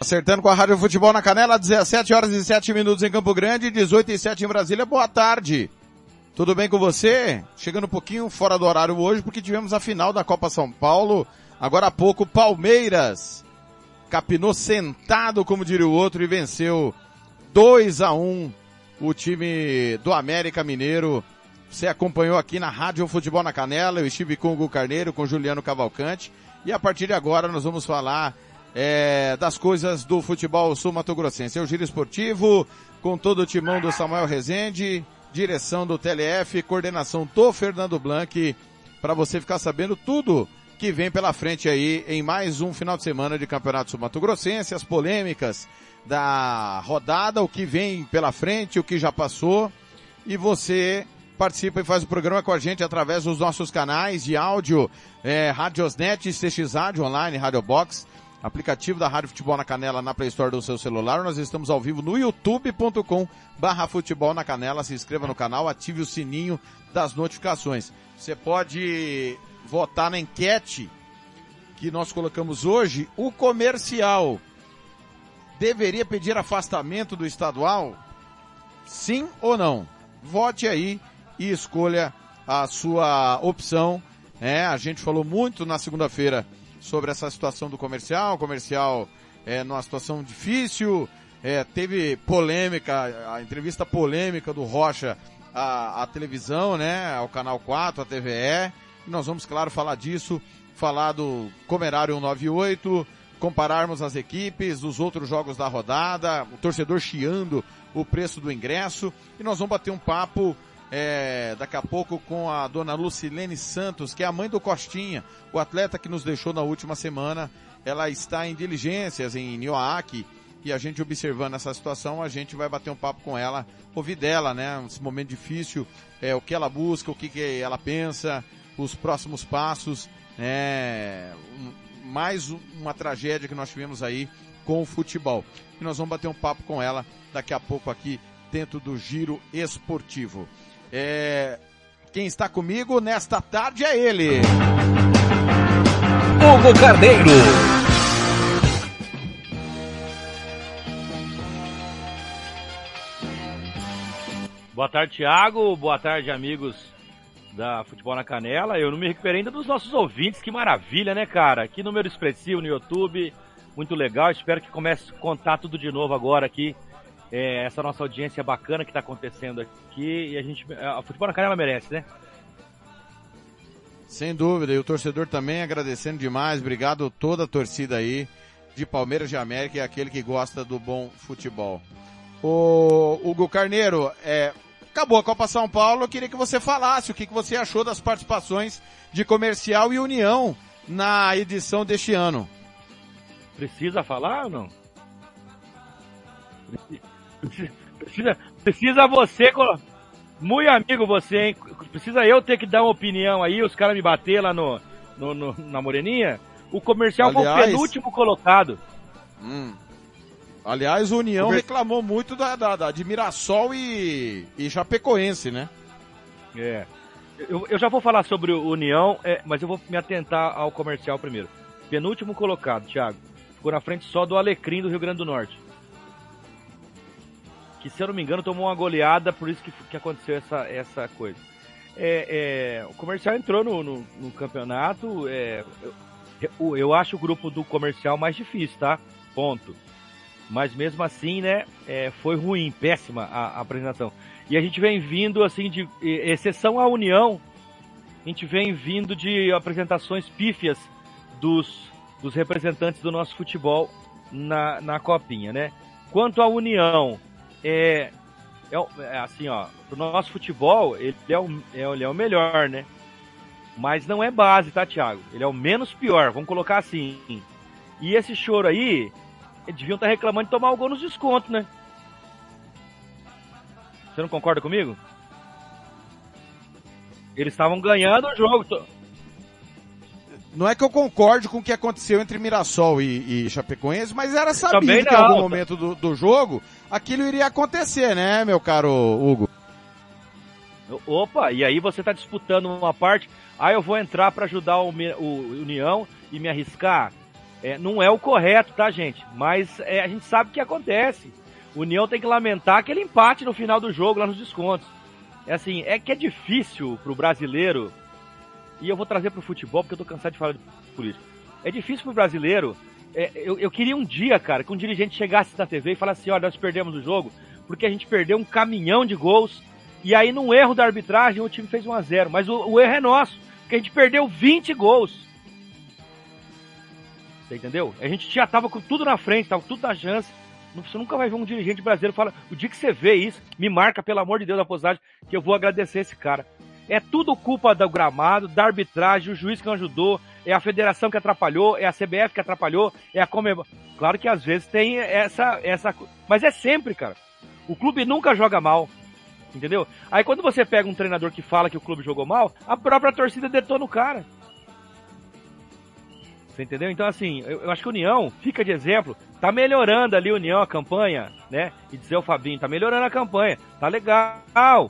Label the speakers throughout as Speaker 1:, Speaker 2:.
Speaker 1: Acertando com a Rádio Futebol na Canela, 17 horas e 7 minutos em Campo Grande, 18 e 7 em Brasília. Boa tarde. Tudo bem com você? Chegando um pouquinho fora do horário hoje, porque tivemos a final da Copa São Paulo. Agora há pouco, Palmeiras capinou sentado, como diria o outro, e venceu 2 a 1 o time do América Mineiro. Você acompanhou aqui na Rádio Futebol na Canela. Eu estive com o Hugo Carneiro, com o Juliano Cavalcante. E a partir de agora nós vamos falar é, das coisas do futebol sul-mato-grossense. É o Giro Esportivo, com todo o timão do Samuel Rezende, direção do TLF, coordenação do Fernando Blanc, para você ficar sabendo tudo que vem pela frente aí em mais um final de semana de Campeonato Sul-Mato-Grossense, as polêmicas da rodada, o que vem pela frente, o que já passou, e você participa e faz o programa com a gente através dos nossos canais de áudio, é, Radiosnet, CX Rádio Online, Radio Box, aplicativo da Rádio Futebol na Canela na Play Store do seu celular. Nós estamos ao vivo no youtube.com barra futebol na canela. Se inscreva no canal, ative o sininho das notificações. Você pode votar na enquete que nós colocamos hoje. O comercial deveria pedir afastamento do estadual? Sim ou não? Vote aí e escolha a sua opção. É, a gente falou muito na segunda-feira sobre essa situação do comercial, comercial é numa situação difícil, é, teve polêmica, a entrevista polêmica do Rocha à, à televisão, né, ao Canal 4, à TVE, e. Nós vamos, claro, falar disso, falar do Comerário 198, compararmos as equipes, os outros jogos da rodada, o torcedor chiando o preço do ingresso, e nós vamos bater um papo é, daqui a pouco com a dona Lucilene Santos, que é a mãe do Costinha, o atleta que nos deixou na última semana. Ela está em diligências em Nioaque e a gente observando essa situação, a gente vai bater um papo com ela, ouvir dela, né, nesse momento difícil, é, o que ela busca, o que, que ela pensa, os próximos passos, é, um, mais uma tragédia que nós tivemos aí com o futebol. E nós vamos bater um papo com ela daqui a pouco aqui dentro do Giro Esportivo. É, quem está comigo nesta tarde é ele.
Speaker 2: Hugo Carneiro.
Speaker 3: Boa tarde, Thiago. Boa tarde, amigos da Futebol na Canela. Eu não me recuperei ainda dos nossos ouvintes. Que maravilha, né, cara? Que número expressivo no YouTube. Muito legal. Espero que comece a contar tudo de novo agora aqui é, essa nossa audiência bacana que está acontecendo aqui e a gente, a Futebol na Canela merece, né?
Speaker 1: Sem dúvida, e o torcedor também agradecendo demais, obrigado toda a torcida aí de Palmeiras de América e aquele que gosta do bom futebol. O Hugo Carneiro, é, acabou a Copa São Paulo, eu queria que você falasse o que, que você achou das participações de Comercial e União na edição deste ano.
Speaker 3: Precisa falar ou não? Precisa. Precisa, precisa você, muito amigo você, hein? Precisa eu ter que dar uma opinião aí, os caras me bater lá no, no, no, na Moreninha? O comercial Aliás, foi o penúltimo colocado.
Speaker 1: Hum. Aliás, o União reclamou muito da, da, da, de Mirassol e, e Chapecoense, né?
Speaker 3: É. Eu, eu já vou falar sobre o União, é, mas eu vou me atentar ao comercial primeiro. Penúltimo colocado, Thiago. Ficou na frente só do Alecrim do Rio Grande do Norte que se eu não me engano tomou uma goleada, por isso que, que aconteceu essa, essa coisa. É, é, o comercial entrou no, no, no campeonato. É, eu, eu, acho o grupo do comercial mais difícil, tá? Ponto. Mas mesmo assim, né? É, foi ruim, péssima a, a, apresentação. E a gente vem vindo, assim, de exceção à União, a gente vem vindo de apresentações pífias dos, dos representantes do nosso futebol na, na copinha, né? Quanto à União, é, é, é assim, ó, o nosso futebol, ele é o, é, ele é o melhor, né? Mas não é base, tá, Thiago? Ele é o menos pior, vamos colocar assim. E esse choro aí, eles deviam estar tá reclamando de tomar o gol nos descontos, né? Você não concorda comigo? Eles estavam ganhando o jogo.
Speaker 1: Não é que eu concorde com o que aconteceu entre Mirassol e, e Chapecoense, mas era sabido que em algum momento do, do jogo aquilo iria acontecer, né, meu caro Hugo?
Speaker 3: Opa, e aí você está disputando uma parte, aí ah, eu vou entrar para ajudar o, o, União e me arriscar. É, não é o correto, tá, gente? Mas é, a gente sabe o que acontece. O União tem que lamentar aquele empate no final do jogo, lá nos descontos. É assim, é que é difícil pro brasileiro, e eu vou trazer pro futebol porque eu tô cansado de falar de política. É difícil pro brasileiro. É, eu, eu queria um dia, cara, que um dirigente chegasse na TV e falasse assim: olha, nós perdemos o jogo porque a gente perdeu um caminhão de gols. E aí, num erro da arbitragem, o time fez 1 a 0 Mas o, o erro é nosso, porque a gente perdeu 20 gols. Você entendeu? A gente já tava com tudo na frente, tava tudo na chance. Você nunca vai ver um dirigente brasileiro falar, o dia que você vê isso, me marca, pelo amor de Deus, a postagem, que eu vou agradecer esse cara. É tudo culpa do gramado, da arbitragem, o juiz que não ajudou, é a federação que atrapalhou, é a CBF que atrapalhou, é a Comebol. Claro que às vezes tem essa, essa, mas é sempre, cara. O clube nunca joga mal, entendeu? Aí quando você pega um treinador que fala que o clube jogou mal, a própria torcida detona o cara. Você entendeu? Então, assim, eu, eu, acho que a União fica de exemplo. Tá melhorando ali a União, a campanha, né? E dizer o Fabinho, tá melhorando a campanha. Tá legal.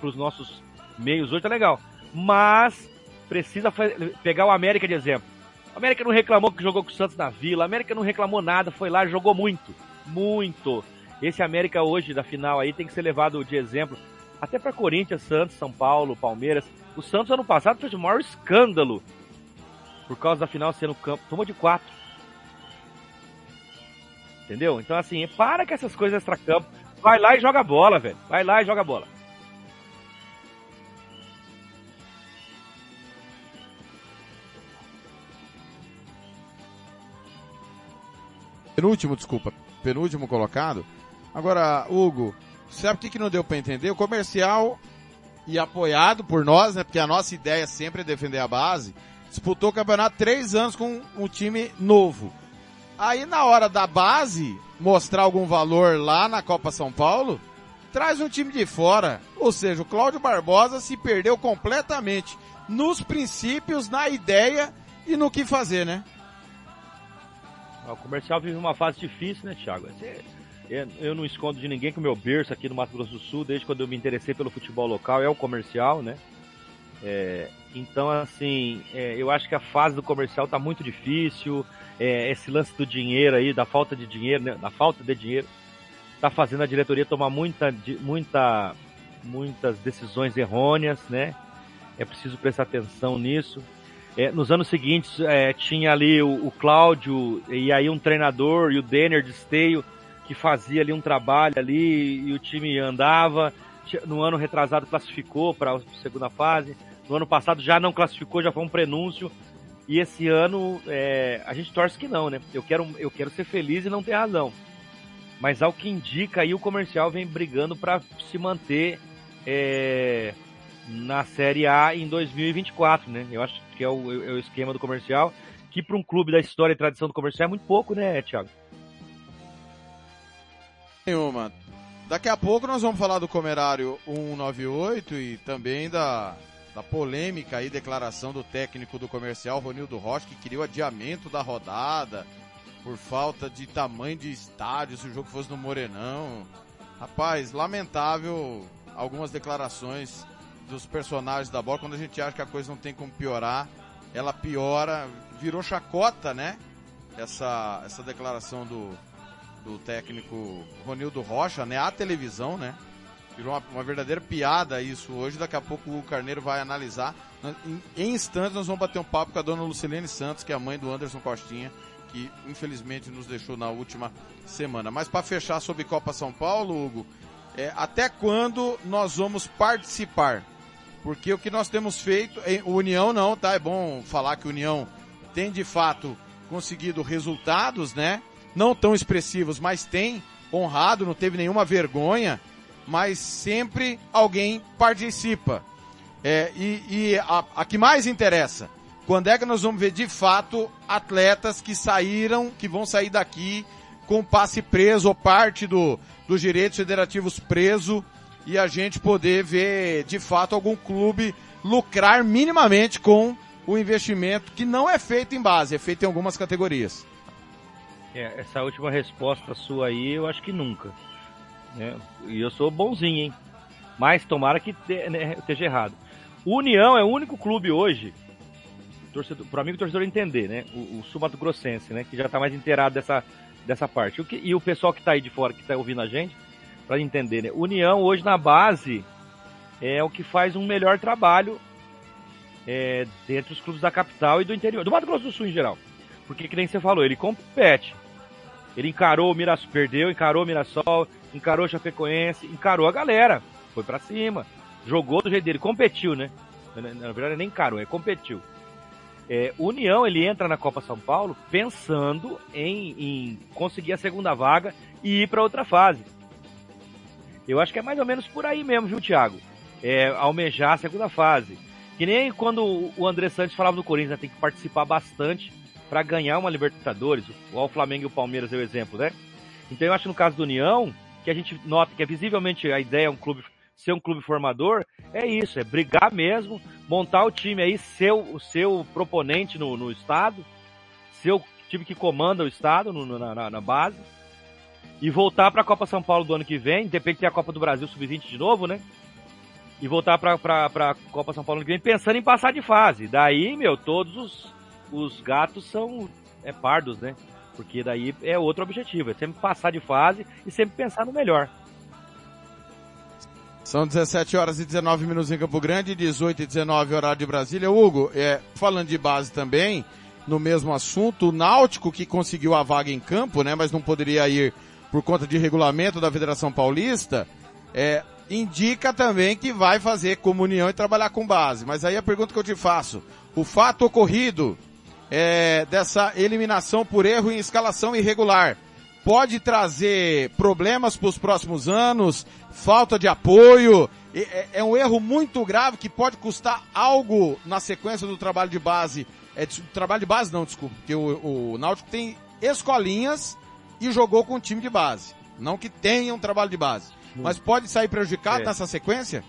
Speaker 3: Pros nossos meios hoje tá legal. Mas precisa pegar o América de exemplo. O América não reclamou que jogou com o Santos na Vila. A América não reclamou nada, foi lá, jogou muito. Muito. Esse América hoje, da final aí, tem que ser levado de exemplo. Até para Corinthians, Santos, São Paulo, Palmeiras. O Santos ano passado fez o maior escândalo por causa da final ser no campo, tomou de quatro. Entendeu? Então, assim, para com essas coisas extra-campo. Vai lá e joga bola, velho. Vai lá e joga bola.
Speaker 1: Penúltimo, desculpa. Penúltimo colocado. Agora, Hugo, sabe o que, que não deu para entender? O comercial, e apoiado por nós, né? Porque a nossa ideia sempre é defender a base disputou o campeonato três anos com um time novo. Aí na hora da base mostrar algum valor lá na Copa São Paulo, traz um time de fora. Ou seja, o Cláudio Barbosa se perdeu completamente nos princípios, na ideia e no que fazer, né?
Speaker 3: O comercial vive uma fase difícil, né, Thiago? Eu não escondo de ninguém que o meu berço aqui no Mato Grosso do Sul, desde quando eu me interessei pelo futebol local, é o comercial, né? É, então, assim, é, eu acho que a fase do comercial tá muito difícil. É, esse lance do dinheiro aí, da falta de dinheiro, né, da falta de dinheiro, tá fazendo a diretoria tomar muita, muita, muitas decisões errôneas, né? É preciso prestar atenção nisso. É, nos anos seguintes é, tinha ali o, o Cláudio e aí um treinador e o Denner de Esteio que fazia ali um trabalho ali e o time andava. No ano retrasado classificou para a segunda fase. No ano passado já não classificou, já foi um prenúncio. E esse ano é, a gente torce que não, né? Eu quero, eu quero ser feliz e não ter razão. Mas ao que indica aí, o comercial vem brigando para se manter é, na Série A em 2024, né? Eu acho que é o, é o esquema do comercial, que para um clube da história e tradição do comercial é muito pouco, né, Thiago?
Speaker 1: Nenhuma. Daqui a pouco nós vamos falar do Comerário 198 e também da da polêmica aí, declaração do técnico do comercial, Ronildo Rocha, que queria o adiamento da rodada por falta de tamanho de estádio, se o jogo fosse no Morenão. Rapaz, lamentável algumas declarações dos personagens da bola, quando a gente acha que a coisa não tem como piorar, ela piora, virou chacota, né? Essa, essa declaração do, do técnico Ronildo Rocha, né? A televisão, né? Virou uma, uma, verdadeira piada isso hoje. Daqui a pouco o Carneiro vai analisar. Em, em instantes nós vamos bater um papo com a dona Lucilene Santos, que é a mãe do Anderson Costinha, que infelizmente nos deixou na última semana. Mas para fechar sobre Copa São Paulo, Hugo, é, até quando nós vamos participar? Porque o que nós temos feito, em União não, tá? É bom falar que União tem de fato conseguido resultados, né? Não tão expressivos, mas tem honrado, não teve nenhuma vergonha, mas sempre alguém participa. É, e, e a, a que mais interessa, quando é que nós vamos ver de fato atletas que saíram, que vão sair daqui com passe preso ou parte do, dos direitos federativos preso e a gente poder ver de fato algum clube lucrar minimamente com o investimento que não é feito em base, é feito em algumas categorias.
Speaker 3: É, essa última resposta sua aí, eu acho que nunca. Né? E eu sou bonzinho, hein? Mas tomara que te, né, esteja errado. O União é o único clube hoje, torcedor, pro amigo torcedor entender, né? O, o Sumato Grossense, né? Que já tá mais inteirado dessa, dessa parte. O que, e o pessoal que tá aí de fora, que tá ouvindo a gente, para entender, né? União hoje na base é o que faz um melhor trabalho é, dentre os clubes da capital e do interior, do Mato Grosso do Sul em geral. Porque, que nem você falou, ele compete. Ele encarou o Mirassol, perdeu, encarou o Mirassol, encarou o Chapecoense, encarou a galera, foi para cima, jogou do jeito dele, competiu, né? Na verdade, nem encarou, é competiu. É, União, ele entra na Copa São Paulo pensando em, em conseguir a segunda vaga e ir para outra fase. Eu acho que é mais ou menos por aí mesmo, viu, Thiago? É, almejar a segunda fase. Que nem quando o André Santos falava do Corinthians, né, tem que participar bastante para ganhar uma Libertadores. O Flamengo e o Palmeiras é o exemplo, né? Então eu acho no caso do União, que a gente nota que é visivelmente a ideia é um clube ser um clube formador, é isso, é brigar mesmo, montar o time aí, ser o seu proponente no, no estado, ser o time que comanda o estado no, na, na, base, e voltar para a Copa São Paulo do ano que vem, depende de ter a Copa do Brasil Sub-20 de novo, né? e voltar para a Copa São Paulo no que vem pensando em passar de fase. Daí, meu, todos os, os gatos são é, pardos, né? Porque daí é outro objetivo, é sempre passar de fase e sempre pensar no melhor.
Speaker 1: São 17 horas e 19 minutos em Campo Grande, 18 e 19 horário de Brasília. Hugo, é, falando de base também, no mesmo assunto, o Náutico que conseguiu a vaga em campo, né, mas não poderia ir por conta de regulamento da Federação Paulista, é, indica também que vai fazer comunhão e trabalhar com base. Mas aí a pergunta que eu te faço, o fato ocorrido é, dessa eliminação por erro em escalação irregular pode trazer problemas para os próximos anos, falta de apoio, é, é, um erro muito grave que pode custar algo na sequência do trabalho de base. É, trabalho de base não, desculpa, porque o, o Náutico tem escolinhas e jogou com time de base. Não que tenha um trabalho de base. Mas pode sair prejudicado é. nessa sequência?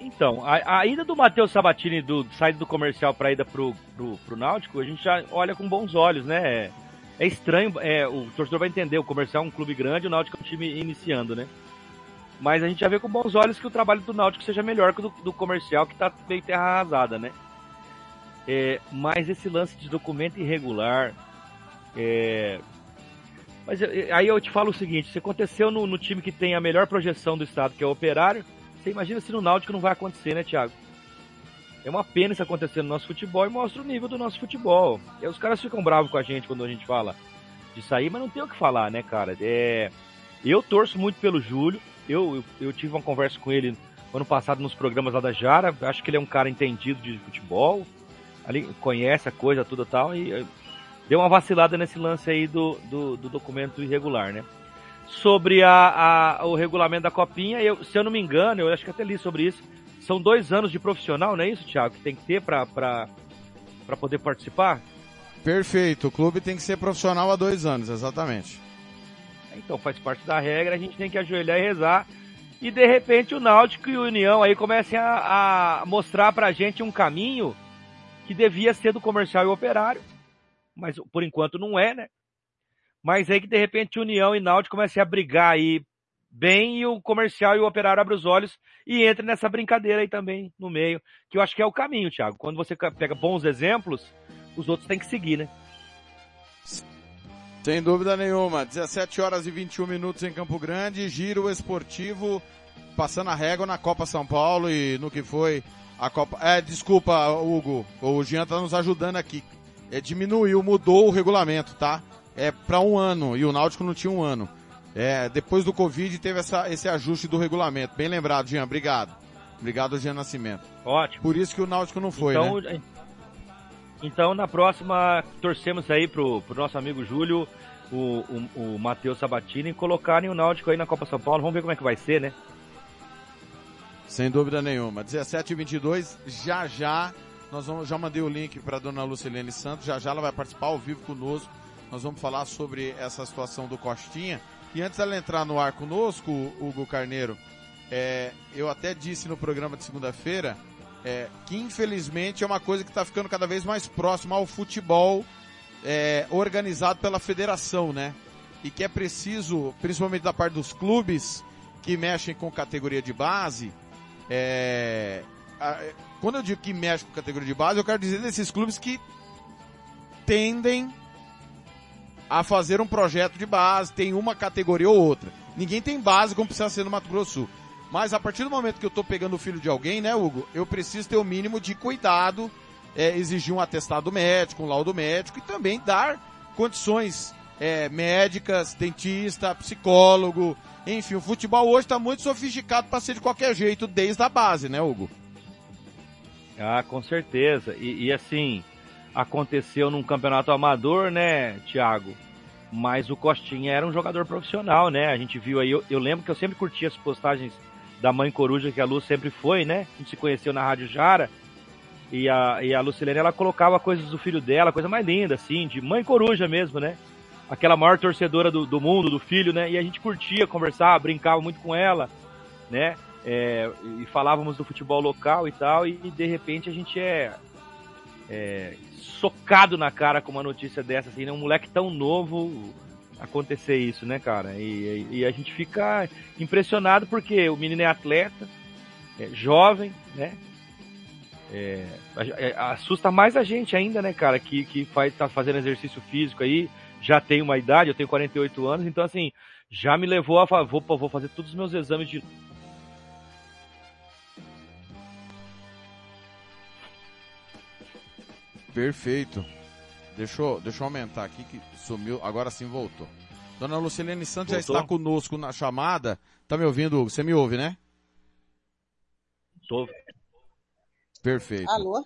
Speaker 3: Então, a, a ida do Matheus Sabatini do saída do comercial para ida pro, pro, pro Náutico, a gente já olha com bons olhos, né? É, é estranho, é, o torcedor vai entender, o comercial é um clube grande, o Náutico é um time iniciando, né? Mas a gente já vê com bons olhos que o trabalho do Náutico seja melhor que o do, do comercial, que tá meio terra arrasada, né? É, mas esse lance de documento irregular, é, mas aí eu te falo o seguinte, se aconteceu no, no, time que tem a melhor projeção do estado, que é o Operário, você imagina se no Náutico não vai acontecer, né, Thiago? É uma pena isso acontecer no nosso futebol e mostra o nível do nosso futebol. E os caras ficam bravos com a gente quando a gente fala de sair, mas não tem o que falar, né, cara? É... Eu torço muito pelo Júlio. Eu, eu, eu tive uma conversa com ele ano passado nos programas lá da Jara. Acho que ele é um cara entendido de futebol. Ali conhece a coisa, tudo tal. E deu uma vacilada nesse lance aí do, do, do documento irregular, né? Sobre a, a, o regulamento da copinha, eu, se eu não me engano, eu acho que até li sobre isso, são dois anos de profissional, não é isso, Thiago? Que tem que ter para poder participar?
Speaker 1: Perfeito, o clube tem que ser profissional há dois anos, exatamente.
Speaker 3: Então faz parte da regra, a gente tem que ajoelhar e rezar. E de repente o Náutico e o União aí comecem a, a mostrar pra gente um caminho que devia ser do comercial e operário mas por enquanto não é, né? Mas aí que de repente União e Náutico comecem a brigar aí bem e o comercial e o operário abrem os olhos e entra nessa brincadeira aí também no meio, que eu acho que é o caminho, Thiago. Quando você pega bons exemplos, os outros têm que seguir, né?
Speaker 1: Sem dúvida nenhuma. 17 horas e 21 minutos em Campo Grande, giro esportivo passando a régua na Copa São Paulo e no que foi a Copa. É, desculpa, Hugo, o Jean tá nos ajudando aqui é, diminuiu, mudou o regulamento, tá? É para um ano e o Náutico não tinha um ano. É, depois do Covid teve essa, esse ajuste do regulamento. Bem lembrado, Jean. Obrigado. Obrigado, Jean Nascimento.
Speaker 3: Ótimo.
Speaker 1: Por isso que o Náutico não foi, então, né?
Speaker 3: Então na próxima torcemos aí pro, pro nosso amigo Júlio, o, o, o Matheus Sabatini, colocarem o Náutico aí na Copa São Paulo. Vamos ver como é que vai ser, né?
Speaker 1: Sem dúvida nenhuma. 17 e 22, já já, nós vamos, já mandei o link para dona Lucilene Santos, já já ela vai participar ao vivo conosco. Nós vamos falar sobre essa situação do Costinha. E antes dela entrar no ar conosco, Hugo Carneiro, é, eu até disse no programa de segunda-feira é, que infelizmente é uma coisa que está ficando cada vez mais próxima ao futebol é, organizado pela federação, né? E que é preciso, principalmente da parte dos clubes que mexem com categoria de base, é, a, quando eu digo que mexe com categoria de base, eu quero dizer desses clubes que tendem a fazer um projeto de base, tem uma categoria ou outra. Ninguém tem base como precisa ser no Mato Grosso Sul. Mas a partir do momento que eu estou pegando o filho de alguém, né, Hugo, eu preciso ter o mínimo de cuidado, é, exigir um atestado médico, um laudo médico e também dar condições é, médicas, dentista, psicólogo, enfim, o futebol hoje está muito sofisticado para ser de qualquer jeito, desde a base, né, Hugo?
Speaker 3: Ah, com certeza. E, e assim, aconteceu num campeonato amador, né, Thiago? Mas o Costinha era um jogador profissional, né? A gente viu aí, eu, eu lembro que eu sempre curti as postagens da mãe coruja que a Lu sempre foi, né? A gente se conheceu na Rádio Jara. E a, e a Lucilene, ela colocava coisas do filho dela, coisa mais linda, assim, de mãe coruja mesmo, né? Aquela maior torcedora do, do mundo, do filho, né? E a gente curtia conversar, brincava muito com ela, né? É, e falávamos do futebol local e tal, e, e de repente a gente é, é, socado na cara com uma notícia dessa, assim, né? Um moleque tão novo acontecer isso, né, cara? E, e, a gente fica impressionado porque o menino é atleta, é jovem, né? É, é, assusta mais a gente ainda, né, cara, que, que faz, tá fazendo exercício físico aí, já tem uma idade, eu tenho 48 anos, então assim, já me levou a vou, vou fazer todos os meus exames de
Speaker 1: Perfeito. Deixa eu, deixa eu aumentar aqui que sumiu, agora sim voltou. Dona Lucilene Santos voltou? já está conosco na chamada. Tá me ouvindo? Você me ouve, né?
Speaker 3: Tô.
Speaker 1: Perfeito.
Speaker 2: Alô?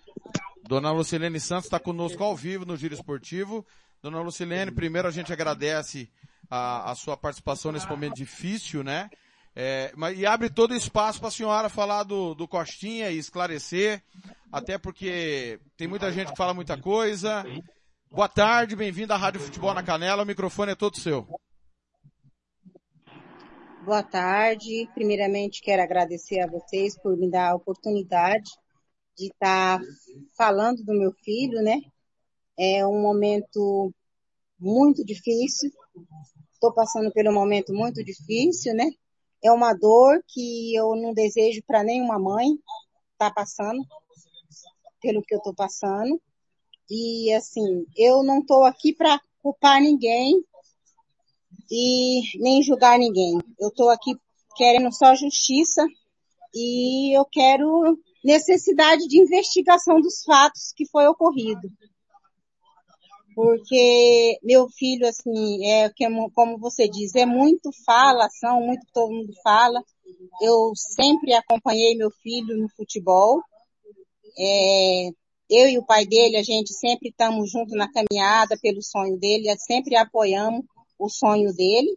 Speaker 1: Dona Lucilene Santos está conosco ao vivo no Giro Esportivo. Dona Lucilene, primeiro a gente agradece a, a sua participação nesse momento difícil, né? É, mas, e abre todo espaço para a senhora falar do, do Costinha e esclarecer, até porque tem muita gente que fala muita coisa. Boa tarde, bem-vindo à Rádio Futebol na Canela, o microfone é todo seu.
Speaker 2: Boa tarde, primeiramente quero agradecer a vocês por me dar a oportunidade de estar falando do meu filho, né? É um momento muito difícil, estou passando um momento muito difícil, né? É uma dor que eu não desejo para nenhuma mãe estar tá passando pelo que eu estou passando. E assim, eu não estou aqui para culpar ninguém e nem julgar ninguém. Eu estou aqui querendo só justiça e eu quero necessidade de investigação dos fatos que foi ocorrido porque meu filho, assim, é como você diz, é muito falação, muito todo mundo fala. Eu sempre acompanhei meu filho no futebol. É, eu e o pai dele, a gente sempre estamos juntos na caminhada pelo sonho dele, sempre apoiamos o sonho dele.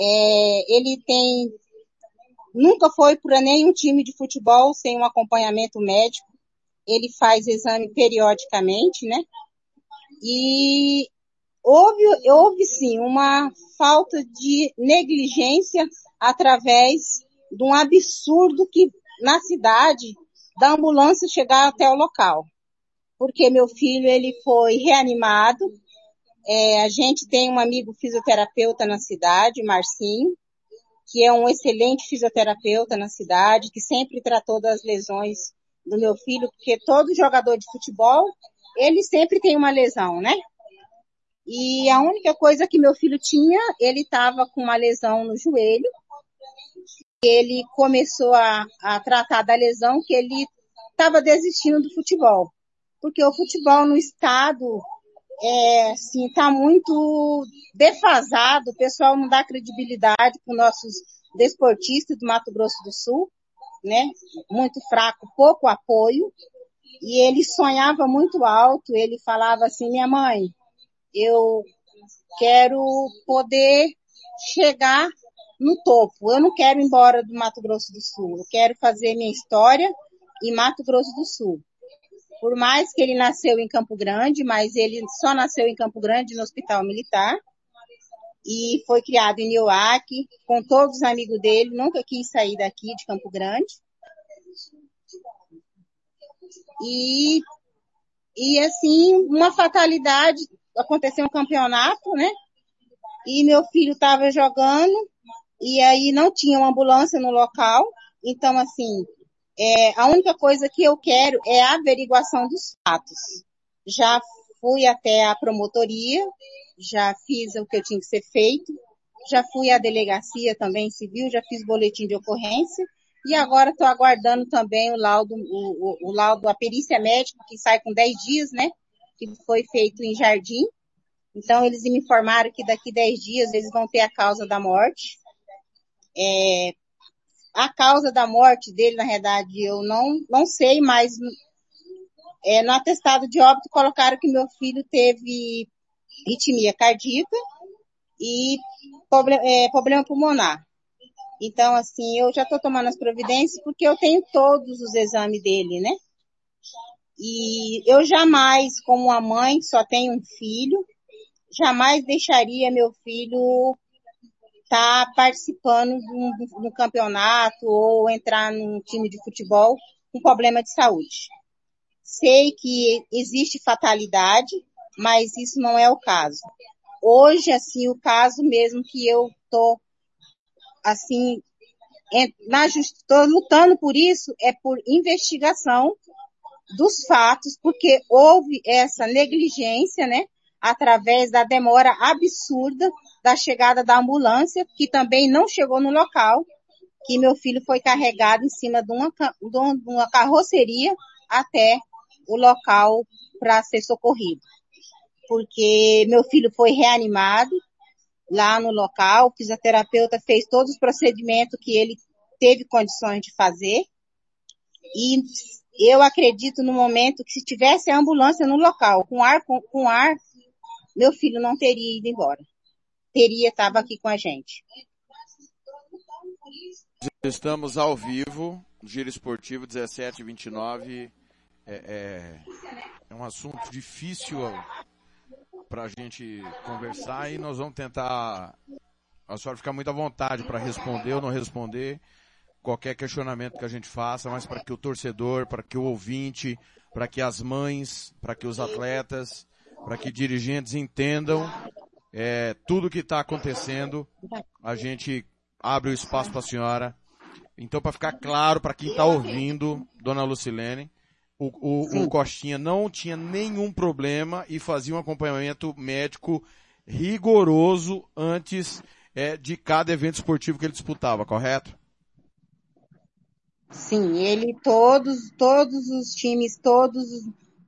Speaker 2: É, ele tem, nunca foi para nenhum time de futebol sem um acompanhamento médico. Ele faz exame periodicamente, né? E houve, houve sim uma falta de negligência através de um absurdo que na cidade da ambulância chegar até o local. Porque meu filho ele foi reanimado. É, a gente tem um amigo fisioterapeuta na cidade, Marcinho, que é um excelente fisioterapeuta na cidade, que sempre tratou das lesões do meu filho, porque todo jogador de futebol ele sempre tem uma lesão, né? E a única coisa que meu filho tinha, ele estava com uma lesão no joelho. Ele começou a, a tratar da lesão que ele estava desistindo do futebol. Porque o futebol no estado, é, assim, está muito defasado. O pessoal não dá credibilidade para os nossos desportistas do Mato Grosso do Sul, né? Muito fraco, pouco apoio. E ele sonhava muito alto, ele falava assim, minha mãe, eu quero poder chegar no topo. Eu não quero ir embora do Mato Grosso do Sul. Eu quero fazer minha história em Mato Grosso do Sul. Por mais que ele nasceu em Campo Grande, mas ele só nasceu em Campo Grande no Hospital Militar e foi criado em Nioac, com todos os amigos dele, nunca quis sair daqui de Campo Grande. E, e assim, uma fatalidade, aconteceu um campeonato, né? E meu filho estava jogando, e aí não tinha uma ambulância no local, então assim, é, a única coisa que eu quero é a averiguação dos fatos. Já fui até a promotoria, já fiz o que eu tinha que ser feito, já fui à delegacia também civil, já fiz boletim de ocorrência e agora estou aguardando também o laudo, o, o, o, laudo, a perícia médica que sai com 10 dias, né? Que foi feito em Jardim. Então eles me informaram que daqui 10 dias eles vão ter a causa da morte. É, a causa da morte dele, na verdade, eu não, não sei, mas é, no atestado de óbito colocaram que meu filho teve ritmia cardíaca e problema, é, problema pulmonar. Então, assim, eu já estou tomando as providências porque eu tenho todos os exames dele, né? E eu jamais, como uma mãe, só tenho um filho, jamais deixaria meu filho estar tá participando de um, campeonato ou entrar num time de futebol com problema de saúde. Sei que existe fatalidade, mas isso não é o caso. Hoje, assim, o caso mesmo que eu tô, assim, na estou lutando por isso é por investigação dos fatos, porque houve essa negligência, né, através da demora absurda da chegada da ambulância, que também não chegou no local, que meu filho foi carregado em cima de uma, de uma carroceria até o local para ser socorrido. Porque meu filho foi reanimado lá no local, o fisioterapeuta fez todos os procedimentos que ele teve condições de fazer. E eu acredito no momento que se tivesse a ambulância no local, com ar, com, com ar, meu filho não teria ido embora teria estava aqui com a gente.
Speaker 1: Estamos ao vivo, Giro Esportivo 1729. É, é, é um assunto difícil para a gente conversar e nós vamos tentar. A senhora ficar muito à vontade para responder ou não responder qualquer questionamento que a gente faça, mas para que o torcedor, para que o ouvinte, para que as mães, para que os atletas, para que dirigentes entendam é, tudo que está acontecendo, a gente abre o espaço para a senhora. Então, para ficar claro para quem está ouvindo, dona Lucilene, o, o, o, Costinha não tinha nenhum problema e fazia um acompanhamento médico rigoroso antes é, de cada evento esportivo que ele disputava, correto?
Speaker 2: Sim, ele todos, todos os times, todos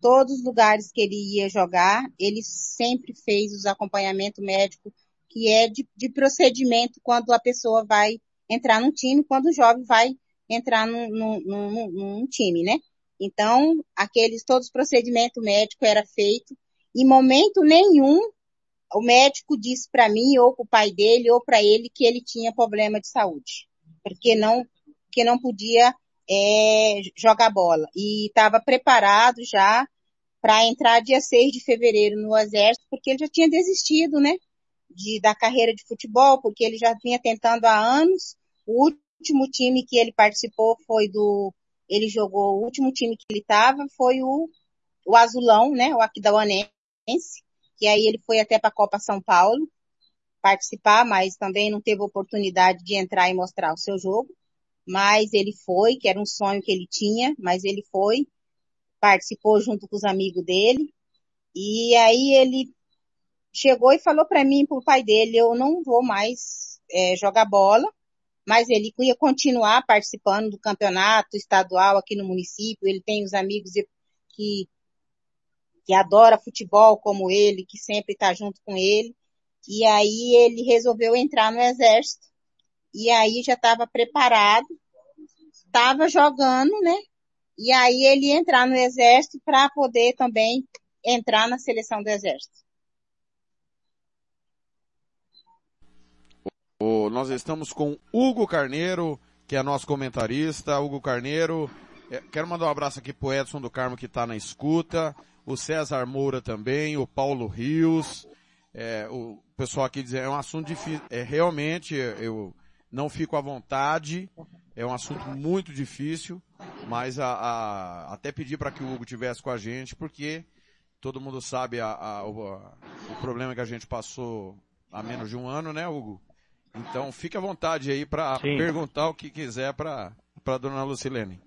Speaker 2: todos os lugares que ele ia jogar, ele sempre fez os acompanhamento médico, que é de, de procedimento quando a pessoa vai entrar num time, quando o jovem vai entrar num, num, num, num time, né? Então, aqueles, todos os procedimentos médicos era feito, em momento nenhum o médico disse para mim, ou para o pai dele, ou para ele, que ele tinha problema de saúde. Porque não, que não podia é, jogar bola. E estava preparado já para entrar dia 6 de fevereiro no Exército, porque ele já tinha desistido, né? De, da carreira de futebol, porque ele já vinha tentando há anos. O último time que ele participou foi do. Ele jogou, o último time que ele estava foi o, o Azulão, né? O Aquidauanense. Que aí ele foi até para a Copa São Paulo participar, mas também não teve oportunidade de entrar e mostrar o seu jogo. Mas ele foi, que era um sonho que ele tinha, mas ele foi participou junto com os amigos dele. E aí ele chegou e falou para mim, para o pai dele, eu não vou mais é, jogar bola, mas ele ia continuar participando do campeonato estadual aqui no município. Ele tem os amigos que que adora futebol como ele, que sempre está junto com ele. E aí ele resolveu entrar no exército. E aí já estava preparado, estava jogando, né? e aí ele entrar no exército para poder também entrar na seleção do exército.
Speaker 1: O, nós estamos com Hugo Carneiro, que é nosso comentarista. Hugo Carneiro, é, quero mandar um abraço aqui pro Edson do Carmo que está na escuta, o César Moura também, o Paulo Rios, é, o pessoal aqui diz, é um assunto difícil, é realmente, eu não fico à vontade, é um assunto muito difícil, mas a, a, até pedir para que o Hugo tivesse com a gente, porque todo mundo sabe a, a, o, o problema que a gente passou há menos de um ano, né, Hugo? Então fique à vontade aí para perguntar o que quiser para para dona Lucilene.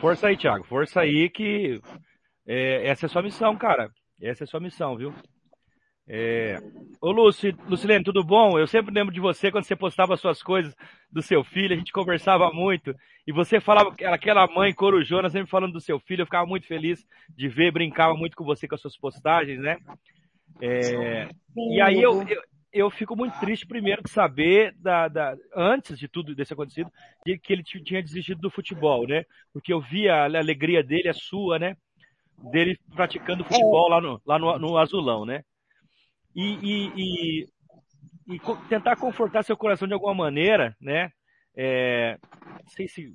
Speaker 3: Força aí, Thiago. Força aí que é, essa é a sua missão, cara. Essa é a sua missão, viu? É... Ô Luci, Lucilene, tudo bom? Eu sempre lembro de você quando você postava suas coisas do seu filho, a gente conversava muito, e você falava aquela mãe corujona sempre falando do seu filho, eu ficava muito feliz de ver, brincava muito com você com as suas postagens, né? É... E aí eu, eu, eu fico muito triste, primeiro, de saber, da, da, antes de tudo desse acontecido, de que ele tinha desistido do futebol, né? Porque eu via a alegria dele, a sua, né? Dele praticando futebol lá no, lá no, no Azulão, né? E, e, e, e, tentar confortar seu coração de alguma maneira, né? É, não sei se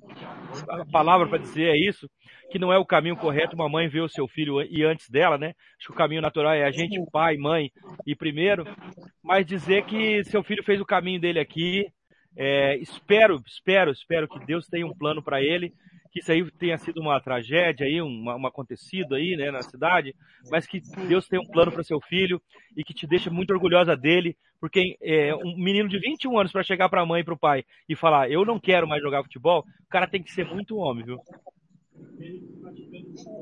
Speaker 3: a palavra para dizer é isso, que não é o caminho correto uma mãe ver o seu filho e antes dela, né? Acho que o caminho natural é a gente, pai, mãe e primeiro, mas dizer que seu filho fez o caminho dele aqui. É, espero, espero, espero que Deus tenha um plano para ele que isso aí tenha sido uma tragédia aí, uma, um acontecido aí, né, na cidade, mas que Deus tem um plano para seu filho e que te deixa muito orgulhosa dele, porque é, um menino de 21 anos para chegar para a mãe e para o pai e falar, eu não quero mais jogar futebol, o cara tem que ser muito homem, viu?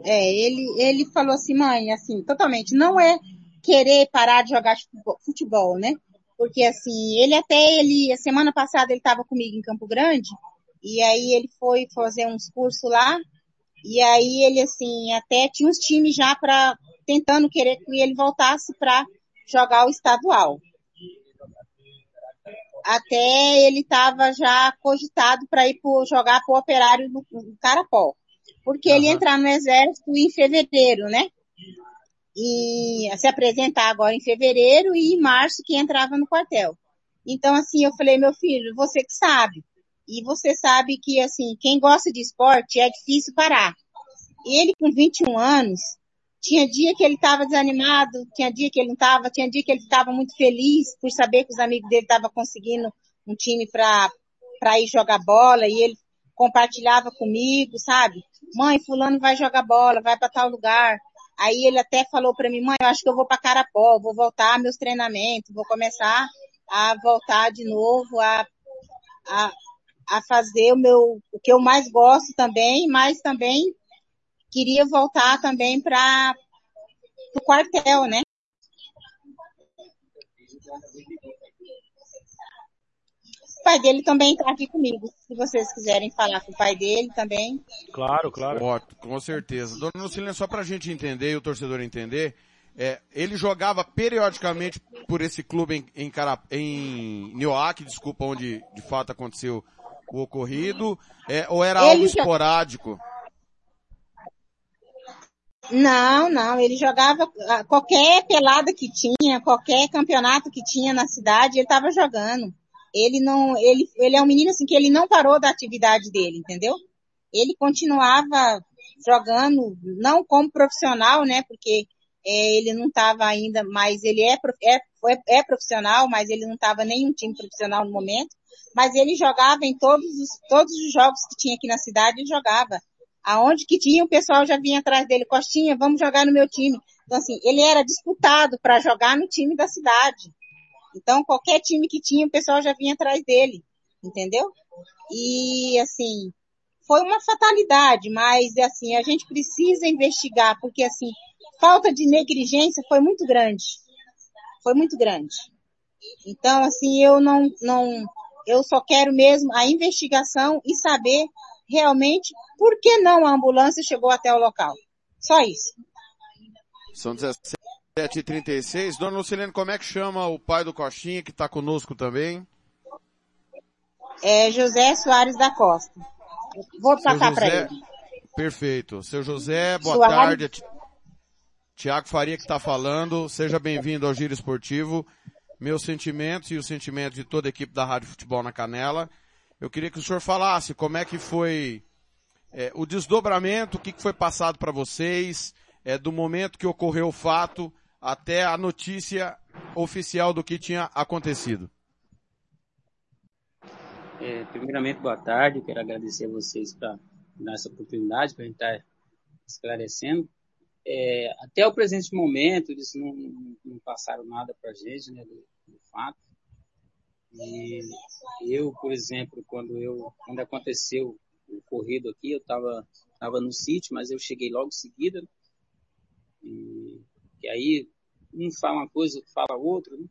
Speaker 2: É, ele, ele falou assim, mãe, assim, totalmente, não é querer parar de jogar futebol, né? Porque assim, ele até, ele, a semana passada ele estava comigo em Campo Grande, e aí ele foi fazer uns cursos lá. E aí ele, assim, até tinha uns times já para tentando querer que ele voltasse para jogar o estadual. Até ele estava já cogitado para ir pro, jogar para o operário no, no Carapó. Porque uhum. ele ia entrar no exército em fevereiro, né? E se apresentar agora em fevereiro e em março que entrava no quartel. Então, assim, eu falei, meu filho, você que sabe. E você sabe que, assim, quem gosta de esporte é difícil parar. Ele, com 21 anos, tinha dia que ele estava desanimado, tinha dia que ele não estava, tinha dia que ele ficava muito feliz por saber que os amigos dele estavam conseguindo um time para para ir jogar bola e ele compartilhava comigo, sabe? Mãe, fulano vai jogar bola, vai para tal lugar. Aí ele até falou para mim, mãe, eu acho que eu vou para Carapó, vou voltar meus treinamentos, vou começar a voltar de novo a, a, a fazer o meu, o que eu mais gosto também, mas também queria voltar também para o quartel, né? O pai dele também está aqui comigo, se vocês quiserem falar com o pai dele também.
Speaker 3: Claro, claro.
Speaker 1: Ótimo, com certeza. Dona Lucilene, só para a gente entender e o torcedor entender, é, ele jogava periodicamente por esse clube em, em, Carap... em Nioaque, desculpa, onde de fato aconteceu o ocorrido, é, ou era ele algo esporádico?
Speaker 2: Não, não, ele jogava ah, qualquer pelada que tinha, qualquer campeonato que tinha na cidade, ele estava jogando. Ele não, ele, ele é um menino assim que ele não parou da atividade dele, entendeu? Ele continuava jogando, não como profissional, né? Porque é, ele não estava ainda, mas ele é, é, é profissional, mas ele não estava nem um time profissional no momento mas ele jogava em todos os, todos os jogos que tinha aqui na cidade, ele jogava. Aonde que tinha, o pessoal já vinha atrás dele, Costinha, vamos jogar no meu time. Então assim, ele era disputado para jogar no time da cidade. Então qualquer time que tinha, o pessoal já vinha atrás dele, entendeu? E assim, foi uma fatalidade, mas assim, a gente precisa investigar, porque assim, falta de negligência foi muito grande. Foi muito grande. Então, assim, eu não, não, eu só quero mesmo a investigação e saber realmente por que não a ambulância chegou até o local. Só isso.
Speaker 1: São 17h36. Dona Lucilene, como é que chama o pai do Coxinha que está conosco também?
Speaker 2: É José Soares da Costa. Vou passar para ele.
Speaker 1: Perfeito. Seu José, boa tarde. Rádio... Tiago Faria que está falando. Seja bem-vindo ao Giro Esportivo. Meus sentimentos e os sentimentos de toda a equipe da Rádio Futebol na Canela. Eu queria que o senhor falasse como é que foi é, o desdobramento, o que, foi passado para vocês, é, do momento que ocorreu o fato até a notícia oficial do que tinha acontecido.
Speaker 4: É, primeiramente, boa tarde. quero agradecer a vocês por dar essa oportunidade para a gente estar tá esclarecendo. É, até o presente momento, eles não, não passaram nada para a gente né, do, do, fato. E eu, por exemplo, quando, eu, quando aconteceu o ocorrido aqui, eu estava tava no sítio, mas eu cheguei logo em seguida. E, e aí, um fala uma coisa, outro fala outra. Né?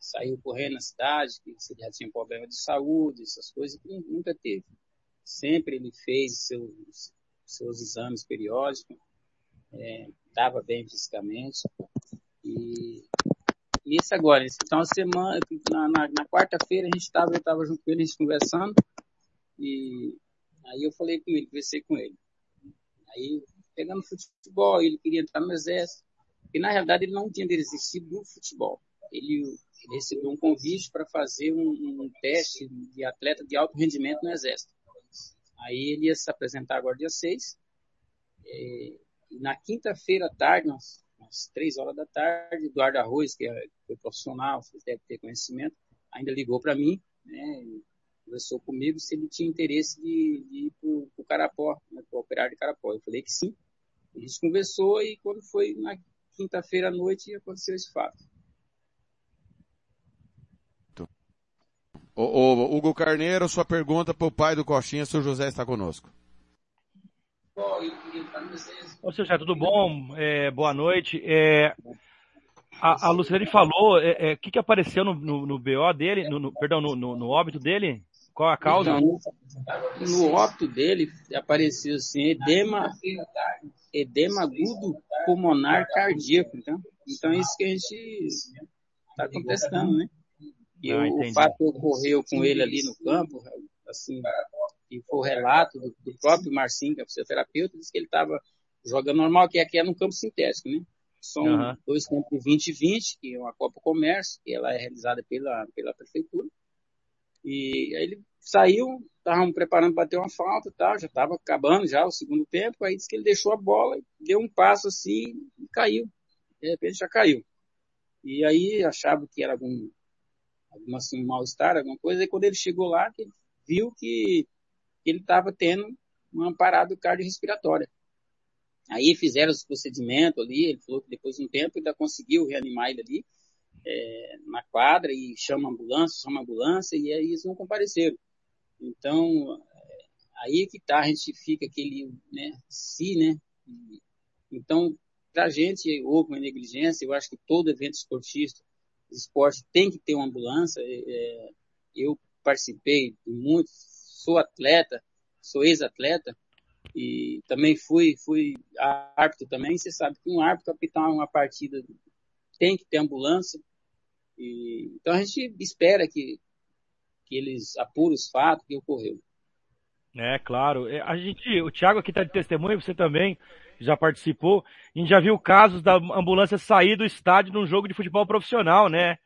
Speaker 4: saiu correndo na cidade, que se já tinha problema de saúde, essas coisas, que nunca teve. Sempre ele fez seus, seus exames periódicos, estava é, bem fisicamente. E isso agora, então semana, na, na, na quarta-feira a gente estava, eu estava junto com ele, a gente conversando, e aí eu falei com ele, conversei com ele. Aí, pegando futebol, ele queria entrar no exército, e na realidade ele não tinha desistido do futebol. Ele ele recebeu um convite para fazer um, um, teste de atleta de alto rendimento no Exército. Aí ele ia se apresentar agora dia 6. É, e na quinta-feira à tarde, umas, umas três horas da tarde, Eduardo Arroz, que é, foi profissional, vocês devem ter conhecimento, ainda ligou para mim, né, conversou comigo se ele tinha interesse de, de ir para o Carapó, né, para o operário de Carapó. Eu falei que sim. A gente conversou e quando foi na quinta-feira à noite aconteceu esse fato.
Speaker 1: O, o, Hugo Carneiro, sua pergunta para o pai do Coxinha, se o José está conosco.
Speaker 3: Ô, seu José, tudo bom? É, boa noite. É, a, a Luciane falou, o é, é, que, que apareceu no, no, no BO dele, no, no perdão, no, óbito dele? Qual a causa?
Speaker 4: No óbito dele apareceu assim, edema, edema agudo pulmonar cardíaco, então, então é isso que a gente está contestando, né? E ah, o, o, fato que ocorreu com ele ali no campo, assim, e foi o relato do, do próprio Marcinho, que é fisioterapeuta, disse que ele estava jogando normal, que aqui é no campo sintético, né? São uhum. dois campos de 20 e 20, que é uma Copa Comércio, que ela é realizada pela, pela prefeitura. E aí ele saiu, estavam preparando para ter uma falta e tal, já estava acabando já o segundo tempo, aí disse que ele deixou a bola, deu um passo assim e caiu. De repente já caiu. E aí achava que era algum alguma, assim, mal-estar, alguma coisa, e quando ele chegou lá, ele viu que ele estava tendo uma parada cardiorrespiratória. Aí fizeram os procedimentos ali, ele falou que depois de um tempo ainda conseguiu reanimar ele ali é, na quadra e chama a ambulância, chama a ambulância, e aí eles não compareceram. Então, é, aí que tá, a gente fica aquele, né, se, né, então, pra gente houve uma negligência, eu acho que todo evento esportista esporte tem que ter uma ambulância. É, é, eu participei de muitos, sou atleta, sou ex-atleta e também fui, fui árbitro também. Você sabe que um árbitro apitar uma partida tem que ter ambulância. E, então a gente espera que, que eles apurem os fatos que ocorreu.
Speaker 3: É, claro. É, a gente, o Thiago aqui está de testemunha, você também já participou. A gente já viu casos da ambulância sair do estádio num jogo de futebol profissional, né?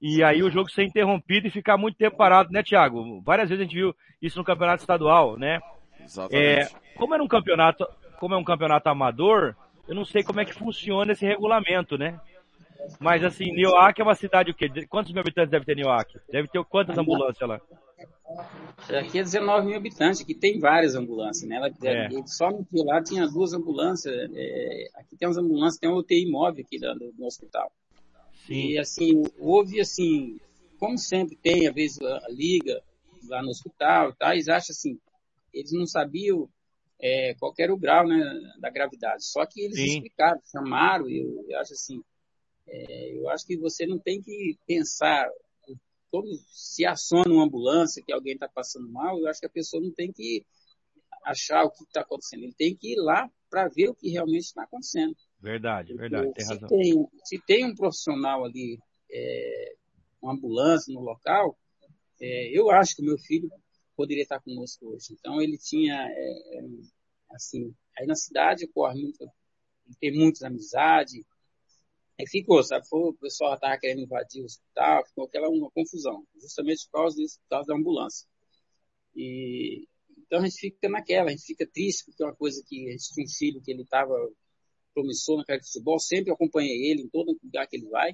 Speaker 3: E aí o jogo ser interrompido e ficar muito tempo parado, né, Thiago? Várias vezes a gente viu isso no campeonato estadual, né? Exatamente. É, como é um campeonato, como é um campeonato amador, eu não sei como é que funciona esse regulamento, né? Mas assim, Nioaque é uma cidade o quê? Quantos mil habitantes deve ter Nioaque? Deve ter quantas ambulâncias lá?
Speaker 4: Aqui é 19 mil habitantes, aqui tem várias ambulâncias, né? Ela, é. Só no que lá tinha duas ambulâncias. É, aqui tem umas ambulâncias, tem uma UTI móvel aqui do, do, hospital. Sim. E assim, houve assim, como sempre tem, às vezes a, a liga lá no hospital e tal, eles acham assim, eles não sabiam é, qual era o grau né, da gravidade. Só que eles Sim. explicaram, chamaram, eu, eu acho assim, é, eu acho que você não tem que pensar quando se aciona uma ambulância que alguém está passando mal, eu acho que a pessoa não tem que achar o que está acontecendo, ele tem que ir lá para ver o que realmente está acontecendo.
Speaker 3: Verdade, Porque verdade,
Speaker 4: tem
Speaker 3: se razão.
Speaker 4: Tem, se tem um profissional ali, é, uma ambulância no local, é, eu acho que o meu filho poderia estar conosco hoje. Então ele tinha, é, é assim, aí na cidade ocorre muito, tem muitas amizades, Aí ficou, sabe? Foi, o pessoal estava querendo invadir o hospital, ficou aquela uma confusão, justamente por causa disso, por causa da ambulância. E, então a gente fica naquela, a gente fica triste, porque é uma coisa que a gente tinha um filho que ele estava promissor na carreira de futebol, sempre acompanhei ele em todo lugar que ele vai.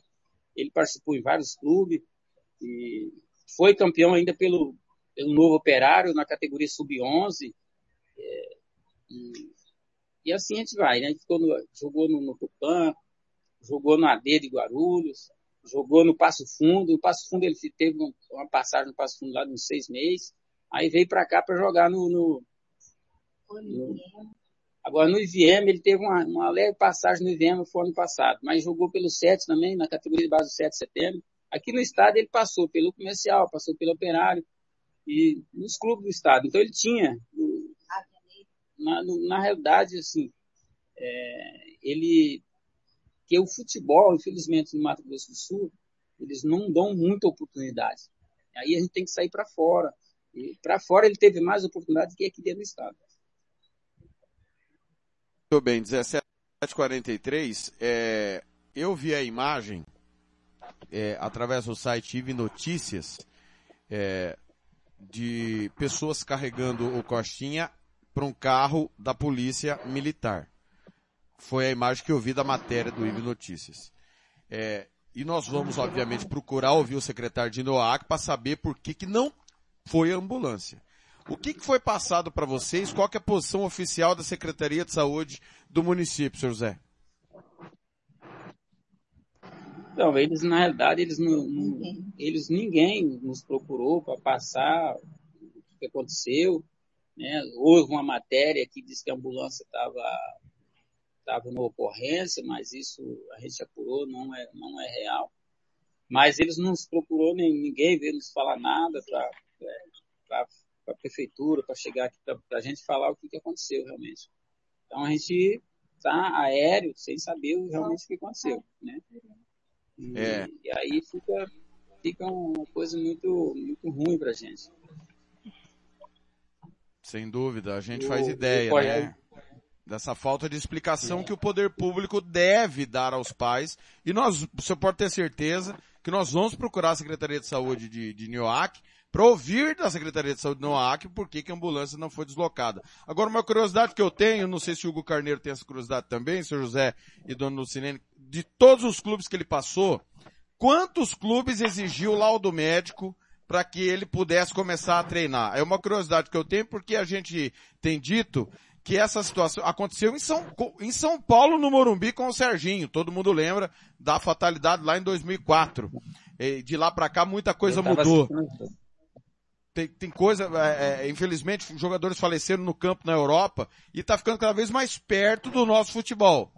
Speaker 4: Ele participou em vários clubes e foi campeão ainda pelo, pelo novo operário na categoria sub-11. É, e, e, assim a gente vai, né? A gente no, jogou no, no Tupã, jogou no AD de Guarulhos, jogou no Passo Fundo. No Passo Fundo ele teve uma passagem no Passo Fundo lá de uns seis meses. Aí veio para cá para jogar no, no, no, Agora no IVM ele teve uma, uma leve passagem no IVM foi ano passado, mas jogou pelo 7 também, na categoria de base do 7 de setembro. Aqui no estado ele passou pelo comercial, passou pelo operário e nos clubes do estado. Então ele tinha, na, na realidade, assim, é, ele que o futebol, infelizmente, no Mato Grosso do Sul, eles não dão muita oportunidade. Aí a gente tem que sair para fora. E para fora ele teve mais oportunidade que aqui dentro do estado.
Speaker 1: Muito bem, 17h43. É, eu vi a imagem é, através do site IVE Notícias é, de pessoas carregando o Costinha para um carro da polícia militar. Foi a imagem que eu vi da matéria do IB Notícias. É, e nós vamos, obviamente, procurar ouvir o secretário de NOAC para saber por que, que não foi a ambulância. O que, que foi passado para vocês? Qual é a posição oficial da Secretaria de Saúde do município, senhor José?
Speaker 4: Então, eles, na realidade, eles não, não eles, ninguém nos procurou para passar o que aconteceu. Né? Houve uma matéria que diz que a ambulância estava estava numa ocorrência, mas isso a gente apurou, não é, não é real. Mas eles não nos procurou, nem ninguém veio nos falar nada para é, a prefeitura, para chegar aqui para a gente falar o que, que aconteceu realmente. Então a gente está aéreo, sem saber realmente o que aconteceu, né? E, é. e aí fica, fica uma coisa muito, muito ruim para a gente.
Speaker 1: Sem dúvida, a gente o, faz ideia, né? dessa falta de explicação que o poder público deve dar aos pais. E nós, você pode ter certeza que nós vamos procurar a Secretaria de Saúde de, de Nioac para ouvir da Secretaria de Saúde de Nioac por que, que a ambulância não foi deslocada. Agora, uma curiosidade que eu tenho, não sei se o Hugo Carneiro tem essa curiosidade também, senhor José e dona Lucinene, de todos os clubes que ele passou, quantos clubes exigiu laudo médico para que ele pudesse começar a treinar? É uma curiosidade que eu tenho porque a gente tem dito que essa situação aconteceu em São, em São Paulo, no Morumbi, com o Serginho. Todo mundo lembra da fatalidade lá em 2004. E de lá para cá, muita coisa mudou. Tem, tem coisa, é, é, infelizmente, jogadores faleceram no campo na Europa e está ficando cada vez mais perto do nosso futebol.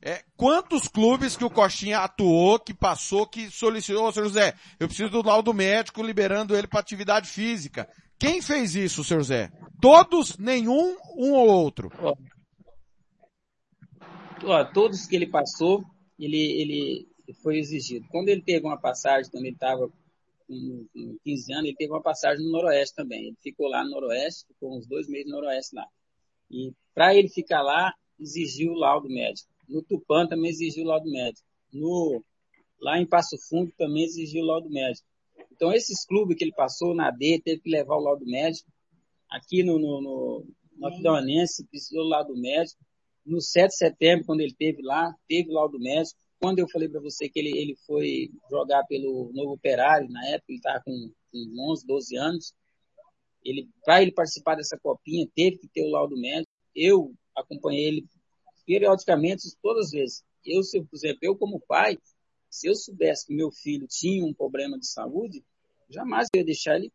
Speaker 1: É, quantos clubes que o Coxinha atuou, que passou, que solicitou, senhor José, eu preciso do laudo médico liberando ele para atividade física. Quem fez isso, senhor José? Todos, nenhum, um ou outro? Ó,
Speaker 4: ó, todos que ele passou, ele, ele foi exigido. Quando ele teve uma passagem, quando ele estava com, com 15 anos, ele teve uma passagem no Noroeste também. Ele ficou lá no Noroeste, ficou uns dois meses no Noroeste lá. E para ele ficar lá, exigiu o laudo médico. No Tupã também exigiu o laudo médico. No, lá em Passo Fundo também exigiu o laudo médico. Então, esses clubes que ele passou na D, teve que levar o laudo médico. Aqui no, no, no, no Aquidauanense, precisou do laudo médico. No 7 de setembro, quando ele teve lá, teve o laudo médico. Quando eu falei para você que ele, ele foi jogar pelo Novo Operário, na época ele estava com, com 11, 12 anos, ele, para ele participar dessa copinha, teve que ter o laudo médico. Eu acompanhei ele periodicamente, todas as vezes. Eu, se, por exemplo, eu como pai, se eu soubesse que meu filho tinha um problema de saúde, jamais eu ia deixar ele,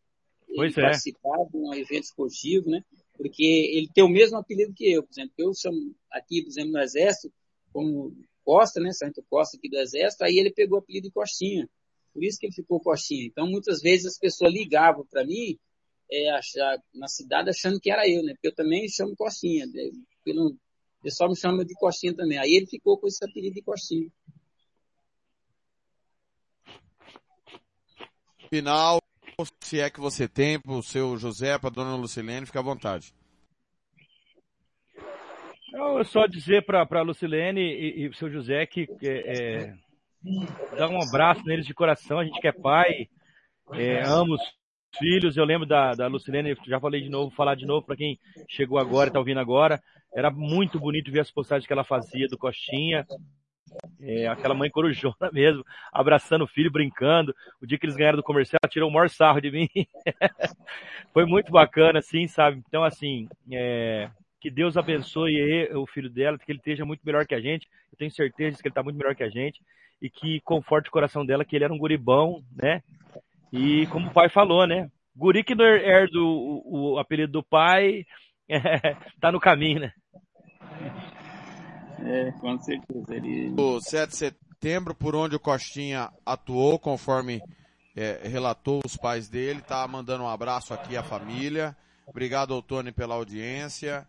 Speaker 4: ele é. participar de um evento esportivo, né? Porque ele tem o mesmo apelido que eu, por exemplo. Eu chamo aqui, por exemplo, no Exército, como Costa, né? Sargento Costa aqui do Exército, aí ele pegou o apelido de Costinha. Por isso que ele ficou Costinha. Então, muitas vezes as pessoas ligavam para mim é, achar, na cidade achando que era eu, né? Porque eu também chamo Costinha. Né? Pelo, o pessoal me chama de Costinha também. Aí ele ficou com esse apelido de
Speaker 1: Final se é que você tem, para o seu José, para a dona Lucilene, fica à vontade.
Speaker 3: Eu só dizer para a Lucilene e, o seu José que é, é, dá um abraço neles de coração, a gente que é pai, é, ama os filhos, eu lembro da, da Lucilene, já falei de novo, falar de novo para quem chegou agora e está ouvindo agora, era muito bonito ver as postagens que ela fazia do Costinha, é, aquela mãe corujona mesmo, abraçando o filho, brincando. O dia que eles ganharam do comercial, tirou o maior sarro de mim. Foi muito bacana, assim, sabe? Então, assim, é, que Deus abençoe o filho dela, que ele esteja muito melhor que a gente. Eu tenho certeza que ele está muito melhor que a gente. E que conforte o coração dela, que ele era um guribão, né? E como o pai falou, né? Guri que não herda o, o apelido do pai, é, tá no caminho, né?
Speaker 4: É, com certeza. Ele...
Speaker 1: O 7 de setembro, por onde o Costinha atuou, conforme é, relatou os pais dele, tá mandando um abraço aqui à família. Obrigado ao Tony pela audiência.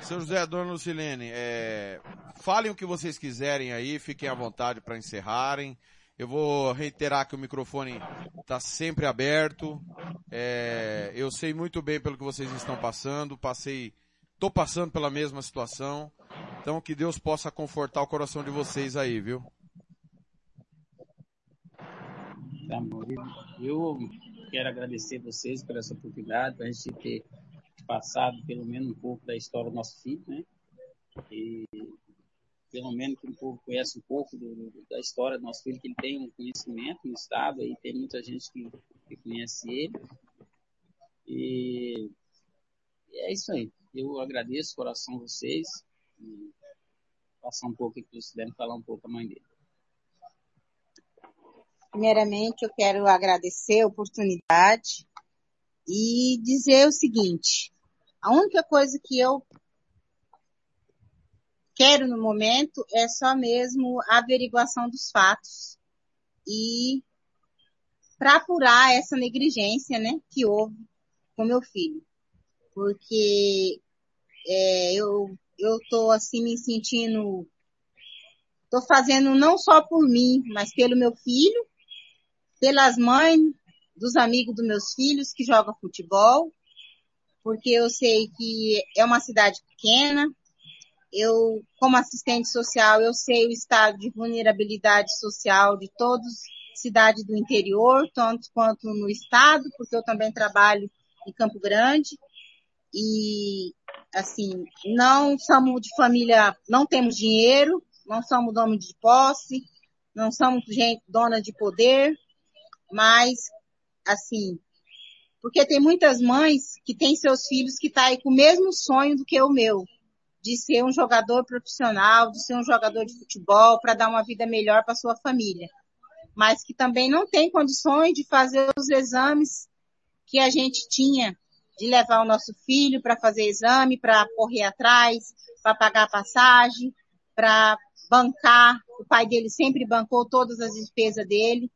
Speaker 1: Seu José, Dona Lucilene, é, falem o que vocês quiserem aí, fiquem à vontade para encerrarem. Eu vou reiterar que o microfone está sempre aberto. É, eu sei muito bem pelo que vocês estão passando. Passei, estou passando pela mesma situação. Então que Deus possa confortar o coração de vocês aí, viu?
Speaker 4: Tá eu quero agradecer vocês por essa oportunidade, para a gente ter passado pelo menos um pouco da história do nosso filho, né? E pelo menos que um pouco conhece um pouco do, da história do nosso filho, que ele tem um conhecimento no estado, aí tem muita gente que, que conhece ele. E, e, é isso aí. Eu agradeço o coração vocês e passar um pouco aqui para vocês falar um pouco a mãe dele.
Speaker 2: Primeiramente, eu quero agradecer a oportunidade e dizer o seguinte: a única coisa que eu quero no momento é só mesmo a averiguação dos fatos e para apurar essa negligência, né, que houve com meu filho, porque é, eu eu tô assim me sentindo, tô fazendo não só por mim, mas pelo meu filho, pelas mães dos amigos dos meus filhos que jogam futebol, porque eu sei que é uma cidade pequena, eu, como assistente social, eu sei o estado de vulnerabilidade social de todos cidades do interior, tanto quanto no estado, porque eu também trabalho em Campo Grande. E, assim, não somos de família, não temos dinheiro, não somos donos de posse, não somos gente dona de poder, mas, assim, porque tem muitas mães que têm seus filhos que tá aí com o mesmo sonho do que o meu, de ser um jogador profissional, de ser um jogador de futebol, para dar uma vida melhor para sua família. Mas que também não tem condições de fazer os exames que a gente tinha, de levar o nosso filho para fazer exame, para correr atrás, para pagar passagem, para bancar. O pai dele sempre bancou todas as despesas dele.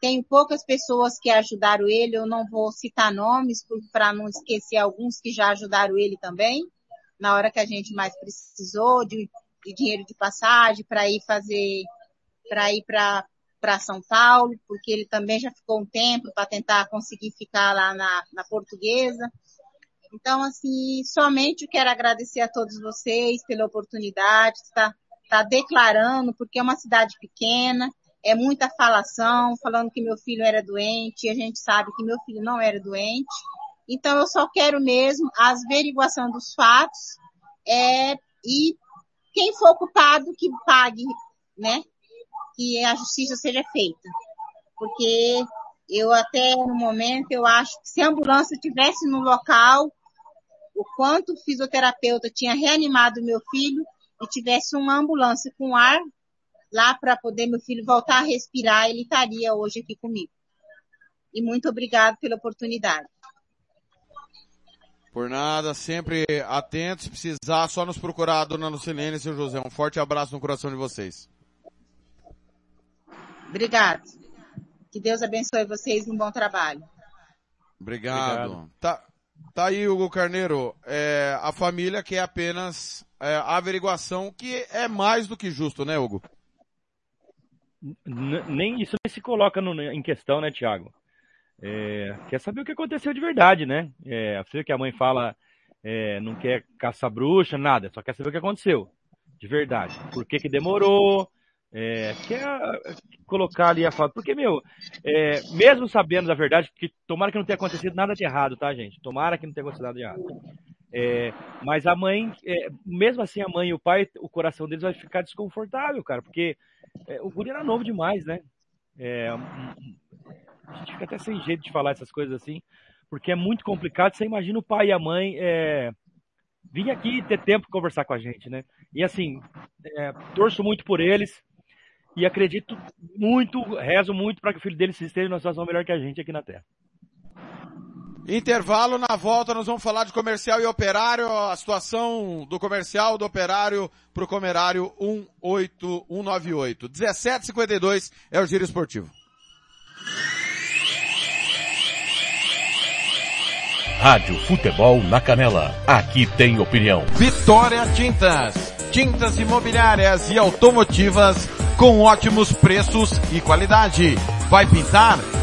Speaker 2: Tenho poucas pessoas que ajudaram ele, eu não vou citar nomes para não esquecer alguns que já ajudaram ele também na hora que a gente mais precisou de, de dinheiro de passagem para ir fazer, para ir para para São Paulo, porque ele também já ficou um tempo para tentar conseguir ficar lá na, na portuguesa. Então, assim, somente eu quero agradecer a todos vocês pela oportunidade, está tá declarando, porque é uma cidade pequena, é muita falação, falando que meu filho era doente, e a gente sabe que meu filho não era doente. Então, eu só quero mesmo a averiguação dos fatos é, e quem for culpado que pague, né? Que a justiça seja feita. Porque eu até no momento eu acho que se a ambulância tivesse no local, o quanto o fisioterapeuta tinha reanimado meu filho e tivesse uma ambulância com ar lá para poder meu filho voltar a respirar, ele estaria hoje aqui comigo. E muito obrigado pela oportunidade.
Speaker 1: Por nada, sempre atentos. Se precisar, só nos procurar a dona Lucilene e seu José. Um forte abraço no coração de vocês.
Speaker 2: Obrigado. Que Deus abençoe vocês e um bom trabalho.
Speaker 1: Obrigado. Obrigado. Tá, tá aí, Hugo Carneiro. É, a família quer apenas é, a averiguação, que é mais do que justo, né, Hugo?
Speaker 3: Nem isso nem se coloca no, em questão, né, Tiago? é, quer saber o que aconteceu de verdade, né? É, você que a mãe fala, é, não quer caçar bruxa, nada, só quer saber o que aconteceu, de verdade. Por que que demorou? É, quer colocar ali a foto. Porque, meu, é, mesmo sabendo da verdade, que tomara que não tenha acontecido nada de errado, tá, gente? Tomara que não tenha acontecido nada de errado. É, mas a mãe, é, mesmo assim, a mãe e o pai, o coração deles vai ficar desconfortável, cara, porque é, o guri era novo demais, né? É, a gente fica até sem jeito de falar essas coisas assim, porque é muito complicado. Você imagina o pai e a mãe é, vir aqui e ter tempo para conversar com a gente, né? E assim, é, torço muito por eles e acredito muito, rezo muito para que o filho deles esteja numa situação melhor que a gente aqui na Terra.
Speaker 1: Intervalo, na volta nós vamos falar de comercial e operário, a situação do comercial, do operário pro comerário 18198. 1752 é o giro esportivo.
Speaker 5: Rádio Futebol na Canela. Aqui tem opinião.
Speaker 1: Vitória Tintas. Tintas imobiliárias e automotivas com ótimos preços e qualidade. Vai pintar?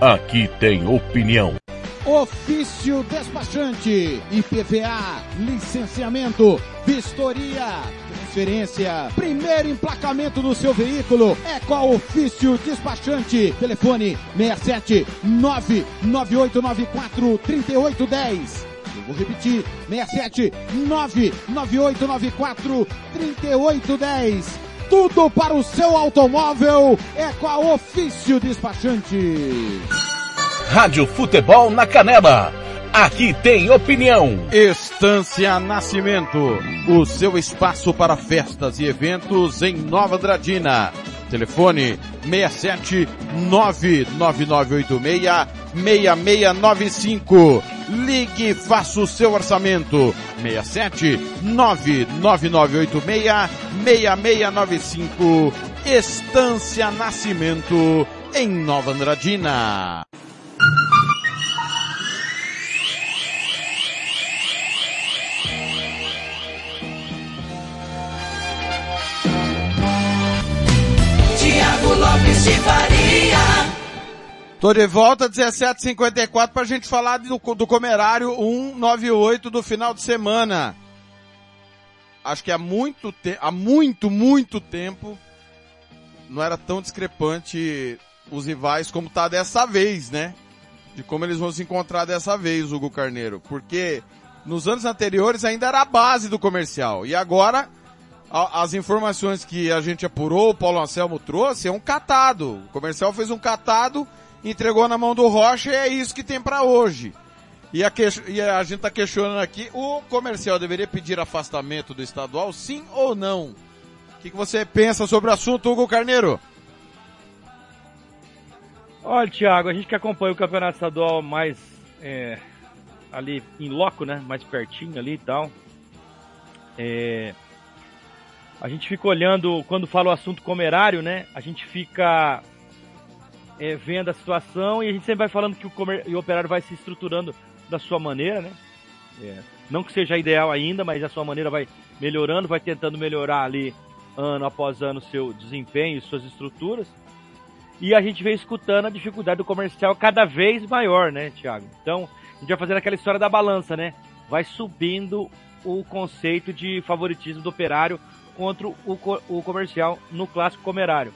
Speaker 5: Aqui tem opinião.
Speaker 6: Ofício despachante, IPVA, licenciamento, vistoria, transferência, primeiro emplacamento do seu veículo é a Ofício Despachante. Telefone 67 99894 3810. Eu vou repetir, 67 99894 3810. Tudo para o seu automóvel é com a Ofício Despachante.
Speaker 5: Rádio Futebol na Canela. Aqui tem opinião.
Speaker 1: Estância Nascimento, o seu espaço para festas e eventos em Nova Andradina. Telefone 67 99986 6695. Ligue faça o seu orçamento. 67 99986 6695. Estância Nascimento em Nova Andradina.
Speaker 7: Tiago Lopes de Faria.
Speaker 1: Tô de volta, 17h54, pra gente falar do, do Comerário 198 do final de semana. Acho que há muito, te há muito, muito tempo não era tão discrepante os rivais como tá dessa vez, né? De como eles vão se encontrar dessa vez, Hugo Carneiro. Porque nos anos anteriores ainda era a base do comercial. E agora, a, as informações que a gente apurou, o Paulo Anselmo trouxe, é um catado. O comercial fez um catado, entregou na mão do Rocha e é isso que tem para hoje. E a, que, e a gente tá questionando aqui, o comercial deveria pedir afastamento do estadual, sim ou não? O que, que você pensa sobre o assunto, Hugo Carneiro?
Speaker 3: Olha, Thiago, a gente que acompanha o campeonato estadual mais é, ali em loco, né? Mais pertinho ali e tal. É, a gente fica olhando, quando fala o assunto comerário, né? A gente fica é, vendo a situação e a gente sempre vai falando que o, comer, o operário vai se estruturando da sua maneira, né? É, não que seja ideal ainda, mas a sua maneira vai melhorando, vai tentando melhorar ali ano após ano seu desempenho e suas estruturas. E a gente vem escutando a dificuldade do comercial cada vez maior, né, Thiago? Então, a gente vai fazendo aquela história da balança, né? Vai subindo o conceito de favoritismo do operário contra o, o comercial no clássico comerário.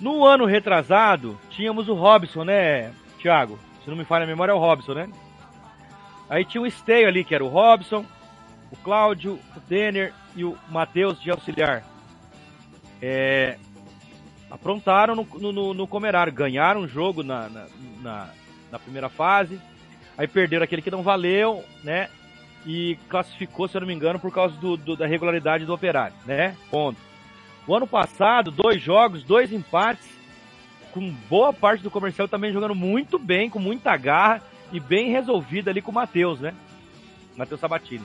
Speaker 3: No ano retrasado, tínhamos o Robson, né, Thiago? Se não me falha a memória, é o Robson, né? Aí tinha o esteio ali, que era o Robson, o Cláudio, o Denner e o Matheus de auxiliar. É, aprontaram no, no, no Comerário, ganharam o jogo na, na, na, na, primeira fase, aí perderam aquele que não valeu, né? E classificou, se eu não me engano, por causa do, do, da regularidade do operário, né? Ponto. O ano passado, dois jogos, dois empates com boa parte do comercial também jogando muito bem, com muita garra e bem resolvida ali com o Matheus, né? Matheus Sabatini.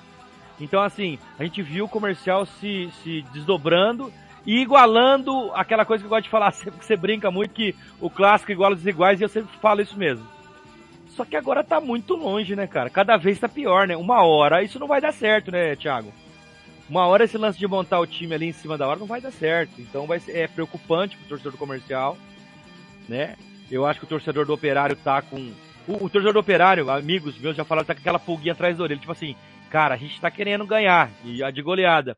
Speaker 3: Então, assim, a gente viu o comercial se, se desdobrando e igualando aquela coisa que eu gosto de falar sempre, que você brinca muito, que o clássico iguala os iguais, e eu sempre falo isso mesmo. Só que agora tá muito longe, né, cara? Cada vez tá pior, né? Uma hora isso não vai dar certo, né, Thiago? Uma hora esse lance de montar o time ali em cima da hora não vai dar certo. Então vai ser, é preocupante pro torcedor do comercial, né? Eu acho que o torcedor do operário tá com. O, o torcedor do operário, amigos meus já falaram, tá com aquela pulguinha atrás da orelha. Tipo assim, cara, a gente tá querendo ganhar, e a de goleada.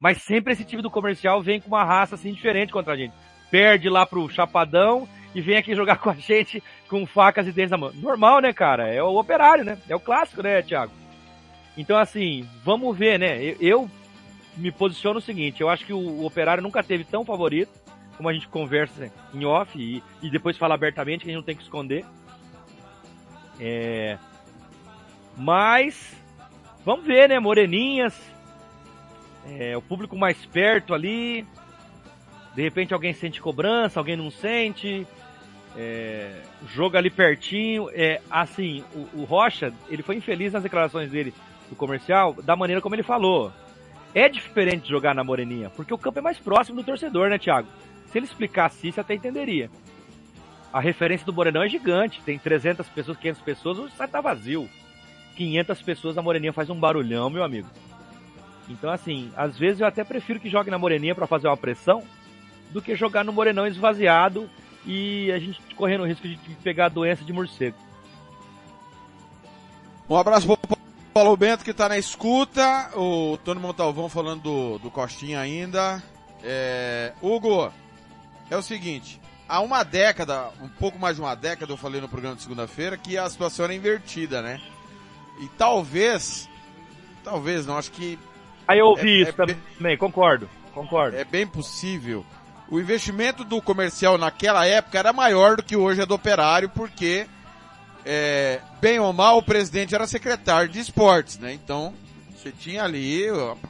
Speaker 3: Mas sempre esse time do comercial vem com uma raça assim diferente contra a gente. Perde lá pro Chapadão e vem aqui jogar com a gente com facas e dentes na mão. Normal, né, cara? É o operário, né? É o clássico, né, Thiago? Então, assim, vamos ver, né? Eu, eu me posiciono o seguinte, eu acho que o, o operário nunca teve tão favorito, como a gente conversa em off e, e depois fala abertamente, que a gente não tem que esconder. É... Mas, vamos ver, né? Moreninhas, é, o público mais perto ali. De repente alguém sente cobrança, alguém não sente. É, jogo ali pertinho. É, assim, o, o, Rocha, ele foi infeliz nas declarações dele do comercial, da maneira como ele falou. É diferente jogar na Moreninha, porque o campo é mais próximo do torcedor, né, Thiago? Se ele explicasse isso, até entenderia. A referência do Morenão é gigante, tem 300 pessoas, 500 pessoas, o estádio tá vazio. 500 pessoas, a Moreninha faz um barulhão, meu amigo. Então, assim, às vezes eu até prefiro que jogue na Moreninha para fazer uma pressão do que jogar no Morenão esvaziado e a gente correndo o risco de pegar a doença de morcego.
Speaker 1: Um abraço pro Paulo Bento que tá na escuta, o Tony Montalvão falando do, do Costinha ainda. É, Hugo, é o seguinte, há uma década, um pouco mais de uma década, eu falei no programa de segunda-feira, que a situação era invertida, né? E talvez, talvez, não, acho que
Speaker 3: Aí eu ouvi é, isso é também, bem, concordo, concordo.
Speaker 1: É bem possível. O investimento do comercial naquela época era maior do que hoje é do operário, porque, é, bem ou mal, o presidente era secretário de esportes, né? Então, você tinha ali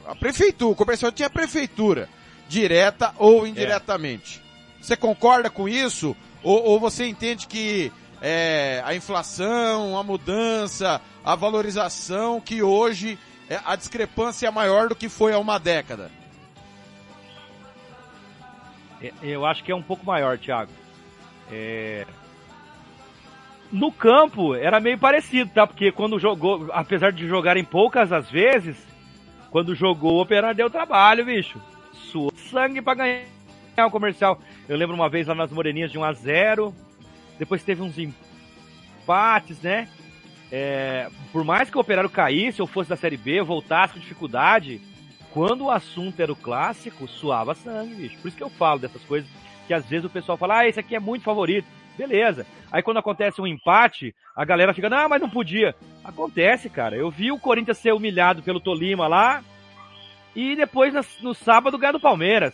Speaker 1: a, prefeitura, o comercial tinha a prefeitura, direta ou indiretamente. É. Você concorda com isso? Ou, ou você entende que é, a inflação, a mudança, a valorização que hoje é, a discrepância é maior do que foi há uma década?
Speaker 3: É, eu acho que é um pouco maior, Thiago. É... No campo era meio parecido, tá? Porque quando jogou, apesar de jogarem poucas às vezes, quando jogou o Operário deu trabalho, bicho. Sua sangue para ganhar o comercial. Eu lembro uma vez lá nas Moreninhas de 1 a 0 depois teve uns empates, né? é, por mais que o Operário caísse ou fosse da Série B, voltasse com dificuldade, quando o assunto era o clássico, suava sangue, bicho. Por isso que eu falo dessas coisas, que às vezes o pessoal fala, ah, esse aqui é muito favorito. Beleza. Aí quando acontece um empate, a galera fica, não, mas não podia. Acontece, cara. Eu vi o Corinthians ser humilhado pelo Tolima lá, e depois no sábado ganhar do Palmeiras.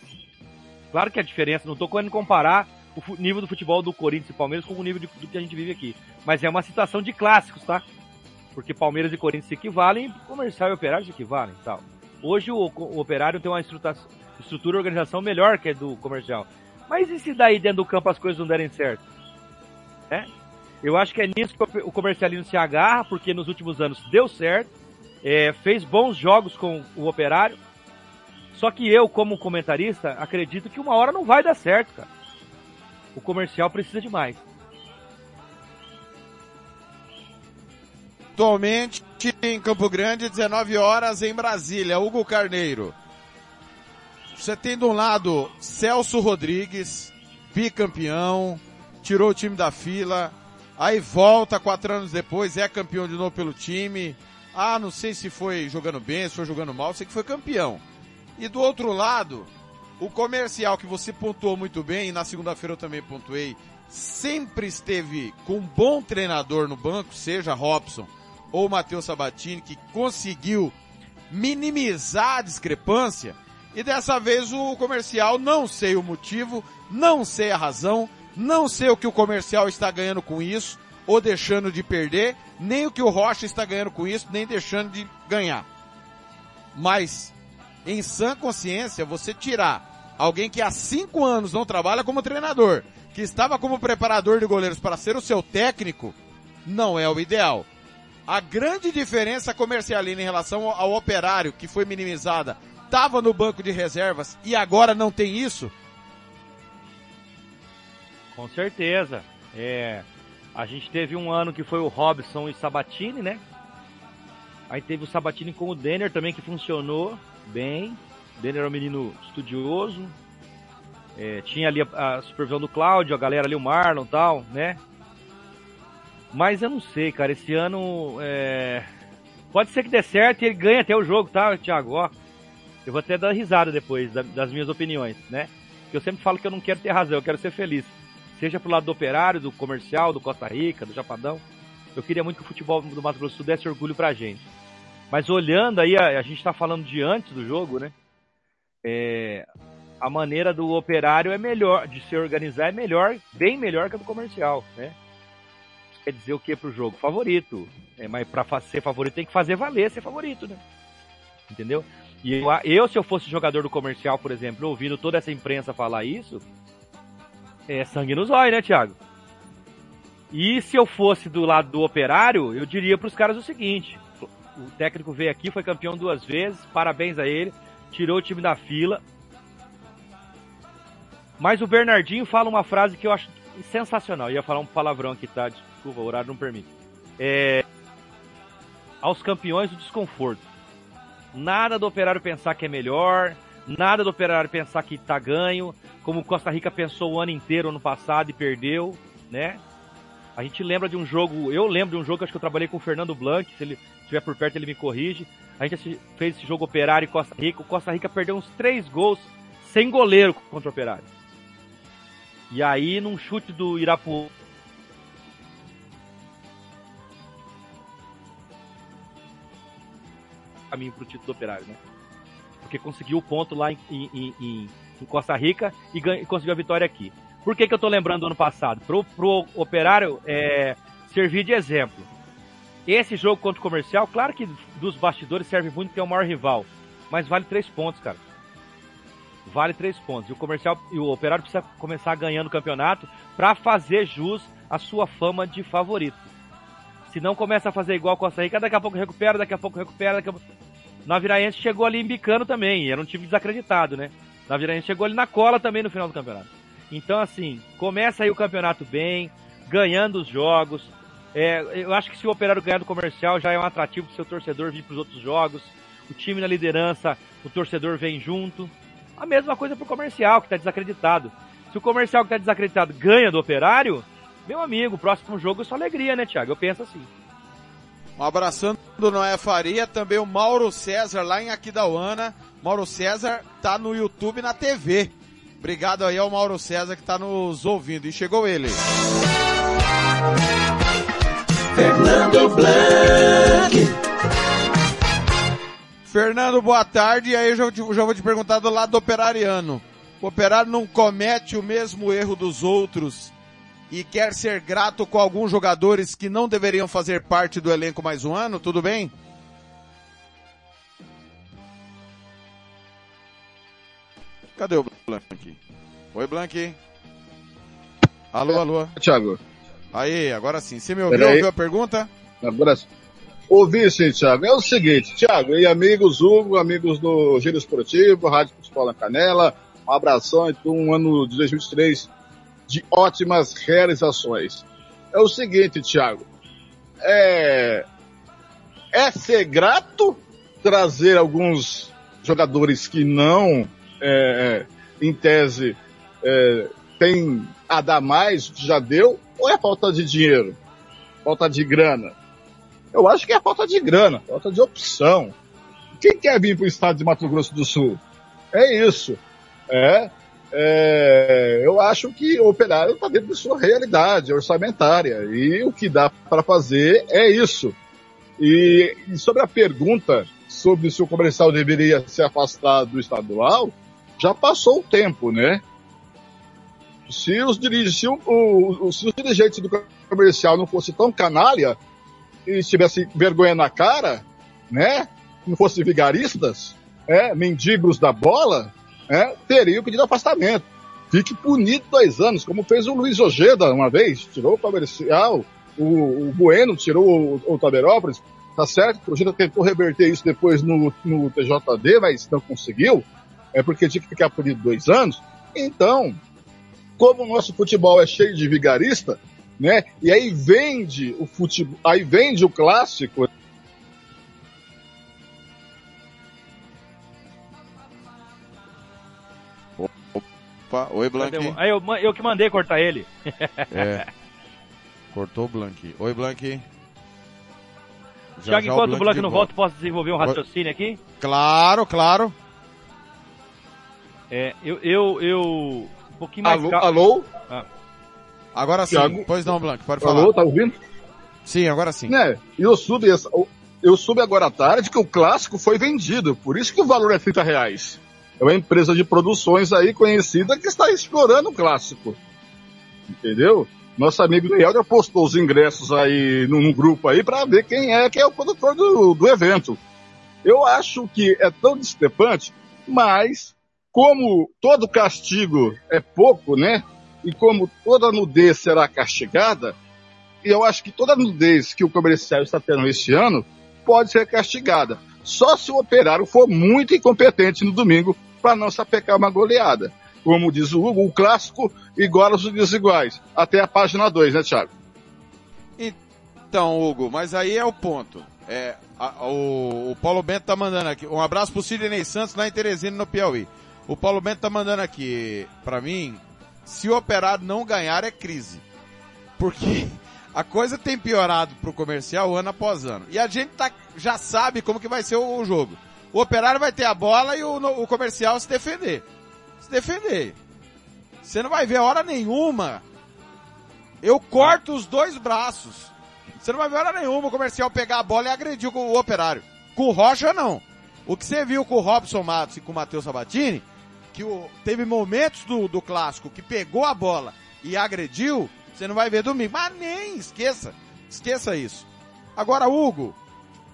Speaker 3: Claro que a diferença, não tô querendo comparar o nível do futebol do Corinthians e Palmeiras com o nível de, do que a gente vive aqui. Mas é uma situação de clássicos, tá? Porque Palmeiras e Corinthians se equivalem, comercial e operário se equivalem tal. Hoje o, o operário tem uma estrutura, estrutura e organização melhor que a do comercial. Mas e se daí dentro do campo as coisas não derem certo? É? Eu acho que é nisso que o comercialismo se agarra, porque nos últimos anos deu certo, é, fez bons jogos com o operário. Só que eu, como comentarista, acredito que uma hora não vai dar certo, cara o comercial precisa de mais.
Speaker 1: Atualmente em Campo Grande, 19 horas em Brasília, Hugo Carneiro. Você tem de um lado Celso Rodrigues, bicampeão, tirou o time da fila, aí volta quatro anos depois, é campeão de novo pelo time. Ah, não sei se foi jogando bem, se foi jogando mal, sei que foi campeão. E do outro lado, o comercial que você pontuou muito bem, e na segunda-feira eu também pontuei, sempre esteve com um bom treinador no banco, seja Robson ou Matheus Sabatini, que conseguiu minimizar a discrepância. E dessa vez o comercial, não sei o motivo, não sei a razão, não sei o que o comercial está ganhando com isso, ou deixando de perder, nem o que o Rocha está ganhando com isso, nem deixando de ganhar. Mas em sã consciência, você tirar alguém que há cinco anos não trabalha como treinador, que estava como preparador de goleiros para ser o seu técnico, não é o ideal. A grande diferença comercialina em relação ao operário, que foi minimizada, estava no banco de reservas e agora não tem isso?
Speaker 3: Com certeza. É, a gente teve um ano que foi o Robson e Sabatini, né? Aí teve o Sabatini com o Denner também, que funcionou bem. O Denner é um menino estudioso. É, tinha ali a, a, supervisão do Cláudio, a galera ali, o Marlon e tal, né? Mas eu não sei, cara. Esse ano é... pode ser que dê certo e ele ganhe até o jogo, tá, Thiago? Ó, eu vou até dar risada depois da, das minhas opiniões, né? Porque eu sempre falo que eu não quero ter razão, eu quero ser feliz. Seja pro lado do operário, do comercial, do Costa Rica, do Chapadão. Eu queria muito que o futebol do Mato Grosso desse orgulho pra gente. Mas olhando aí, a, a gente está falando de antes do jogo, né? É, a maneira do operário é melhor, de se organizar é melhor, bem melhor que a do comercial, né? Isso quer dizer o que pro jogo? Favorito. É, mas para ser favorito tem que fazer valer ser favorito, né? Entendeu? E eu, eu, se eu fosse jogador do comercial, por exemplo, ouvindo toda essa imprensa falar isso, é sangue nos olhos, né, Thiago? E se eu fosse do lado do operário, eu diria para os caras o seguinte: o técnico veio aqui, foi campeão duas vezes, parabéns a ele, tirou o time da fila. Mas o Bernardinho fala uma frase que eu acho sensacional. Eu ia falar um palavrão aqui, tá? Desculpa, o horário não permite. É... Aos campeões o desconforto. Nada do operário pensar que é melhor, nada do operário pensar que tá ganho, como Costa Rica pensou o ano inteiro ano passado e perdeu, né? A gente lembra de um jogo, eu lembro de um jogo acho que eu trabalhei com o Fernando Blanc, se ele estiver por perto ele me corrige. A gente fez esse jogo Operário e Costa Rica. O Costa Rica perdeu uns três gols sem goleiro contra o Operário. E aí, num chute do Irapu. Caminho pro título do Operário, né? Porque conseguiu o ponto lá em, em, em, em Costa Rica e, e conseguiu a vitória aqui. Por que, que eu tô lembrando do ano passado? Pro, pro Operário é, servir de exemplo. Esse jogo contra o comercial, claro que dos bastidores serve muito porque é o maior rival. Mas vale três pontos, cara. Vale três pontos. E o comercial e o operário precisa começar ganhando o campeonato para fazer jus à sua fama de favorito. Se não começa a fazer igual Costa Rica, daqui a pouco recupera, daqui a pouco recupera, daqui a pouco. Naviraense chegou ali embicando também, era um time desacreditado, né? Naviraense chegou ali na cola também no final do campeonato. Então, assim, começa aí o campeonato bem, ganhando os jogos. É, eu acho que se o Operário ganhar do comercial já é um atrativo para o seu torcedor vir para os outros jogos. O time na liderança, o torcedor vem junto. A mesma coisa para o comercial, que está desacreditado. Se o comercial que está desacreditado ganha do Operário, meu amigo, próximo jogo é só alegria, né, Thiago? Eu penso assim.
Speaker 1: Um abraçando do Noé Faria, também o Mauro César lá em Aquidauana. Mauro César tá no YouTube na TV. Obrigado aí ao Mauro César que está nos ouvindo. E chegou ele.
Speaker 7: Fernando Blanc.
Speaker 1: Fernando, boa tarde. E aí eu já, já vou te perguntar do lado do operariano. O operário não comete o mesmo erro dos outros e quer ser grato com alguns jogadores que não deveriam fazer parte do elenco mais um ano? Tudo bem? Cadê o Blank? Oi, Blank. Alô, alô.
Speaker 8: Thiago.
Speaker 1: Aí, agora sim. Você me ouviu, ouviu a pergunta?
Speaker 8: Agora sim. Ouvi sim, Thiago. É o seguinte, Thiago e amigos, Hugo, amigos do Giro Esportivo, Rádio Futebol na Canela, um abração e um ano de 2023 de ótimas realizações. É o seguinte, Thiago. É, é ser grato trazer alguns jogadores que não é, em tese, é, tem a dar mais, já deu, ou é falta de dinheiro? Falta de grana? Eu acho que é falta de grana, falta de opção. Quem quer vir para o estado de Mato Grosso do Sul? É isso. É, é, eu acho que o operário está dentro de sua realidade orçamentária e o que dá para fazer é isso. E, e, sobre a pergunta sobre se o comercial deveria se afastar do estadual, já passou o tempo, né? Se os, se, o, se os dirigentes do comercial não fossem tão canalha e tivessem vergonha na cara, né? Não fossem vigaristas, é, mendigos da bola, é, teriam pedido afastamento. fique punido dois anos, como fez o Luiz Ojeda uma vez, tirou o comercial, o, o Bueno tirou o, o Taberópolis, tá certo? O Ojeda tentou reverter isso depois no, no TJD, mas não conseguiu, é porque tinha que ficar punido dois anos. Então, como o nosso futebol é cheio de vigarista, né? E aí vende o futebol, aí vende o clássico.
Speaker 1: Opa, oi Blank.
Speaker 3: Aí eu, eu que mandei cortar ele.
Speaker 1: É. Cortou o Blank. Oi Blank.
Speaker 3: Já, já enquanto o Blank, não volta,
Speaker 1: volta,
Speaker 3: posso desenvolver um raciocínio aqui?
Speaker 1: Claro, claro.
Speaker 3: É, eu, eu, eu, um pouquinho mais
Speaker 8: Alô?
Speaker 3: cal-
Speaker 8: alô?
Speaker 3: Ah,
Speaker 1: Agora sim.
Speaker 8: Thiago?
Speaker 1: Pois não, Blank, pode falar.
Speaker 8: Alô, tá ouvindo?
Speaker 1: Sim, agora sim.
Speaker 8: E eu soube, essa- eu soube agora à tarde que o clássico foi vendido, por isso que o valor é 30 reais. É uma empresa de produções aí conhecida que está explorando o clássico. Entendeu? Nosso amigo Leandro postou os ingressos aí num, num grupo aí para ver quem é que é o produtor do, do evento. Eu acho que é tão discrepante, mas como todo castigo é pouco, né? E como toda nudez será castigada, e eu acho que toda nudez que o comercial está tendo este ano pode ser castigada. Só se o operário for muito incompetente no domingo para não sapecar uma goleada. Como diz o Hugo, o clássico iguala os desiguais. Até a página 2, né, Thiago?
Speaker 1: Então, Hugo, mas aí é o ponto. É, a- o, o Paulo Bento tá mandando aqui. Um abraço pro Sidney Santos lá em Teresina, no Piauí. O Paulo Bento tá mandando aqui, pra mim, se o operário não ganhar é crise. Porque a coisa tem piorado pro comercial ano após ano. E a gente tá, já sabe como que vai ser o, o jogo. O operário vai ter a bola e o, no- o comercial se defender. Se defender. Você não vai ver hora nenhuma. Eu corto os dois braços. Você não vai ver hora nenhuma o comercial pegar a bola e agredir o, o operário. Com o Rocha, não. O que você viu com o Robson Matos e com o Matheus Sabatini, que o, teve momentos do, do clássico que pegou a bola e agrediu, você não vai ver domingo. Mas nem esqueça. Esqueça isso. Agora, Hugo,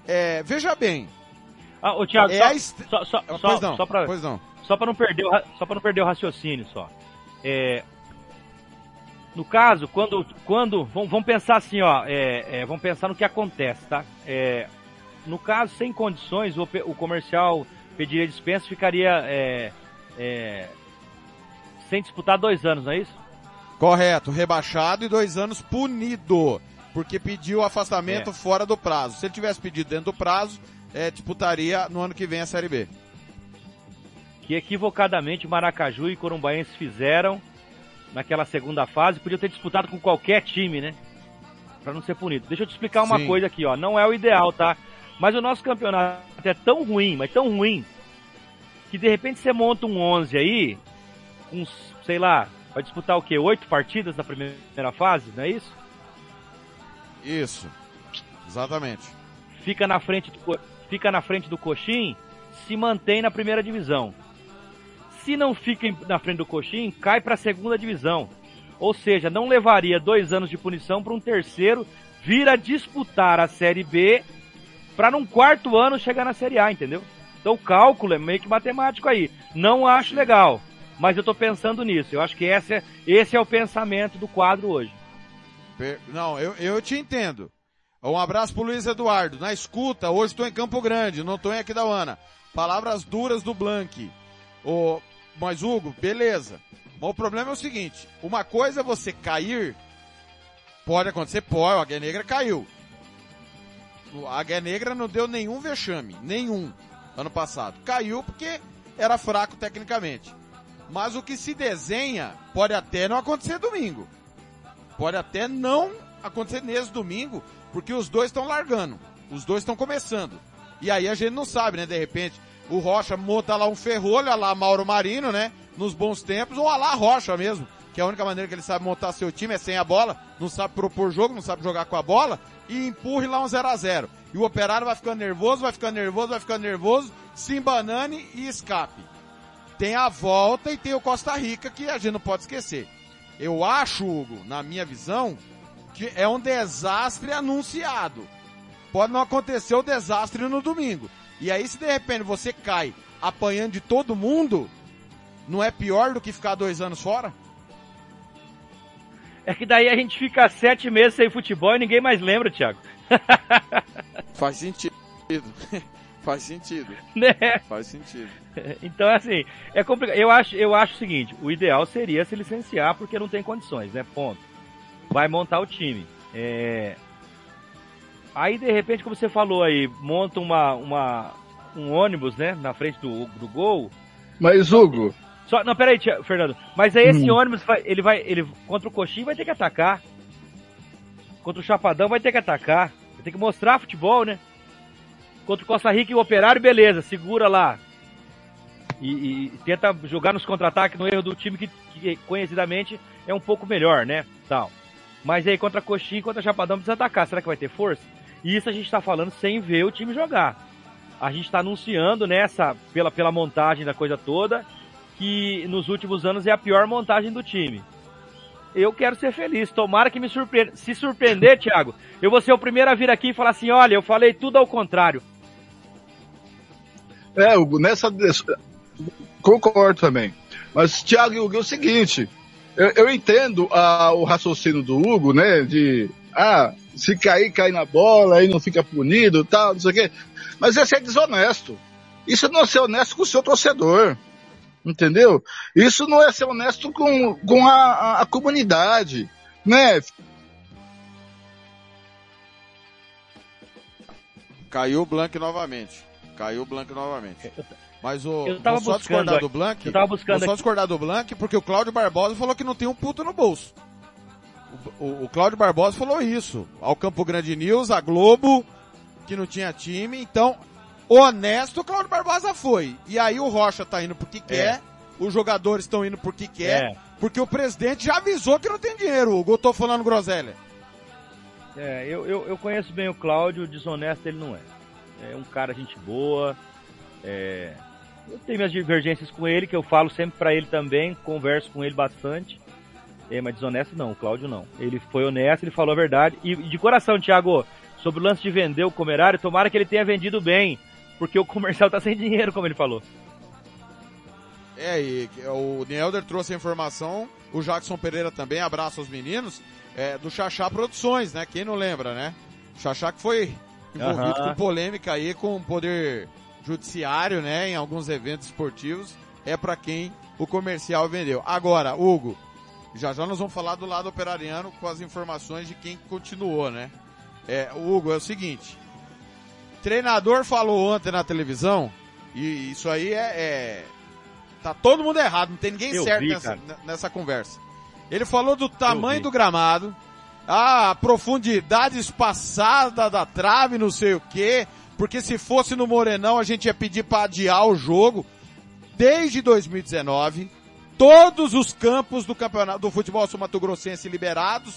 Speaker 1: é, veja bem.
Speaker 3: Ah, ô Thiago,
Speaker 1: É
Speaker 3: só,
Speaker 1: a est-
Speaker 3: só, só,
Speaker 1: Pois
Speaker 3: só,
Speaker 1: não,
Speaker 3: só pra,
Speaker 1: pois não.
Speaker 3: só pra não perder o, só para não perder o raciocínio só. É, no caso, quando, quando, vamos, vamos pensar assim, ó, é, é, vamos pensar no que acontece, tá? É, no caso, sem condições, o, o comercial pediria dispensa, ficaria é, sem disputar dois anos, não é isso?
Speaker 1: Correto, rebaixado e dois anos punido, porque pediu afastamento
Speaker 3: É.
Speaker 1: fora do prazo. Se ele tivesse pedido dentro do prazo, é, disputaria no ano que vem a Série B.
Speaker 3: que equivocadamente Maracaju e Corumbaense fizeram naquela segunda fase, podiam ter disputado com qualquer time, né? Pra não ser punido. Deixa eu te explicar uma
Speaker 1: Sim.
Speaker 3: coisa aqui, ó. Não é o ideal, tá? Mas o nosso campeonato é tão ruim, mas tão ruim, que de repente você monta um 11 aí, com, sei lá, vai disputar o quê? Oito partidas na primeira fase, não é isso?
Speaker 1: Isso. Exatamente.
Speaker 3: fica na frente do, fica na frente do Coxim, se mantém na primeira divisão. Se não fica na frente do Coxim, cai para a segunda divisão. Ou seja, não levaria dois anos de punição para um terceiro vir a disputar a Série B para num quarto ano chegar na Série A, entendeu? Então o cálculo é meio que matemático aí. Não acho legal, mas eu estou pensando nisso. Eu acho que esse é, esse é o pensamento do quadro hoje.
Speaker 1: Não, eu, eu te entendo. Um abraço pro Luiz Eduardo. Na escuta, hoje estou em Campo Grande, não estou em Aquidauana. Palavras duras do Blank. Ô, mas Hugo, beleza. Mas o problema é o seguinte, uma coisa é você cair, pode acontecer, pode, a Águia Negra caiu. A Águia Negra não deu nenhum vexame, nenhum, ano passado. Caiu porque era fraco tecnicamente. Mas o que se desenha pode até não acontecer domingo. Pode até não acontecer nesse domingo, porque os dois estão largando. Os dois estão começando. E aí a gente não sabe, né? De repente, o Rocha monta lá um ferrolho, a lá Mauro Marino, né? Nos bons tempos, ou a lá Rocha mesmo. Que é a única maneira que ele sabe montar seu time é sem a bola, não sabe propor jogo, não sabe jogar com a bola, e empurre lá um 0 a 0 E o operário vai ficando nervoso, vai ficando nervoso, vai ficando nervoso, se embanane e escape. Tem a volta e tem o Costa Rica, que a gente não pode esquecer. Eu acho, Hugo, na minha visão, que é um desastre anunciado. Pode não acontecer o desastre no domingo. E aí, se de repente você cai apanhando de todo mundo, não é pior do que ficar dois anos fora?
Speaker 3: É que daí a gente fica sete meses sem futebol e ninguém mais lembra, Thiago.
Speaker 1: Faz sentido. Faz sentido.
Speaker 3: Né?
Speaker 1: Faz sentido.
Speaker 3: Então, assim, é complicado. Eu acho, eu acho o seguinte, o ideal seria se licenciar porque não tem condições, né? Ponto. Vai montar o time. É... Aí, de repente, como você falou aí, monta uma, uma, um ônibus, né, na frente do, do gol.
Speaker 8: Mas, Hugo...
Speaker 3: Só, não, peraí, tia, Fernando. Mas aí esse hum. ônibus, vai, ele vai, ele, contra o Coxinha vai ter que atacar. Contra o Chapadão vai ter que atacar. Vai ter que mostrar futebol, né? Contra o Costa Rica e o Operário, beleza, segura lá. E, e tenta jogar nos contra-ataques no erro do time que, que, conhecidamente é um pouco melhor, né? Tal. Mas aí contra a Coxinha e contra Chapadão precisa atacar. Será que vai ter força? E isso a gente está falando sem ver o time jogar. A gente está anunciando nessa, pela, pela montagem da coisa toda, que nos últimos anos é a pior montagem do time. Eu quero ser feliz, tomara que me surpreenda. Se surpreender, Thiago, eu vou ser o primeiro a vir aqui e falar assim: olha, eu falei tudo ao contrário.
Speaker 8: É, Hugo, nessa. Concordo também. Mas, Thiago, Hugo, é o seguinte: eu, eu entendo o raciocínio do Hugo, né? De. Ah, se cair, cai na bola, aí não fica punido tal, não sei o quê. Mas esse é desonesto. Isso não é ser honesto com o seu torcedor. Entendeu? Isso não é ser honesto com, com a, a, a comunidade, né?
Speaker 1: Caiu o Blank novamente. Caiu o Blank novamente. Mas o.
Speaker 3: Eu tava
Speaker 1: só discordar do Blank.
Speaker 3: Eu tava buscando.
Speaker 1: Vou só discordar do Blank porque o Cláudio Barbosa falou que não tem um puto no bolso. O, o, o Cláudio Barbosa falou isso. Ao Campo Grande News, a Globo, que não tinha time. Então, honesto o Cláudio Barbosa foi. E aí o Rocha tá indo porque quer. É. Os jogadores estão indo porque quer. É. Porque o presidente já avisou que não tem dinheiro. O tô falando groselha.
Speaker 3: É, eu, eu, eu conheço bem o Cláudio, desonesto ele não é. É um cara gente boa. É, eu tenho minhas divergências com ele, que eu falo sempre para ele também, converso com ele bastante. É, mas desonesto não, o Cláudio não. Ele foi honesto, ele falou a verdade. E de coração, Thiago, sobre o lance de vender o comerário, tomara que ele tenha vendido bem, porque o comercial tá sem dinheiro, como ele falou.
Speaker 1: É, e o Nielder trouxe a informação, o Jackson Pereira também, abraço aos meninos, é, do Xaxá Produções, né? Quem não lembra, né? Xaxá que foi envolvido com polêmica aí com o poder judiciário, né, em alguns eventos esportivos, é para quem o comercial vendeu. Agora, Hugo, já já nós vamos falar do lado operariano com as informações de quem continuou, né? É, Hugo, é o seguinte, treinador falou ontem na televisão, e isso aí é, é tá todo mundo errado, não tem ninguém
Speaker 3: Eu
Speaker 1: certo
Speaker 3: vi,
Speaker 1: nessa, nessa conversa. Ele falou do tamanho do gramado, a profundidade espaçada da trave, não sei o quê, porque se fosse no Morenão a gente ia pedir para adiar o jogo. Desde 2019, todos os campos do campeonato do futebol sul-mato-grossense liberados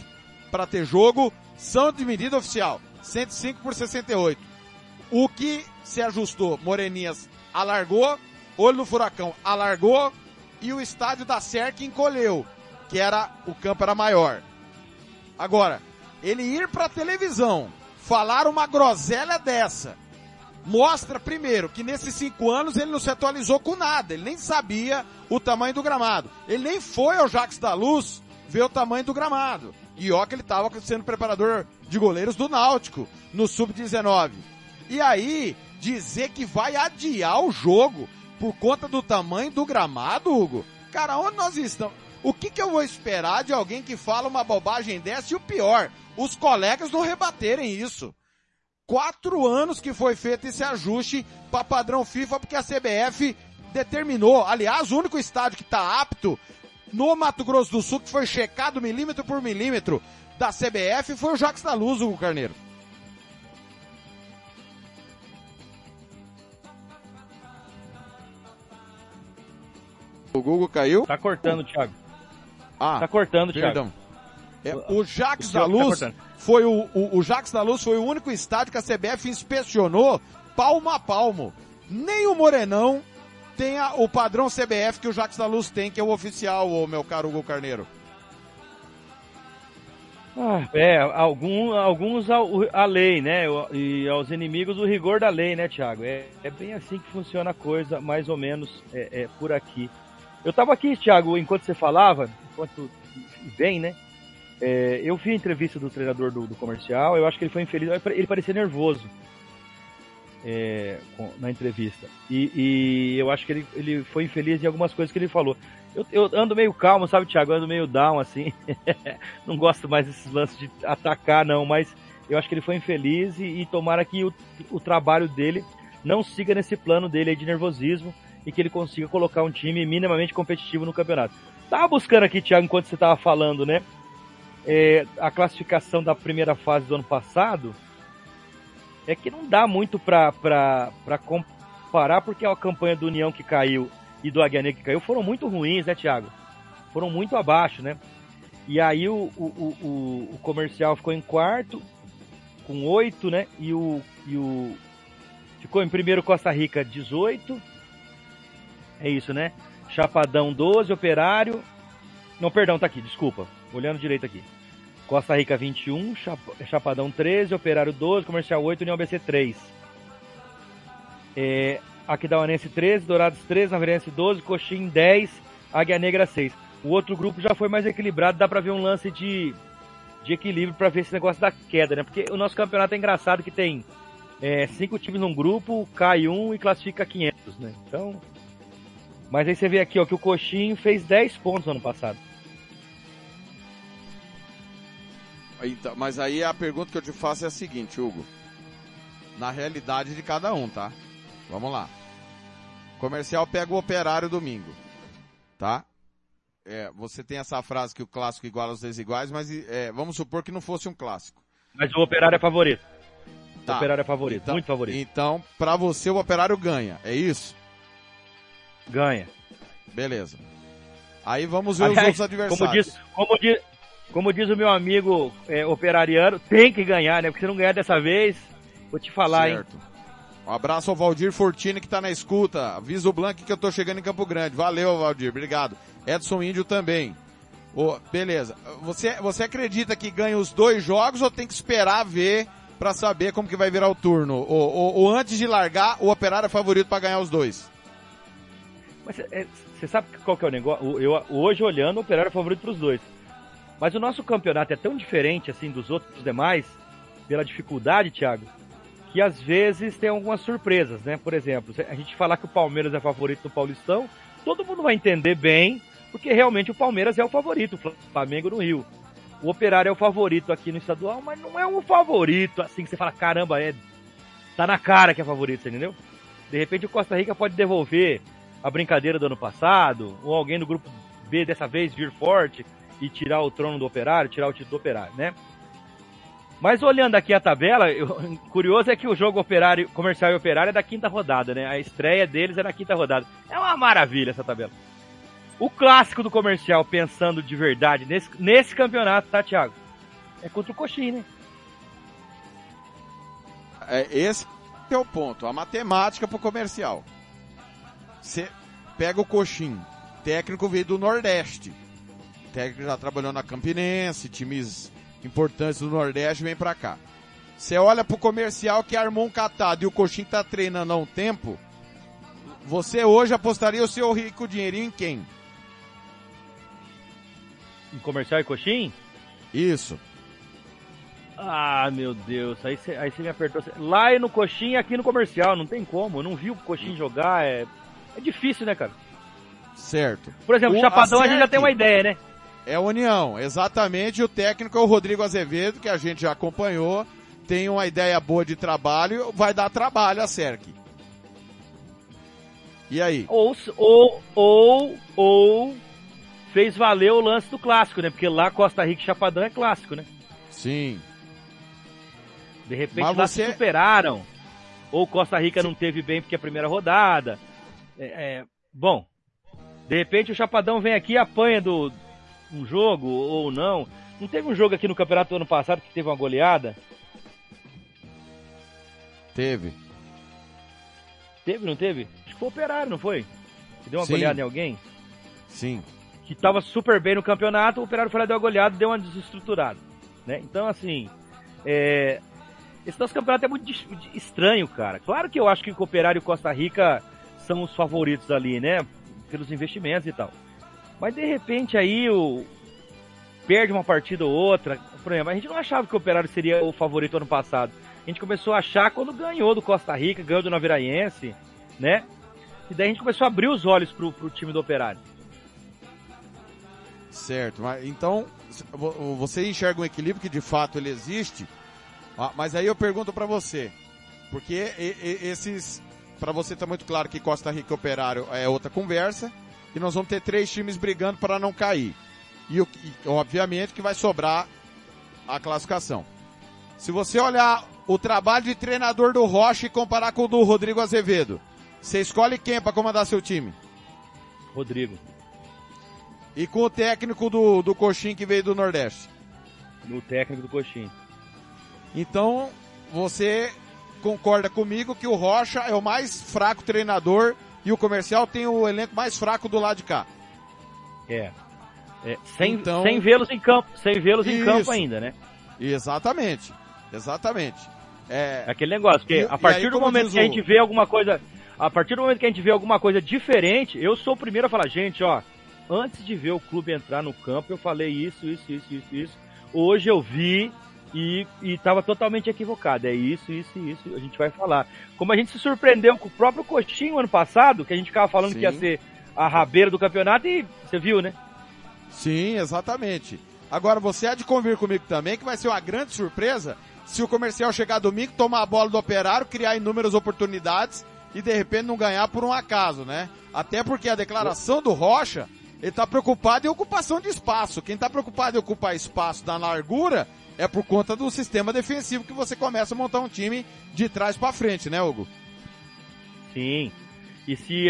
Speaker 1: para ter jogo são de medida oficial, 105 por 68. O que se ajustou, Moreninhas alargou, Olho no Furacão alargou e o estádio da Cerc encolheu, que era o campo era maior. Agora, ele ir pra televisão, falar uma groselha dessa, mostra primeiro que nesses cinco anos ele não se atualizou com nada, ele nem sabia o tamanho do gramado. Ele nem foi ao Jacques da Luz ver o tamanho do gramado. E ó que ele estava sendo preparador de goleiros do Náutico, no Sub-19. E aí, dizer que vai adiar o jogo por conta do tamanho do gramado, Hugo? Cara, onde nós estamos? O que, que eu vou esperar de alguém que fala uma bobagem dessa? E o pior, os colegas não rebaterem isso. Quatro anos que foi feito esse ajuste para padrão FIFA, porque a CBF determinou. Aliás, o único estádio que está apto no Mato Grosso do Sul, que foi checado milímetro por milímetro da CBF, foi o Jacques da Luz, Hugo Carneiro. O Google caiu?
Speaker 3: Tá cortando, Thiago.
Speaker 1: Ah,
Speaker 3: Tá cortando,
Speaker 1: perdão.
Speaker 3: Thiago.
Speaker 1: É, o Jacques
Speaker 3: O
Speaker 1: da
Speaker 3: tá
Speaker 1: Luz
Speaker 3: cortando.
Speaker 1: foi o, o, o Jacques da Luz foi o único estádio que a CBF inspecionou palmo a palmo. Nem o Morenão tem a- o padrão CBF que o Jacques da Luz tem, que é o oficial, ô meu caro Hugo Carneiro.
Speaker 3: Ah, é, algum, alguns a lei, né? E aos inimigos o rigor da lei, né, Thiago? É, é bem assim que funciona a coisa, mais ou menos é, é por aqui. Eu tava aqui, Thiago, enquanto você falava, enquanto vem, né? É, eu vi a entrevista do treinador do, do, comercial, eu acho que ele foi infeliz, ele parecia nervoso é, na entrevista. E, e, eu acho que ele, ele foi infeliz em algumas coisas que ele falou. Eu, eu ando meio calmo, sabe, Thiago? Eu ando meio down, assim. não gosto mais desses lances de atacar, não, mas eu acho que ele foi infeliz e, e tomara que o, o trabalho dele não siga nesse plano dele de nervosismo e que ele consiga colocar um time minimamente competitivo no campeonato. Tava buscando aqui, Thiago, enquanto você tava falando, né? é, a classificação da primeira fase do ano passado, é que não dá muito para comparar, porque a campanha do União que caiu e do Águia que caiu foram muito ruins, né, Thiago? Foram muito abaixo, né? E aí o, o, o, o comercial ficou em quarto, com oito, né? E o, e o. Ficou em primeiro Costa Rica 18. É isso, né? Chapadão 12, Operário. Não, perdão, tá aqui, desculpa. Olhando direito aqui. Costa Rica 21, Chapadão 13, Operário 12, Comercial 8, União BC 3. É, Aquidauanense 13, Dourados 13, Naverense 12, Coxim 10, Águia Negra 6. O outro grupo já foi mais equilibrado, dá pra ver um lance de, de equilíbrio para ver esse negócio da queda, né? Porque o nosso campeonato é engraçado que tem é, cinco times num grupo, cai um e classifica 500, né? Então, mas aí você vê aqui ó, que o Coxim fez 10 pontos no ano passado.
Speaker 1: Então, mas aí a pergunta que eu te faço é a seguinte, Hugo. Na realidade de cada um, tá? Vamos lá. Comercial pega o operário domingo. Tá? É, você tem essa frase que o clássico iguala os desiguais, mas é, vamos supor que não fosse um clássico.
Speaker 3: Mas o operário é favorito. Tá. O operário é favorito,
Speaker 1: então,
Speaker 3: muito favorito.
Speaker 1: Então, para você o operário ganha, é isso?
Speaker 3: Ganha.
Speaker 1: Beleza. Aí vamos ver Aliás, os outros adversários.
Speaker 3: Como diz, como diz, como diz o meu amigo é, operariano, tem que ganhar, né? Porque se não ganhar dessa vez, vou te falar, certo. hein?
Speaker 1: Um abraço ao Valdir Fortini que tá na escuta. Avisa o Blanc que eu tô chegando em Campo Grande. Valeu, Valdir. Obrigado. Edson Índio também. Oh, beleza. Você, você acredita que ganha os dois jogos ou tem que esperar ver para saber como que vai virar o turno? Ou, ou, ou, antes de largar, o Operário é favorito para ganhar os dois?
Speaker 3: Mas você é, sabe qual que é o negócio? Eu, hoje olhando, o Operário é favorito para os dois. Mas o nosso campeonato é tão diferente assim dos outros demais, pela dificuldade, Thiago, que às vezes tem algumas surpresas, né? Por exemplo, a gente falar que o Palmeiras é favorito no Paulistão, todo mundo vai entender bem, porque realmente o Palmeiras é o favorito, o Flamengo no Rio. O Operário é o favorito aqui no estadual, mas não é um favorito assim que você fala, caramba, é tá na cara que é favorito, entendeu? De repente o Costa Rica pode devolver a brincadeira do ano passado, ou alguém do grupo B dessa vez vir forte e tirar o trono do operário, tirar o título do operário, né? Mas olhando aqui a tabela, eu, curioso é que o jogo operário, comercial e operário é da quinta rodada, né? A estreia deles é na quinta rodada. É uma maravilha essa tabela. O clássico do comercial, pensando de verdade nesse, nesse campeonato, tá, Thiago? É contra o Coxim, né?
Speaker 1: É, esse é o ponto. A matemática pro comercial. Você pega o Coxim, técnico veio do Nordeste técnico já trabalhou na Campinense, times importantes do Nordeste, vem para cá. Você olha pro comercial que armou um catado e o Coxinho tá treinando há um tempo, você hoje apostaria o seu rico dinheirinho em quem?
Speaker 3: Em comercial e Coxim?
Speaker 1: Isso.
Speaker 3: Ah, meu Deus, aí você aí me apertou. Lá e no Coxim e aqui no comercial, não tem como. Eu não vi o Coxim jogar, é, é difícil, né, cara?
Speaker 1: Certo.
Speaker 3: Por exemplo, o Chapadão a gente já tem uma ideia, né?
Speaker 1: É União, exatamente. O técnico é o Rodrigo Azevedo, que a gente já acompanhou. Tem uma ideia boa de trabalho, vai dar trabalho a SERC. E aí?
Speaker 3: Ou, ou, ou, ou fez valer o lance do clássico, né? Porque lá Costa Rica e Chapadão é clássico, né?
Speaker 1: Sim.
Speaker 3: De repente Mas lá você... se superaram. Ou Costa Rica Sim. não teve bem porque é a primeira rodada. É, é, bom, de repente o Chapadão vem aqui e apanha do, um jogo ou não. Não teve um jogo aqui no campeonato do ano passado que teve uma goleada?
Speaker 1: Teve.
Speaker 3: Teve, não teve? Acho que foi o Operário, não foi? Que deu uma Sim. goleada em alguém?
Speaker 1: Sim.
Speaker 3: Que tava super bem no campeonato, o Operário foi lá, deu uma goleada deu uma desestruturada. Né? Então, assim, é... esse nosso campeonato é muito estranho, cara. Claro que eu acho que o Operário e Costa Rica são os favoritos ali, né? pelos investimentos e tal. Mas de repente aí o perde uma partida ou outra. Por exemplo, a gente não achava que o Operário seria o favorito ano passado. A gente começou a achar quando ganhou do Costa Rica, ganhou do Naviraense, né? E daí a gente começou a abrir os olhos pro, pro time do Operário.
Speaker 1: Certo, mas então vo- você enxerga um equilíbrio que de fato ele existe, ah, mas aí eu pergunto pra você, porque esses, Pra você tá muito claro que Costa Rica Operário é outra conversa, e nós vamos ter três times brigando para não cair. E, o- e, obviamente que vai sobrar a classificação. Se você olhar o trabalho de treinador do Rocha e comparar com o do Rodrigo Azevedo, você escolhe quem para comandar seu time?
Speaker 3: Rodrigo,
Speaker 1: E com o técnico do, do Coxim que veio do Nordeste.
Speaker 3: no técnico do Coxim.
Speaker 1: Então, você concorda comigo que o Rocha é o mais fraco treinador e o comercial tem o elenco mais fraco do lado de cá.
Speaker 3: É. É, sem
Speaker 1: Então-
Speaker 3: sem vê-los em campo, sem vê-los em campo ainda, né?
Speaker 1: Exatamente. Exatamente. É,
Speaker 3: aquele negócio, que a partir
Speaker 1: aí,
Speaker 3: do momento que a gente vê alguma coisa, a partir do momento que a gente vê alguma coisa diferente, eu sou o primeiro a falar, gente, ó, antes de ver o clube entrar no campo, eu falei isso, isso, isso, isso, isso. Hoje eu vi e, e tava totalmente equivocado. É isso, isso, isso, a gente vai falar. Como a gente se surpreendeu com o próprio Coxinho ano passado, que a gente ficava falando que ia
Speaker 1: Sim.
Speaker 3: ser a rabeira do campeonato e você viu, né?
Speaker 1: Sim, exatamente. Agora, você há de convir comigo também que vai ser uma grande surpresa se o comercial chegar domingo, tomar a bola do operário, criar inúmeras oportunidades e de repente não ganhar por um acaso, né? Até porque a declaração do Rocha, ele tá preocupado em ocupação de espaço. Quem tá preocupado em ocupar espaço na largura é por conta do sistema defensivo que você começa a montar um time de trás para frente, né, Hugo?
Speaker 3: Sim. E se,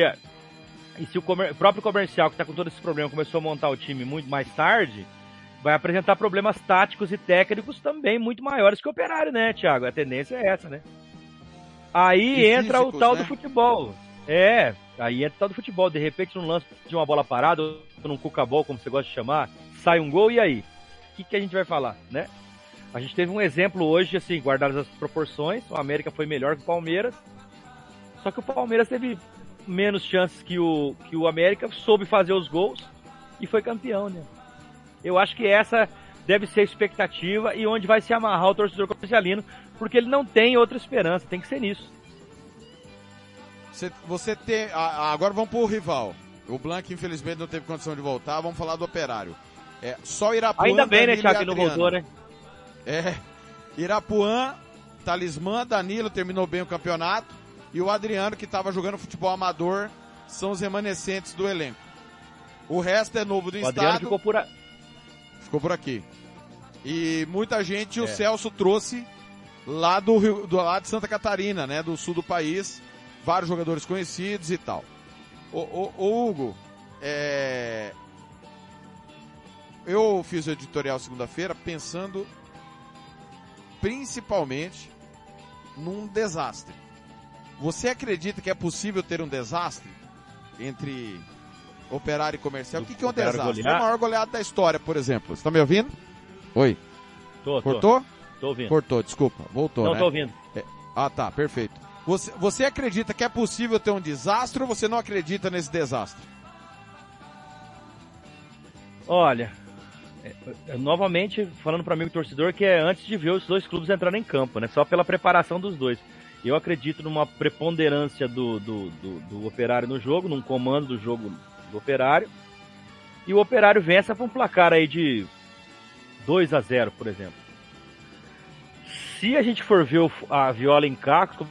Speaker 3: e se o comer- o próprio comercial, que está com todo esse problema, começou a montar o time muito mais tarde, vai apresentar problemas táticos e técnicos também muito maiores que o operário, né, Thiago? A tendência é essa, né? Aí
Speaker 1: E
Speaker 3: entra o
Speaker 1: físicos,
Speaker 3: tal
Speaker 1: né?
Speaker 3: do futebol. É, aí entra o tal do futebol. De repente, num lance de uma bola parada, ou num cuca-bol, como você gosta de chamar, sai um gol e aí? O que, que a gente vai falar, né? A gente teve um exemplo hoje, assim, guardadas as proporções, o América foi melhor que o Palmeiras, só que o Palmeiras teve menos chances que o, que o América, soube fazer os gols e foi campeão, né? Eu acho que essa deve ser a expectativa e onde vai se amarrar o torcedor comercialino, porque ele não tem outra esperança, tem que ser nisso.
Speaker 1: Você, você a- agora vamos pro rival. O Blanc, infelizmente, não teve condição de voltar. Vamos falar do operário. É, só Irapuã.
Speaker 3: Ainda bem, né, Thiago, que não voltou, né?
Speaker 1: É. Irapuã, Talismã, Danilo terminou bem o campeonato. E o Adriano, que estava jogando futebol amador, são os remanescentes do elenco. O resto é novo do
Speaker 3: O Adriano
Speaker 1: estado.
Speaker 3: ficou por, a-
Speaker 1: Ficou por aqui. E muita gente o
Speaker 3: É.
Speaker 1: Celso trouxe lá do Rio, do lado de Santa Catarina, né, do sul do país, vários jogadores conhecidos e tal. O, o- o Hugo, é... eu fiz o editorial segunda-feira pensando principalmente num desastre. Você acredita que é possível ter um desastre entre operário e comercial? O que, que é um desastre?
Speaker 3: golear?
Speaker 1: É a maior goleada da história, por exemplo. Você tá me ouvindo? Oi.
Speaker 3: Tô, tô,
Speaker 1: Cortou?
Speaker 3: tô ouvindo.
Speaker 1: Cortou, desculpa. Voltou,
Speaker 3: não,
Speaker 1: né?
Speaker 3: tô ouvindo.
Speaker 1: Ah, tá, perfeito. Você, você acredita que é possível ter um desastre ou você não acredita nesse desastre?
Speaker 3: Olha, é, é, novamente falando para mim o torcedor que é antes de ver os dois clubes entrarem em campo, né? Só pela preparação dos dois. Eu acredito numa preponderância do, do, do, do operário no jogo, num comando do jogo do operário. E o operário vença para um placar aí de 2 a 0 por exemplo. Se a gente for ver a viola em cacos, como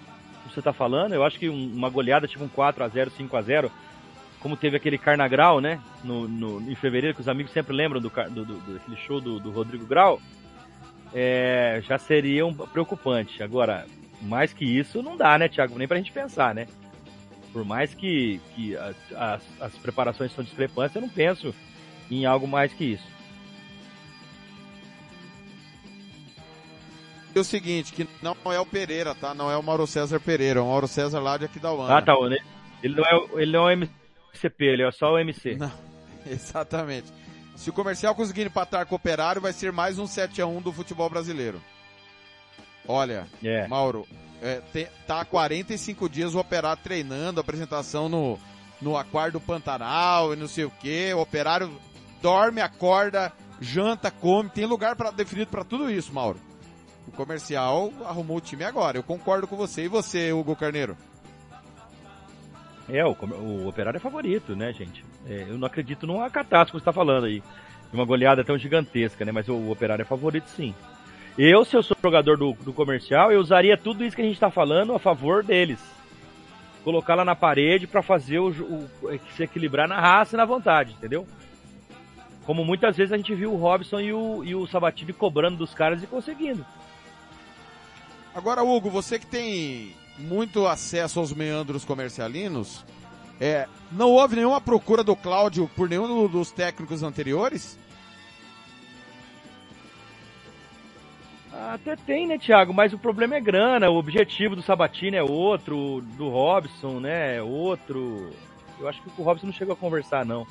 Speaker 3: você tá falando, eu acho que um- uma goleada tipo um 4 a 0 5 a 0 como teve aquele Carnagrau, né? No, no- em fevereiro, que os amigos sempre lembram do, do, do, daquele show do, do Rodrigo Grau, é, já seria um preocupante. Agora, mais que isso, não dá, né, Thiago? Nem pra gente pensar, né? Por mais que, que as, as, as preparações são discrepantes, eu não penso em algo mais que isso.
Speaker 1: E o seguinte, que não é o Pereira, tá? Não é o Mauro César Pereira, é o Mauro César lá de Aquidauana.
Speaker 3: Ah, tá. Ele não é, ele não é o MCP, ele é só o MC.
Speaker 1: Não, exatamente. Se o comercial conseguir empatar com o Operário, vai ser mais um 7x1 do futebol brasileiro. Olha,
Speaker 3: É.
Speaker 1: Mauro, é, tem- tá há 45 dias o Operário treinando, apresentação no, no aquário do Pantanal e não sei o que. O operário dorme, acorda, janta, come, tem lugar para definido para tudo isso, Mauro. O comercial arrumou o time agora. Eu concordo com você. E você, Hugo Carneiro?
Speaker 3: É, o, o operário é favorito, né, gente? É, eu não acredito numa catástrofe que você está falando aí. Uma goleada tão gigantesca, né? Mas o, o, operário é favorito sim. Eu, se eu sou jogador do, do comercial, eu usaria tudo isso que a gente está falando a favor deles. Colocar lá na parede para fazer o, o, se equilibrar na raça e na vontade, entendeu? Como muitas vezes a gente viu o Robson e o, e o Sabatini cobrando dos caras e conseguindo.
Speaker 1: Agora, Hugo, você que tem muito acesso aos meandros comercialinos, é, não houve nenhuma procura do Cláudio por nenhum dos técnicos anteriores?
Speaker 3: Até tem, né, Thiago? Mas o problema é grana. O objetivo do Sabatini é outro, do Robson, né? É outro. Eu acho que o Robson não chegou a conversar, não.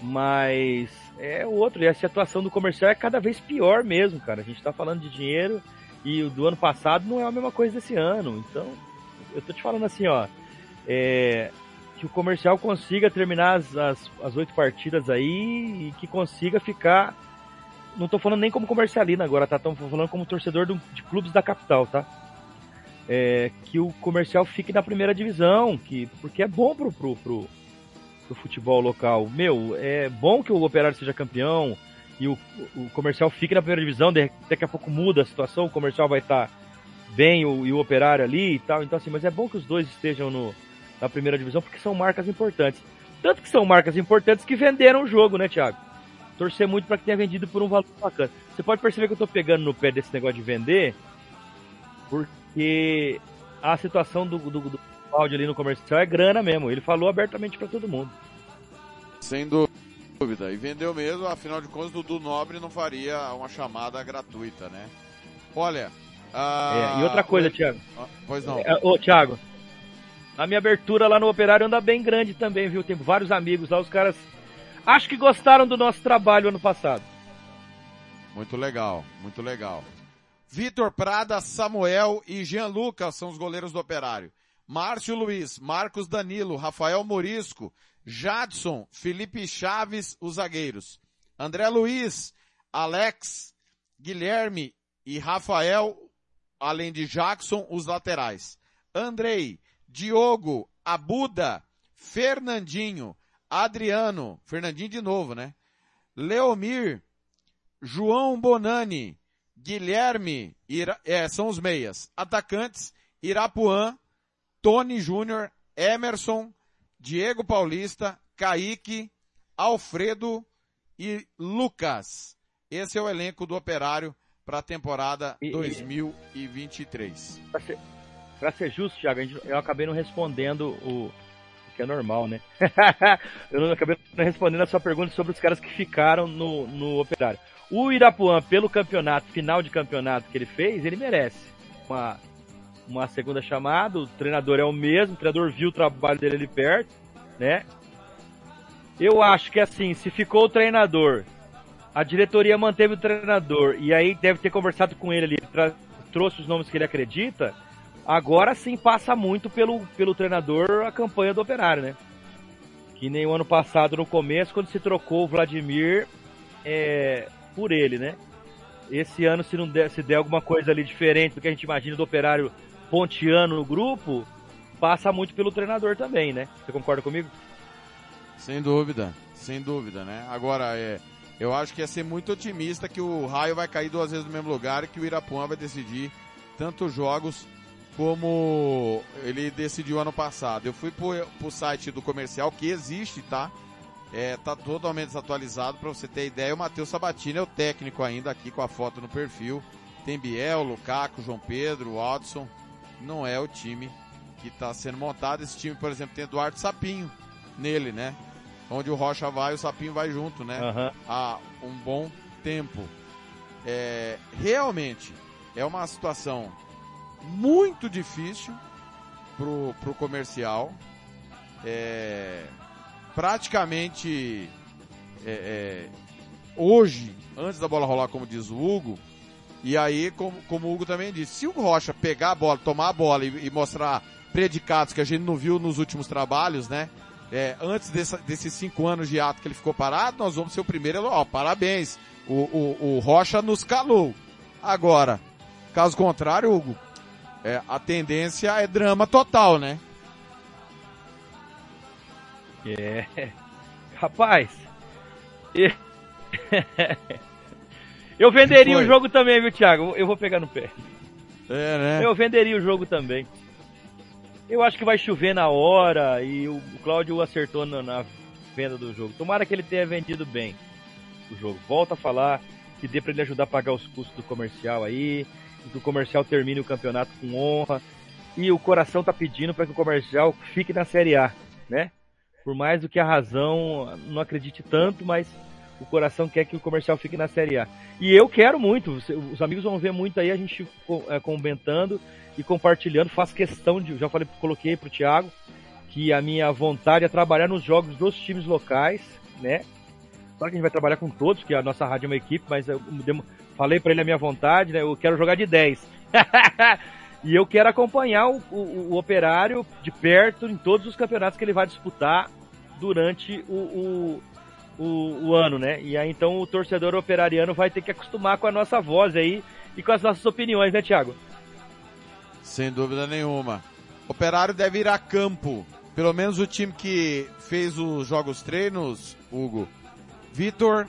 Speaker 3: Mas é outro. E a situação do comercial é cada vez pior mesmo, cara. A gente tá falando de dinheiro e o do ano passado não é a mesma coisa desse ano. Então, eu tô te falando assim, ó. É, que o comercial consiga terminar as, as, as oito partidas aí e que consiga ficar. Não tô falando nem como comercialina agora, tá? Tô falando como torcedor do, de clubes da capital, tá? É, que o comercial fique na primeira divisão, que, porque é bom pro, pro, pro, pro futebol local. Meu, é bom que o operário seja campeão, e o, o comercial fique na primeira divisão, daqui a pouco muda a situação, o comercial vai estar tá bem o, e o operário ali e tal. Então, assim, mas é bom que os dois estejam no, na primeira divisão, porque são marcas importantes. Tanto que são marcas importantes que venderam o jogo, né, Thiago? Torcer muito para que tenha vendido por um valor bacana. Você pode perceber que eu tô pegando no pé desse negócio de vender, porque a situação do, do, do áudio ali no comercial é grana mesmo. Ele falou abertamente para todo mundo.
Speaker 1: Sem dúvida. E vendeu mesmo, afinal de contas, Dudu Nobre não faria uma chamada gratuita, né? Olha.
Speaker 3: Ah, é, e outra coisa, Thiago.
Speaker 1: Ah, pois não.
Speaker 3: É, ô, Thiago, a minha abertura lá no Operário anda bem grande também, viu? Tem vários amigos lá, os caras acho que gostaram do nosso trabalho ano passado.
Speaker 1: Muito legal, muito legal. Vitor Prada, Samuel e Jean Lucas são os goleiros do Operário. Márcio Luiz, Marcos Danilo, Rafael Morisco, Jadson, Felipe Chaves, os zagueiros. André Luiz, Alex, Guilherme e Rafael, além de Jackson, os laterais. Andrei, Diogo, Abuda, Fernandinho, Adriano, Fernandinho de novo, né? Leomir, João Bonani, Guilherme, Ira, é, são os meias. Atacantes, Irapuã, Tony Júnior, Emerson, Diego Paulista, Kaique, Alfredo e Lucas. Esse é o elenco do Operário para a temporada e, 2023.
Speaker 3: Para ser, ser, justo, Thiago, eu acabei não respondendo o que é normal, né? eu não acabei não respondendo a sua pergunta sobre os caras que ficaram no, no Operário. O Irapuã, pelo campeonato, final de campeonato que ele fez, ele merece uma uma segunda chamada, o treinador é o mesmo, o treinador viu o trabalho dele ali perto, né? Eu acho que assim, se ficou o treinador, a diretoria manteve o treinador e aí deve ter conversado com ele ali, trouxe os nomes que ele acredita, agora sim passa muito pelo, pelo treinador a campanha do operário, né? Que nem o ano passado, no começo, quando se trocou o Vladimir é, por ele, né? Esse ano, se não der, se der alguma coisa ali diferente do que a gente imagina do operário pontiano no grupo, passa muito pelo treinador também, né? Você concorda comigo?
Speaker 1: Sem dúvida, sem dúvida, né? Agora, é, eu acho que ia ser muito otimista que o Raio vai cair duas vezes no mesmo lugar e que o Irapuã vai decidir tantos jogos como ele decidiu ano passado. Eu fui pro, pro site do comercial que existe, tá? É, tá totalmente desatualizado para você ter ideia. O Matheus Sabatini é o técnico ainda aqui com a foto no perfil. Tem Biel, Lukaku, João Pedro, Watson não é o time que está sendo montado. Esse time, por exemplo, tem Eduardo Sapinho nele, né? Onde o Rocha vai, o Sapinho vai junto, né?
Speaker 3: Uhum.
Speaker 1: Há um bom tempo. É, realmente é uma situação muito difícil pro, pro comercial. É, praticamente é, é, hoje, antes da bola rolar, como diz o Hugo, e aí, como, como o Hugo também disse, se o Rocha pegar a bola, tomar a bola e, e, mostrar predicados que a gente não viu nos últimos trabalhos, né? é, antes dessa, desses cinco anos de ato que ele ficou parado, nós vamos ser o primeiro, ó, parabéns. O, o, o Rocha nos calou. Agora, caso contrário, Hugo, é, a tendência é drama total, né?
Speaker 3: É. Rapaz. Eu venderia o jogo também, viu, Thiago? Eu vou pegar no pé.
Speaker 1: É, né?
Speaker 3: Eu venderia o jogo também. Eu acho que vai chover na hora e o Cláudio acertou na, na venda do jogo. Tomara que ele tenha vendido bem o jogo. Volta a falar que dê pra ele ajudar a pagar os custos do comercial aí, e que o comercial termine o campeonato com honra. E o coração tá pedindo para que o comercial fique na Série A, né? Por mais do que a razão não acredite tanto, mas o coração quer que o comercial fique na Série A. E eu quero muito, os amigos vão ver muito aí, a gente é, comentando e compartilhando, faço questão de, já falei, coloquei pro Thiago, que a minha vontade é trabalhar nos jogos dos times locais, né? Claro que a gente vai trabalhar com todos, que a nossa rádio é uma equipe, mas eu falei pra ele a minha vontade, né? Eu quero jogar de 10. e eu quero acompanhar o, o- o operário de perto em todos os campeonatos que ele vai disputar durante o, o, o, o ano, né? E aí então o torcedor operariano vai ter que acostumar com a nossa voz aí e com as nossas opiniões, né, Thiago?
Speaker 1: Sem dúvida nenhuma. Operário deve ir a campo. Pelo menos o time que fez os jogos treinos, Hugo. Vitor,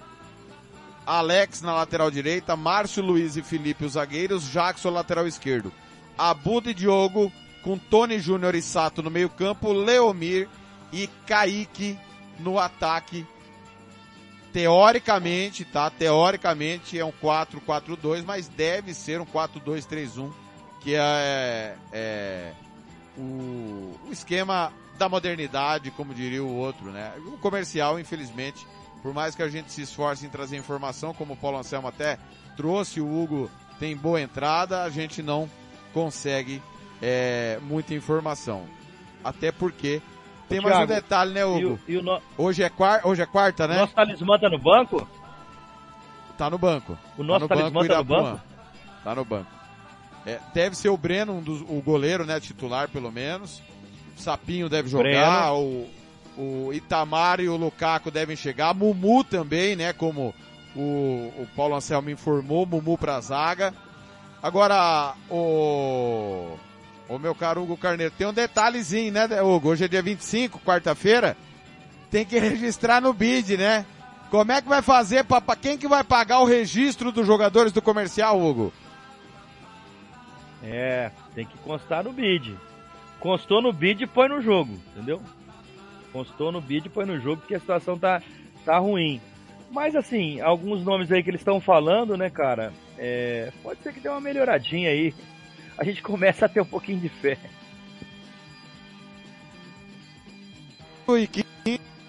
Speaker 1: Alex na lateral direita, Márcio Luiz e Felipe os zagueiros, Jackson lateral esquerdo. Abudo e Diogo com Tony Júnior e Sato no meio campo, Leomir e Kaique no ataque. Teoricamente, tá? Teoricamente é um 4-4-2, mas deve ser um 4-2-3-1 que é, é o, o esquema da modernidade, como diria o outro, né? O comercial, infelizmente, por mais que a gente se esforce em trazer informação, como o Paulo Anselmo até trouxe, o Hugo tem boa entrada, a gente não consegue é, muita informação. Até porque tem mais um detalhe, né,
Speaker 3: E o,
Speaker 1: Hugo?
Speaker 3: e o no-
Speaker 1: Hoje é, quar hoje é quarta, né?
Speaker 3: nosso talismã tá no banco?
Speaker 1: Tá no banco.
Speaker 3: O nosso
Speaker 1: tá no
Speaker 3: talismã
Speaker 1: banco,
Speaker 3: tá no banco?
Speaker 1: Tá no banco. É, deve ser o Breno, um dos, o goleiro, né, titular pelo menos. O Sapinho deve jogar, o, o Itamar e o Lukaku devem chegar. Mumu também, né, como o, o Paulo Anselmo informou, Mumu pra zaga. Agora, o, o meu caro Hugo Carneiro, tem um detalhezinho, né, Hugo? Hoje é dia 25, quarta-feira. Tem que registrar no BID, né? Como é que vai fazer pra quem que vai pagar o registro dos jogadores do comercial, Hugo?
Speaker 3: É, tem que constar no bid. Constou no bid, põe no jogo, entendeu? Constou no bid, põe no jogo, porque a situação tá, tá ruim. Mas assim, alguns nomes aí que eles estão falando, né, cara? É, pode ser que dê uma melhoradinha aí. A gente começa a ter um pouquinho de fé.
Speaker 1: e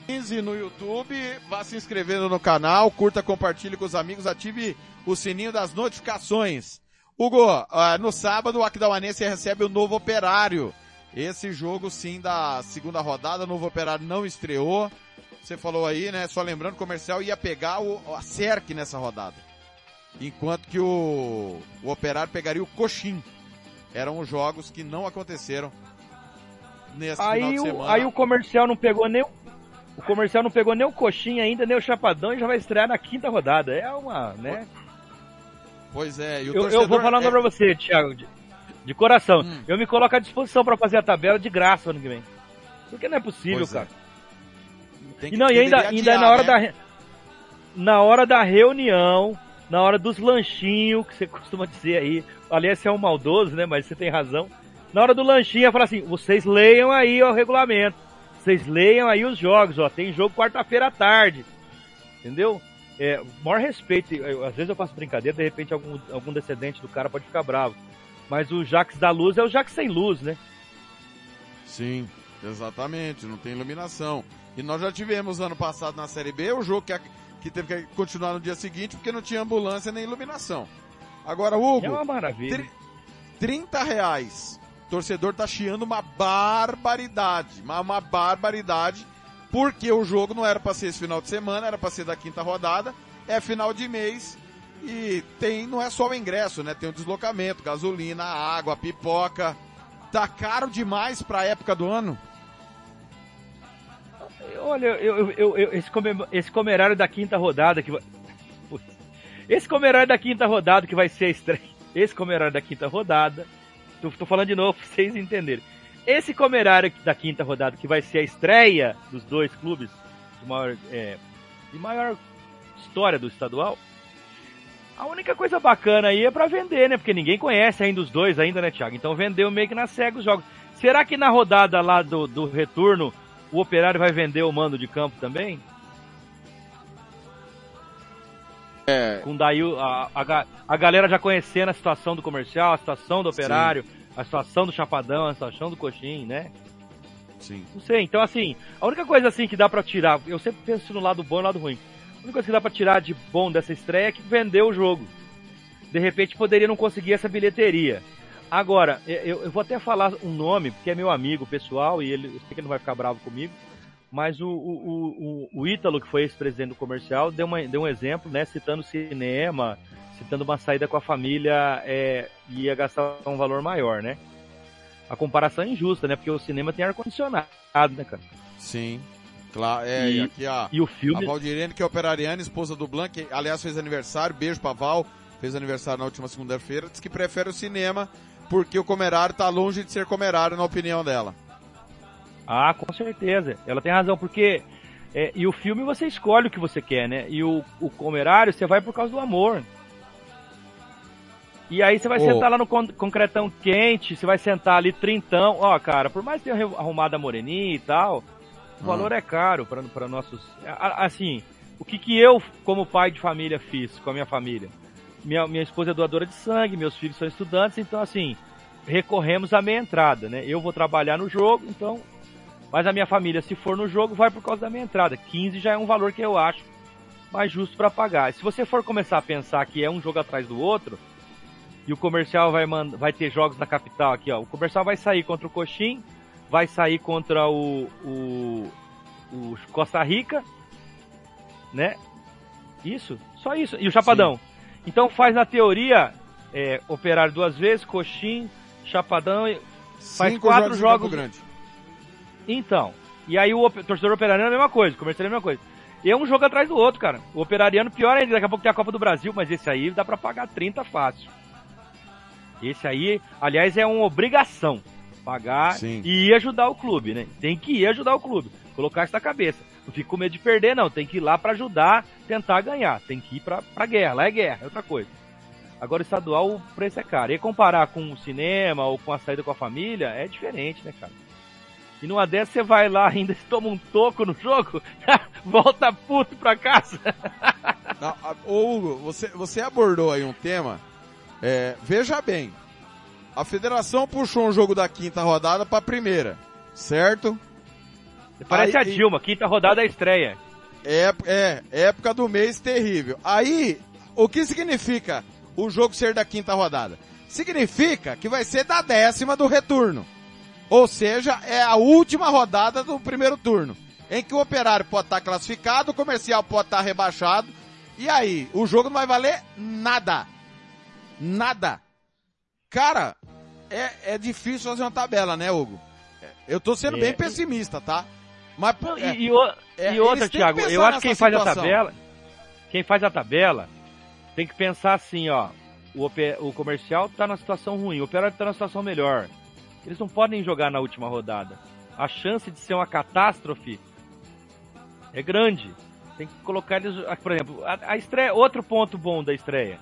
Speaker 1: 15 no YouTube. Vá se inscrevendo no canal, curta, compartilhe com os amigos, ative o sininho das notificações. Hugo, ah, no sábado o Aquidauanense recebe o novo operário. Esse jogo sim da segunda rodada, o novo operário não estreou. Você falou aí, né? Só lembrando, o comercial ia pegar o, a CERC nessa rodada. Enquanto que o, o operário pegaria o Coxim. Eram os jogos que não aconteceram nesse final
Speaker 3: Aí
Speaker 1: de
Speaker 3: o,
Speaker 1: semana.
Speaker 3: aí o comercial não pegou nem o, comercial não pegou nem o coxinha ainda, nem o chapadão e já vai estrear na quinta rodada. É uma, né?
Speaker 1: Pois é, e o
Speaker 3: Eu, eu vou falar
Speaker 1: é-
Speaker 3: pra você, Thiago, de, de coração.
Speaker 1: Hum.
Speaker 3: Eu me coloco à disposição pra fazer a tabela de graça ano que vem. Porque não é possível,
Speaker 1: Pois é.
Speaker 3: cara.
Speaker 1: tem
Speaker 3: E não, e ainda,
Speaker 1: deveria
Speaker 3: ainda é
Speaker 1: adiar,
Speaker 3: na hora
Speaker 1: né?
Speaker 3: da na hora da reunião, na hora dos lanchinhos, que você costuma dizer aí. Aliás, você é um maldoso, né? Mas você tem razão. Na hora do lanchinho, fala assim: vocês leiam aí ó, o regulamento. Vocês leiam aí os jogos, ó. Tem jogo quarta-feira à tarde. Entendeu? É, maior respeito. eu- às vezes eu faço brincadeira, de repente algum, algum descendente do cara pode ficar bravo. Mas o Jax da luz é o Jax sem luz, né?
Speaker 1: Sim, exatamente, não tem iluminação. E nós já tivemos ano passado na Série B o jogo que, a- que teve que continuar no dia seguinte porque não tinha ambulância nem iluminação. Agora, Hugo,
Speaker 3: É uma maravilha.
Speaker 1: Tri- 30 reais. O torcedor tá chiando uma barbaridade, uma, uma barbaridade, porque o jogo não era para ser esse final de semana, era para ser da quinta rodada, é final de mês e tem, não é só o ingresso, né? Tem o deslocamento, gasolina, água, pipoca. Tá caro demais pra época do ano.
Speaker 3: Olha, eu, eu, eu, esse, come, esse comerário da quinta rodada que vai. Esse comerário da quinta rodada que vai ser estreia. Esse comerário da quinta rodada. Tô, tô falando de novo pra vocês entenderem. Esse comerário da quinta rodada que vai ser a estreia dos dois clubes de maior, é, de maior história do estadual. A única coisa bacana aí é pra vender, né? Porque ninguém conhece ainda os dois ainda, né, Thiago? Então vendeu meio que na cega os jogos. Será que na rodada lá do, do retorno o Operário vai vender o mando de campo também?
Speaker 1: É,
Speaker 3: Com daí a, a, a galera já conhecendo a situação do comercial, a situação do Operário, a situação do Chapadão, a situação do Coxim, né?
Speaker 1: sim.
Speaker 3: Não sei, então assim, a única coisa assim que dá pra tirar, eu sempre penso no lado bom e no lado ruim. A única coisa que dá pra tirar de bom dessa estreia é que vendeu o jogo. De repente poderia não conseguir essa bilheteria. Agora, eu, eu vou até falar um nome, porque é meu amigo pessoal e ele, eu sei que ele não vai ficar bravo comigo, mas o, o, o, o- Ítalo, que foi ex-presidente do comercial, deu, uma, deu um exemplo, né, citando cinema, citando uma saída com a família, é, ia gastar um valor maior, né? A comparação é injusta, né? Porque o cinema tem ar-condicionado, né, cara?
Speaker 1: Sim. Claro, é, e,
Speaker 3: E-
Speaker 1: aqui a,
Speaker 3: E o
Speaker 1: a
Speaker 3: filme.
Speaker 1: Valdirene, que é operariana, esposa do Blanc, que, aliás fez aniversário, beijo pra Val, fez aniversário na última segunda-feira, diz que prefere o cinema porque o comerário tá longe de ser comerário, na opinião dela.
Speaker 3: Ah, com certeza. Ela tem razão, porque. é, e o filme você escolhe o que você quer, né? E o, o comerário você vai por causa do amor. E aí você vai
Speaker 1: Ô.
Speaker 3: sentar lá no con- concretão quente, você vai sentar ali trintão. Ó, cara, por mais que tenha arrumado a moreninha e tal, o
Speaker 1: Ah.
Speaker 3: valor é caro para nossos. Assim, o que que eu, como pai de família, fiz com a minha família? Minha, minha esposa é doadora de sangue, meus filhos são estudantes, então assim, recorremos à meia entrada, né? Eu vou trabalhar no jogo, então. Mas a minha família, se for no jogo, vai por causa da minha entrada. 15 já é um valor que eu acho mais justo para pagar. Se você for começar a pensar que é um jogo atrás do outro, e o comercial vai, mand- vai ter jogos na capital aqui, ó. O comercial vai sair contra o Coxim, vai sair contra o, o, o Costa Rica, né? Isso, só isso. E o Chapadão. Então faz na teoria é, operar duas vezes, Coxim, Chapadão e Faz
Speaker 1: Cinco
Speaker 3: quatro jogos-
Speaker 1: Grande.
Speaker 3: então, e aí o torcedor operariano é a mesma coisa, o comercial é a mesma coisa. E é um jogo atrás do outro, cara. O operariano, pior ainda, daqui a pouco tem a Copa do Brasil, mas esse aí dá pra pagar 30 fácil. Esse aí, aliás, é uma obrigação. Pagar
Speaker 1: Sim.
Speaker 3: e ir ajudar o clube, né? Tem que ir ajudar o clube. Colocar isso na cabeça. Não fica com medo de perder, não. Tem que ir lá pra ajudar, tentar ganhar. Tem que ir pra, pra guerra. Lá é guerra, é outra coisa. Agora, estadual, o preço é caro. E comparar com o cinema ou com a saída com a família, é diferente, né, cara? E numa dessas você vai lá ainda se toma um toco no jogo, volta puto pra casa.
Speaker 1: Não, ô Hugo, você, você abordou aí um tema. é, veja bem, a federação puxou um jogo da quinta rodada pra primeira, certo?
Speaker 3: Parece
Speaker 1: Aí-
Speaker 3: a Dilma, quinta rodada é estreia.
Speaker 1: É, é, época do mês terrível. Aí, o que significa o jogo ser da quinta rodada? Significa que vai ser da décima do retorno. Ou seja, é a última rodada do primeiro turno. Em que o operário pode estar classificado, o comercial pode estar rebaixado. E aí, o jogo não vai valer nada. Nada. Cara, é, é difícil fazer uma tabela, né, Hugo? Eu tô sendo
Speaker 3: É.
Speaker 1: bem pessimista, tá? Mas,
Speaker 3: Não,
Speaker 1: é,
Speaker 3: e, e
Speaker 1: é,
Speaker 3: e outra, Thiago, eu acho que quem
Speaker 1: nessa
Speaker 3: faz a
Speaker 1: situação.
Speaker 3: tabela, quem faz a tabela, tem que pensar assim, ó, o, o comercial tá numa situação ruim, o operário tá numa situação melhor. Eles não podem jogar na última rodada. A chance de ser uma catástrofe é grande. Tem que colocar eles, ah, por exemplo, a, a estreia, outro ponto bom da estreia.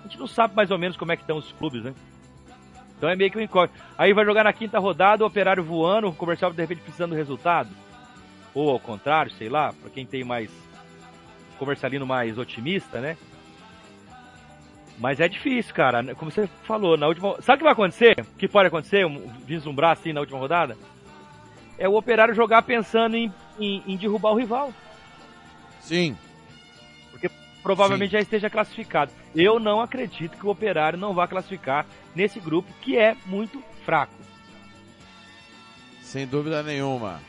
Speaker 3: A gente não sabe mais ou menos como é que estão os clubes, né? Então é meio que um incógnito. Aí vai jogar na quinta rodada, o operário voando, o comercial de repente precisando do resultado. Ou ao contrário, sei lá, pra quem tem mais comercialino mais otimista, né? Mas é difícil, cara. Como você falou, na última. Sabe o que vai acontecer? O que pode acontecer? Um, vislumbrar assim na última rodada? É o operário jogar pensando em, em, em derrubar o rival.
Speaker 1: Sim.
Speaker 3: Provavelmente já esteja classificado. Eu não acredito que o operário não vá classificar nesse grupo que é muito fraco.
Speaker 1: Sem dúvida nenhuma.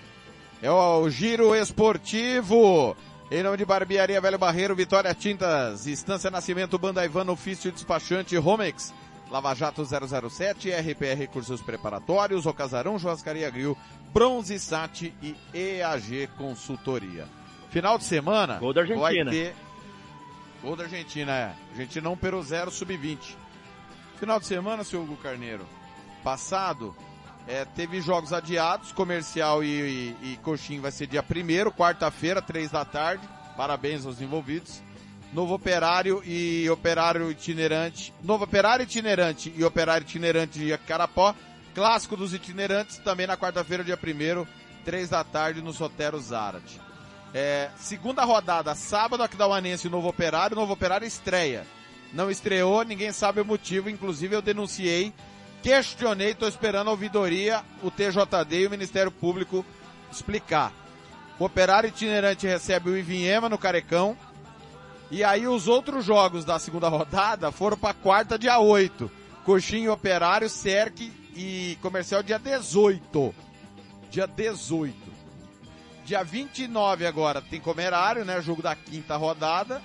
Speaker 1: É o, Giro Esportivo. Em nome de Barbearia Velho Barreiro, Vitória Tintas, Estância Nascimento, Banda Ivano, Ofício Despachante, Romex. Lava Jato 007, RPR Cursos Preparatórios, O Casarão Churrascaria Grill, Bronze Sat e EAG Consultoria. Final de semana
Speaker 3: Gol da Argentina.
Speaker 1: vai ter... Gol da Argentina, é. Argentina 1 pelo 0, sub-20. Final de semana, seu Hugo Carneiro, passado, é, teve jogos adiados, Comercial e, e, e Coxim vai ser dia 1 quarta-feira, 3 da tarde. Parabéns aos envolvidos. Novo Operário e Operário Itinerante. Novo Operário Itinerante e Operário Itinerante de Carapó. Clássico dos itinerantes, também na quarta-feira, dia 1 3 da tarde, no Sotero Zarate. É, segunda rodada, sábado, Aquidauanense e Novo Operário. Novo Operário estreia. Não estreou, ninguém sabe o motivo. Inclusive, eu denunciei, questionei, estou esperando a ouvidoria, o TJD e o Ministério Público explicar. O Operário Itinerante recebe o Ivinhema no Carecão. E aí os outros jogos da segunda rodada foram para quarta, dia 8. Coxinha, Operário, Cerque e Comercial dia 18. Dia 18. Dia 29 agora tem Comerário, né? Jogo da quinta rodada.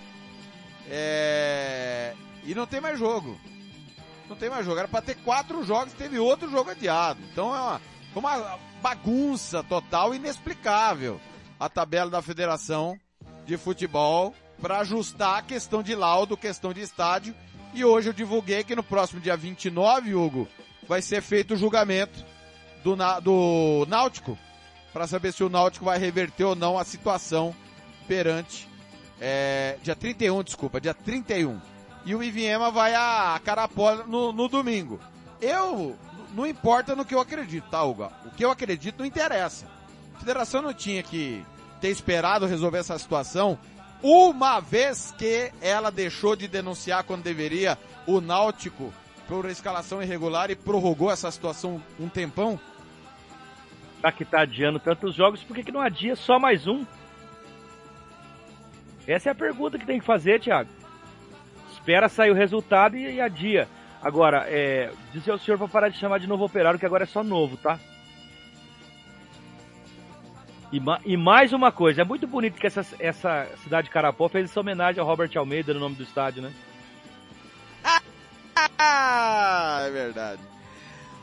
Speaker 1: É... E não tem mais jogo. Não tem mais jogo. Era para ter quatro jogos, teve outro jogo adiado. Então é uma, uma bagunça total inexplicável a tabela da Federação de Futebol para ajustar a questão de laudo, questão de estádio. E hoje eu divulguei que no próximo dia 29, Hugo, vai ser feito o julgamento do, do Náutico para saber se o Náutico vai reverter ou não a situação perante é, dia 31, desculpa, dia 31. E o Iviema vai a Carapó no, no domingo. Eu, não importa no que eu acredito, tá, Hugo? O que eu acredito não interessa. A federação não tinha que ter esperado resolver essa situação uma vez que ela deixou de denunciar quando deveria o Náutico por escalação irregular e prorrogou essa situação um tempão?
Speaker 3: Já que tá adiando tantos jogos, por que, que não adia só mais um? Essa é a pergunta que tem que fazer, Thiago. Espera sair o resultado e, e adia. Agora, é, dizer ao senhor para parar de chamar de novo operário, que agora é só novo, tá? E, e, mais uma coisa, é muito bonito que essa, essa cidade de Carapó fez essa homenagem ao Robert Almeida no nome do estádio, né?
Speaker 1: Ah, é verdade.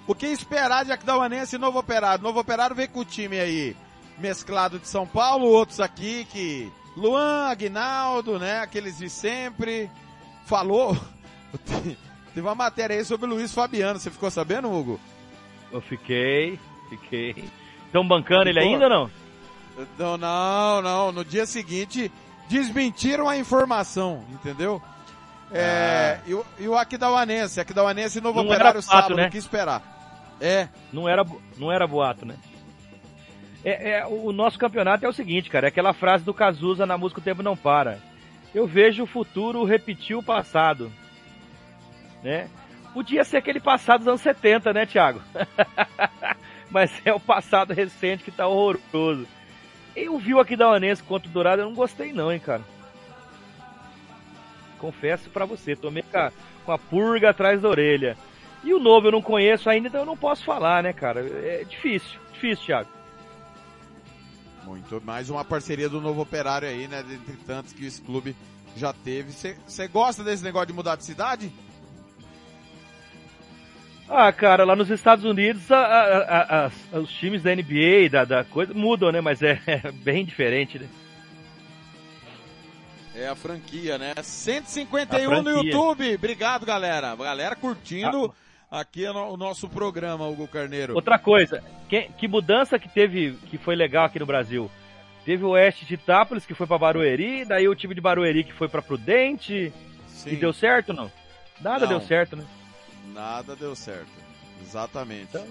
Speaker 1: O que esperar de Aquidauanense e Novo Operário? Novo Operário vem com o time aí mesclado de São Paulo, outros aqui que... Luan, Aguinaldo, né? Aqueles de sempre. Falou... Teve uma matéria aí sobre o Luiz Fabiano, você ficou sabendo, Hugo?
Speaker 3: Eu fiquei, fiquei. Estão bancando ele ainda ou não?
Speaker 1: Não, não, não. No dia seguinte, desmentiram a informação, entendeu? É, e, o, e o Aquidauanense, Aquidauanense Novo
Speaker 3: Não
Speaker 1: Operário
Speaker 3: boato,
Speaker 1: sábado,
Speaker 3: né?
Speaker 1: o que esperar? É,
Speaker 3: Não era, não era boato, né? É, é, o nosso campeonato é o seguinte, cara, é aquela frase do Cazuza na música O Tempo Não Para. Eu vejo o futuro repetir o passado. Né? Podia ser aquele passado dos anos 70, né, Thiago? Mas é o passado recente que tá horroroso. Eu vi o Aquidauanense contra o Dourado, eu não gostei não, hein, cara. Confesso pra você, tomei com a purga atrás da orelha. E o novo eu não conheço ainda, então eu não posso falar, né, cara? É difícil, difícil, Thiago.
Speaker 1: Muito. Mais uma parceria do Novo Operário aí, né? Dentre tantos que esse clube já teve. Você gosta desse negócio de mudar de cidade?
Speaker 3: Ah, cara, lá nos Estados Unidos a- a- a- os times da NBA, da, da coisa, mudam, né? Mas é, é bem diferente, né?
Speaker 1: É a franquia, né? 151
Speaker 3: A
Speaker 1: no
Speaker 3: franquia.
Speaker 1: YouTube. Obrigado, galera. Galera curtindo aqui no- o nosso programa, Hugo Carneiro.
Speaker 3: Outra coisa, que, que mudança que teve, que foi legal aqui no Brasil? Teve o Oeste de Itápolis, que foi pra Barueri, daí o time de Barueri que foi pra Prudente,
Speaker 1: Sim,
Speaker 3: e deu certo ou não? Nada
Speaker 1: Não.
Speaker 3: deu certo, né?
Speaker 1: nada deu certo. Exatamente.
Speaker 3: Então,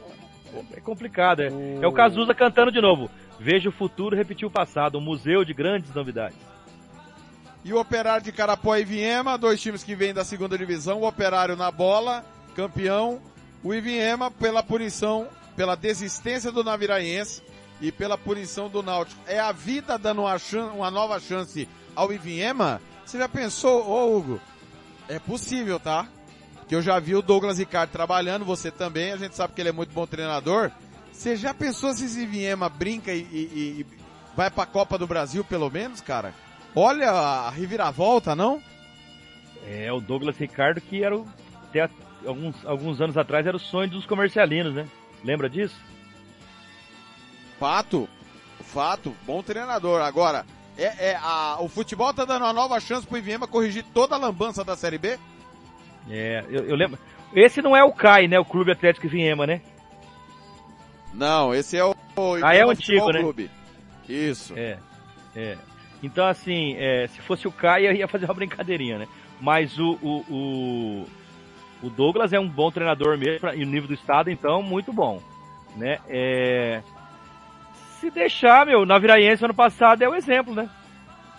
Speaker 3: é complicado, é. É o Cazuza cantando de novo. Veja o futuro repetir o passado, um museu de grandes novidades.
Speaker 1: E o Operário de Carapó e Viema, dois times que vêm da segunda divisão. O Operário na bola, campeão. O Iviema pela punição, pela desistência do Naviraense e pela punição do Náutico. É a vida dando uma, uma nova chance ao Iviema? Você já pensou, ô Hugo? É possível, tá? Que eu já vi o Douglas Ricardo trabalhando, você também, a gente sabe que ele é muito bom treinador. Você já pensou se esse Iviema brinca e, e- e vai pra Copa do Brasil, pelo menos, cara? Olha a reviravolta, não?
Speaker 3: É o Douglas Ricardo que era o até alguns, alguns anos atrás era o sonho dos comercialinos, né? Lembra disso?
Speaker 1: Fato. Fato. Bom treinador. Agora, é, é, a, o futebol tá dando uma nova chance pro Iviema corrigir toda a lambança da Série B?
Speaker 3: É, eu, eu lembro. Esse não é o CAI, né? O Clube Atlético Viema, né?
Speaker 1: Não, esse é o, o
Speaker 3: Ah, é o
Speaker 1: Iviema
Speaker 3: antigo, né?
Speaker 1: Clube. Isso.
Speaker 3: É, é. Então, assim, é, se fosse o Caio, eu ia fazer uma brincadeirinha, né? Mas o, o, o, o Douglas é um bom treinador mesmo, e o nível do estado, então, muito bom, né? É, se deixar, meu, na Viraense ano passado é o exemplo, né?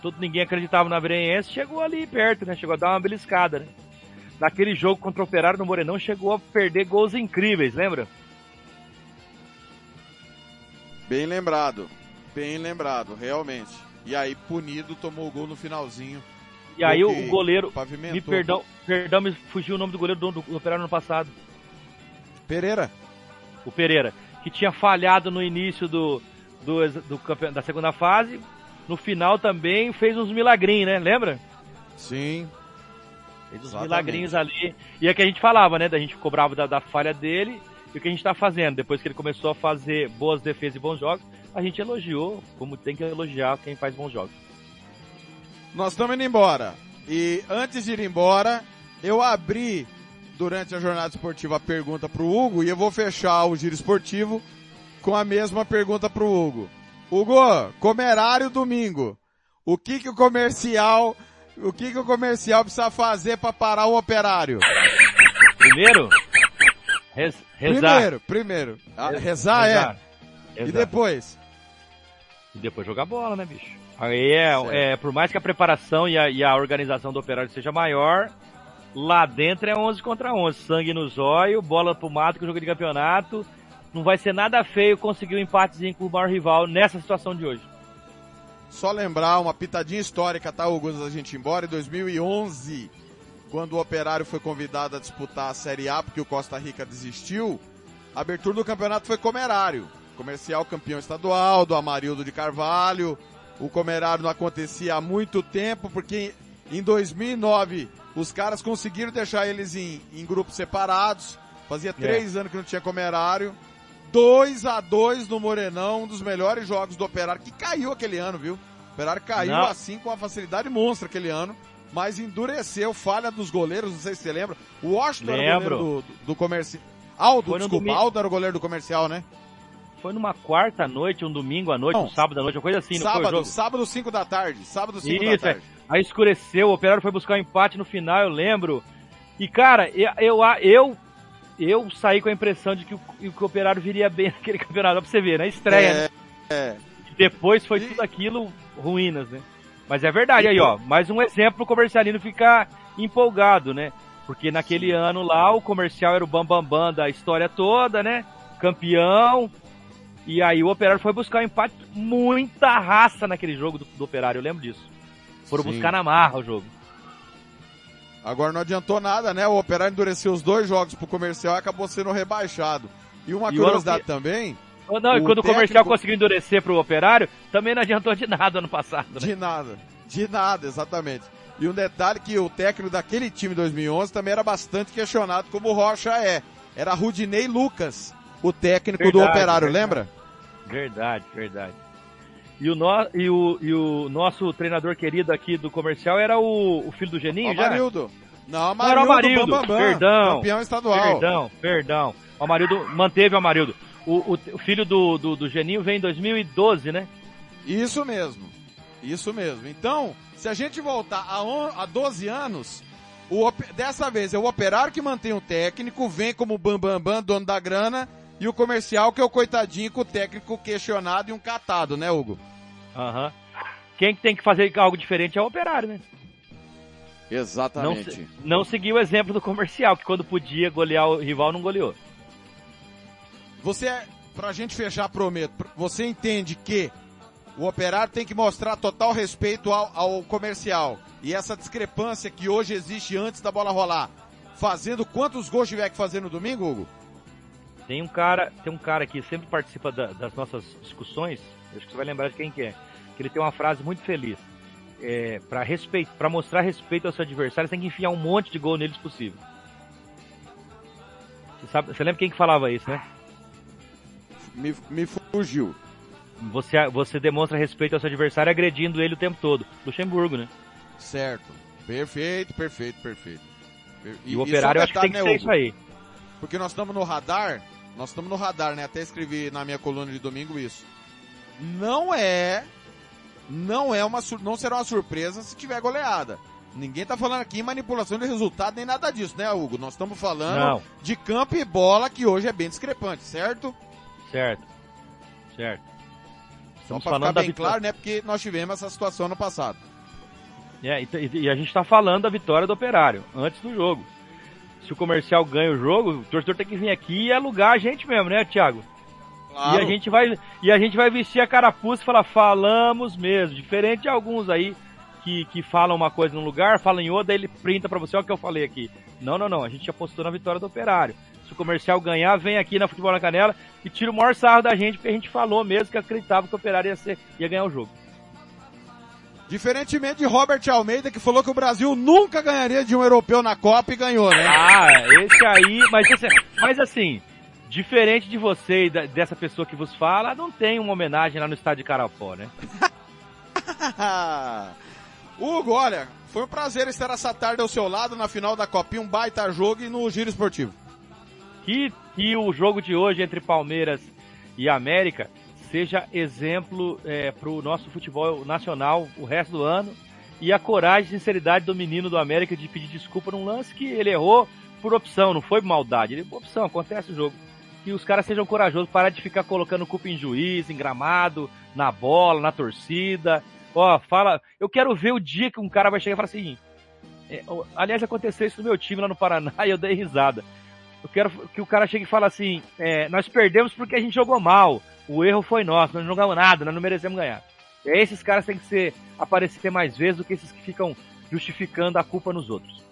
Speaker 3: Todo, ninguém acreditava na Viraense, chegou ali perto, né? Chegou a dar uma beliscada, né? Naquele jogo contra o Operário no Morenão, chegou a perder gols incríveis, lembra?
Speaker 1: Bem lembrado. Bem lembrado, realmente. E aí, punido, tomou o gol no finalzinho.
Speaker 3: E aí o, goleiro,
Speaker 1: pavimentou.
Speaker 3: me perdão, perdão, me fugiu o nome do goleiro do, do Operário no passado.
Speaker 1: Pereira.
Speaker 3: o Pereira, que tinha falhado no início do, do, do campe- da segunda fase, no final também fez uns milagrinhos, né? Lembra?
Speaker 1: Sim.
Speaker 3: Fez uns
Speaker 1: Exatamente.
Speaker 3: milagrinhos ali. E é que a gente falava, né? Da gente cobrava da, da falha dele e o que a gente tá fazendo. Depois que ele começou a fazer boas defesas e bons jogos, a gente elogiou, como tem que elogiar quem faz bons jogos.
Speaker 1: Nós estamos indo embora. E antes de ir embora, eu abri durante a jornada esportiva a pergunta pro Hugo e eu vou fechar o giro esportivo com a mesma pergunta pro Hugo. Hugo, comerário domingo. O que que o comercial, o que que o comercial precisa fazer para parar o operário?
Speaker 3: Primeiro, res- rezar.
Speaker 1: Primeiro, primeiro. Ah, rezar, é. E
Speaker 3: Rezar.
Speaker 1: depois?
Speaker 3: E depois jogar bola, né, bicho? Aí é, é, por mais que a preparação e a, e a organização do operário seja maior, lá dentro é 11 contra 11. Sangue no zóio, bola pro mato com jogo de campeonato. Não vai ser nada feio conseguir um empatezinho com o maior rival nessa situação de hoje.
Speaker 1: Só lembrar uma pitadinha histórica, tá, Hugo, antes da gente ir embora, em 2011, quando o Operário foi convidado a disputar a Série A, porque o Costa Rica desistiu, a abertura do campeonato foi Comerário. Comercial campeão estadual, do Amarildo de Carvalho. O Comerário não acontecia há muito tempo, porque em 2009 os caras conseguiram deixar eles em, em grupos separados. Fazia três anos que não tinha Comerário. 2 a 2 no Morenão, um dos melhores jogos do Operário, que caiu aquele ano, viu? O Operário caiu
Speaker 3: Não.
Speaker 1: assim com uma facilidade monstra aquele ano, mas endureceu, falha dos goleiros, não sei se você lembra. O Washington era o
Speaker 3: Lembro.
Speaker 1: goleiro do, do, do comercial. Aldo,
Speaker 3: Foi
Speaker 1: desculpa,
Speaker 3: domingo.
Speaker 1: Aldo era o goleiro do comercial, né?
Speaker 3: Foi numa quarta noite, um domingo à noite,
Speaker 1: Não.
Speaker 3: um sábado à noite, uma coisa assim, não foi o
Speaker 1: sábado,
Speaker 3: jogo?
Speaker 1: sábado 5 da tarde, sábado 5 da
Speaker 3: é.
Speaker 1: tarde.
Speaker 3: Aí escureceu, o Operário foi buscar um empate no final, eu lembro. E cara, eu, eu, eu, eu saí com a impressão de que o, que o Operário viria bem naquele campeonato, pra você ver, na estreia, né?
Speaker 1: É,
Speaker 3: E depois foi
Speaker 1: E-
Speaker 3: tudo aquilo ruínas, né? Mas é verdade, aí ó, mais um exemplo pro comercialino ficar empolgado, né? Porque naquele ano lá o comercial era o bambambam bam, bam da história toda, né? Campeão. E aí o Operário foi buscar um empate, muita raça naquele jogo do, do Operário, eu lembro disso. Foram
Speaker 1: Sim.
Speaker 3: buscar na marra o jogo.
Speaker 1: Agora não adiantou nada, né? O Operário endureceu os dois jogos pro comercial e acabou sendo rebaixado. E uma
Speaker 3: E o
Speaker 1: curiosidade
Speaker 3: ano
Speaker 1: também,
Speaker 3: Oh, Não, e
Speaker 1: O
Speaker 3: quando o comercial conseguiu endurecer pro Operário, também não adiantou de nada ano passado, né?
Speaker 1: de nada. De nada, exatamente. E um detalhe que o técnico daquele time 2011 também era bastante questionado, como o Rocha é. Era Rudinei Lucas, o técnico do
Speaker 3: Verdade,
Speaker 1: Operário,
Speaker 3: verdade.
Speaker 1: lembra?
Speaker 3: Verdade, verdade. E o, no, e, o, e o nosso treinador querido aqui do comercial era o, o filho do Geninho, já?
Speaker 1: Amarildo. Não,
Speaker 3: Não, era o
Speaker 1: Amarildo,
Speaker 3: Amarildo,
Speaker 1: Bam, Bam, Bam,
Speaker 3: perdão.
Speaker 1: campeão estadual.
Speaker 3: Perdão, perdão. O Amarildo manteve o Amarildo. O, o, o filho do, do, do Geninho veio em 2012, né?
Speaker 1: Isso mesmo. Isso mesmo. Então, se a gente voltar a, on, a 12 anos, o, dessa vez é o operário que mantém o técnico, vem como Bambambam, Bam, Bam, dono da grana, e o comercial que é o coitadinho com o técnico questionado e um catado, né, Hugo?
Speaker 3: Aham. Quem que tem que fazer algo diferente é o operário, né? Não,
Speaker 1: Exatamente.
Speaker 3: se- não seguiu o exemplo do comercial, que quando podia golear o rival, não goleou.
Speaker 1: Você, pra gente fechar, prometo, você entende que o operário tem que mostrar total respeito ao, ao comercial. E essa discrepância que hoje existe antes da bola rolar, fazendo quantos gols tiver que fazer no domingo, Hugo?
Speaker 3: Tem um cara, tem um cara que sempre participa da- das nossas discussões, acho que você vai lembrar de quem que é, que ele tem uma frase muito feliz. É, para respeito, para mostrar respeito ao seu adversário, você tem que enfiar um monte de gol neles possível. Você, sabe, você lembra quem que falava isso, né?
Speaker 1: Me, me fugiu.
Speaker 3: Você, você demonstra respeito ao seu adversário agredindo ele o tempo todo. Luxemburgo, né?
Speaker 1: Certo. Perfeito, perfeito, perfeito.
Speaker 3: E, e o operário eu acho que tem que ser isso aí.
Speaker 1: Porque nós estamos no radar, nós estamos no radar, né? Até escrevi na minha coluna de domingo isso. Não é, não é uma, não será uma surpresa se tiver goleada. Ninguém tá falando aqui em manipulação de resultado nem nada disso, né, Hugo? Nós estamos falando
Speaker 3: Não.
Speaker 1: de campo e bola que hoje é bem discrepante, certo?
Speaker 3: Certo. Certo.
Speaker 1: Só
Speaker 3: Estamos
Speaker 1: pra
Speaker 3: falando
Speaker 1: ficar bem claro, né? Porque nós tivemos essa situação no passado.
Speaker 3: É, e, e- e a gente tá falando da vitória do Operário, antes do jogo. Se o comercial ganha o jogo, o torcedor tem que vir aqui e alugar a gente mesmo, né, Thiago?
Speaker 1: Claro.
Speaker 3: E a gente vai e a gente vai vestir a carapuça e falar, falamos mesmo. Diferente de alguns aí que, que falam uma coisa num lugar, falam em outra, ele printa pra você, olha o que eu falei aqui. Não, não, não, a gente apostou na vitória do Operário. Se o comercial ganhar, vem aqui na Futebol na Canela e tira o maior sarro da gente, porque a gente falou mesmo que acreditava que o Operário ia, ser, ia ganhar o jogo.
Speaker 1: Diferentemente de Robert Almeida, que falou que o Brasil nunca ganharia de um europeu na Copa e ganhou, né?
Speaker 3: Ah, esse aí, mas, esse, mas assim, diferente de você e da- dessa pessoa que vos fala, não tem uma homenagem lá no estádio de Carapó, né?
Speaker 1: Hugo, olha, foi um prazer estar essa tarde ao seu lado na final da Copinha, um baita jogo e no Giro Esportivo.
Speaker 3: Que, que o jogo de hoje entre Palmeiras e América seja exemplo é, para o nosso futebol nacional o resto do ano e a coragem e sinceridade do menino do América de pedir desculpa num lance que ele errou por opção, não foi maldade, ele opção, acontece o jogo. Que os caras sejam corajosos, parar de ficar colocando culpa em juiz, em gramado, na bola, na torcida. Ó, fala, eu quero ver o dia que um cara vai chegar e falar assim, é, aliás, aconteceu isso no meu time lá no Paraná e eu dei risada. Eu quero que o cara chegue e fale assim, é, nós perdemos porque a gente jogou mal. O erro foi nosso, nós não jogamos nada, nós não merecemos ganhar. E esses caras têm que ser, aparecer mais vezes do que esses que ficam justificando a culpa nos outros.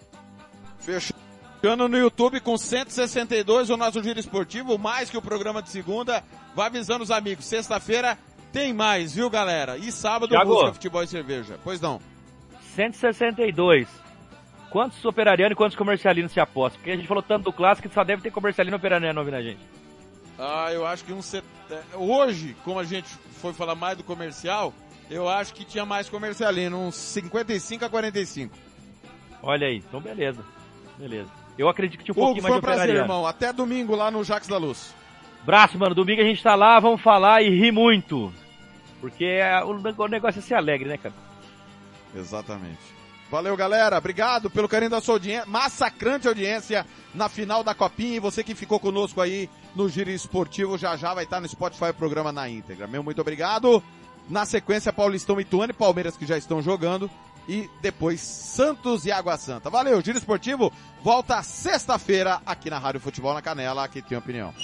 Speaker 1: Fechando no YouTube com 162 o nosso Giro Esportivo, mais que o programa de segunda. Vai avisando os amigos, sexta-feira tem mais, viu galera? E sábado
Speaker 3: Thiago.
Speaker 1: música, futebol e cerveja. Pois não.
Speaker 3: 162. Quantos operarianos e quantos comercialinos se apostam? Porque a gente falou tanto do clássico que só deve ter comercialino e operariano ouvindo a gente.
Speaker 1: Ah, eu acho que um set... hoje, como a gente foi falar mais do comercial, eu acho que tinha mais comercialino, uns 55 a 45.
Speaker 3: Olha aí, então beleza. Beleza. Eu acredito que tinha um
Speaker 1: Hugo,
Speaker 3: pouquinho
Speaker 1: foi
Speaker 3: mais
Speaker 1: um
Speaker 3: de
Speaker 1: prazer, irmão. Até domingo lá no Jax da Luz.
Speaker 3: Braço, mano. Domingo a gente tá lá, vamos falar e rir muito. Porque é, o, o negócio é ser alegre, né, cara?
Speaker 1: Exatamente. Valeu, galera. Obrigado pelo carinho da sua audiência. Massacrante audiência na final da Copinha. E você que ficou conosco aí no Giro Esportivo, já já vai estar no Spotify o programa na íntegra. Meu muito obrigado. Na sequência, Paulistão Ituano e Palmeiras que já estão jogando. E depois Santos e Água Santa. Valeu, Giro Esportivo volta sexta-feira aqui na Rádio Futebol na Canela. Aqui tem opinião.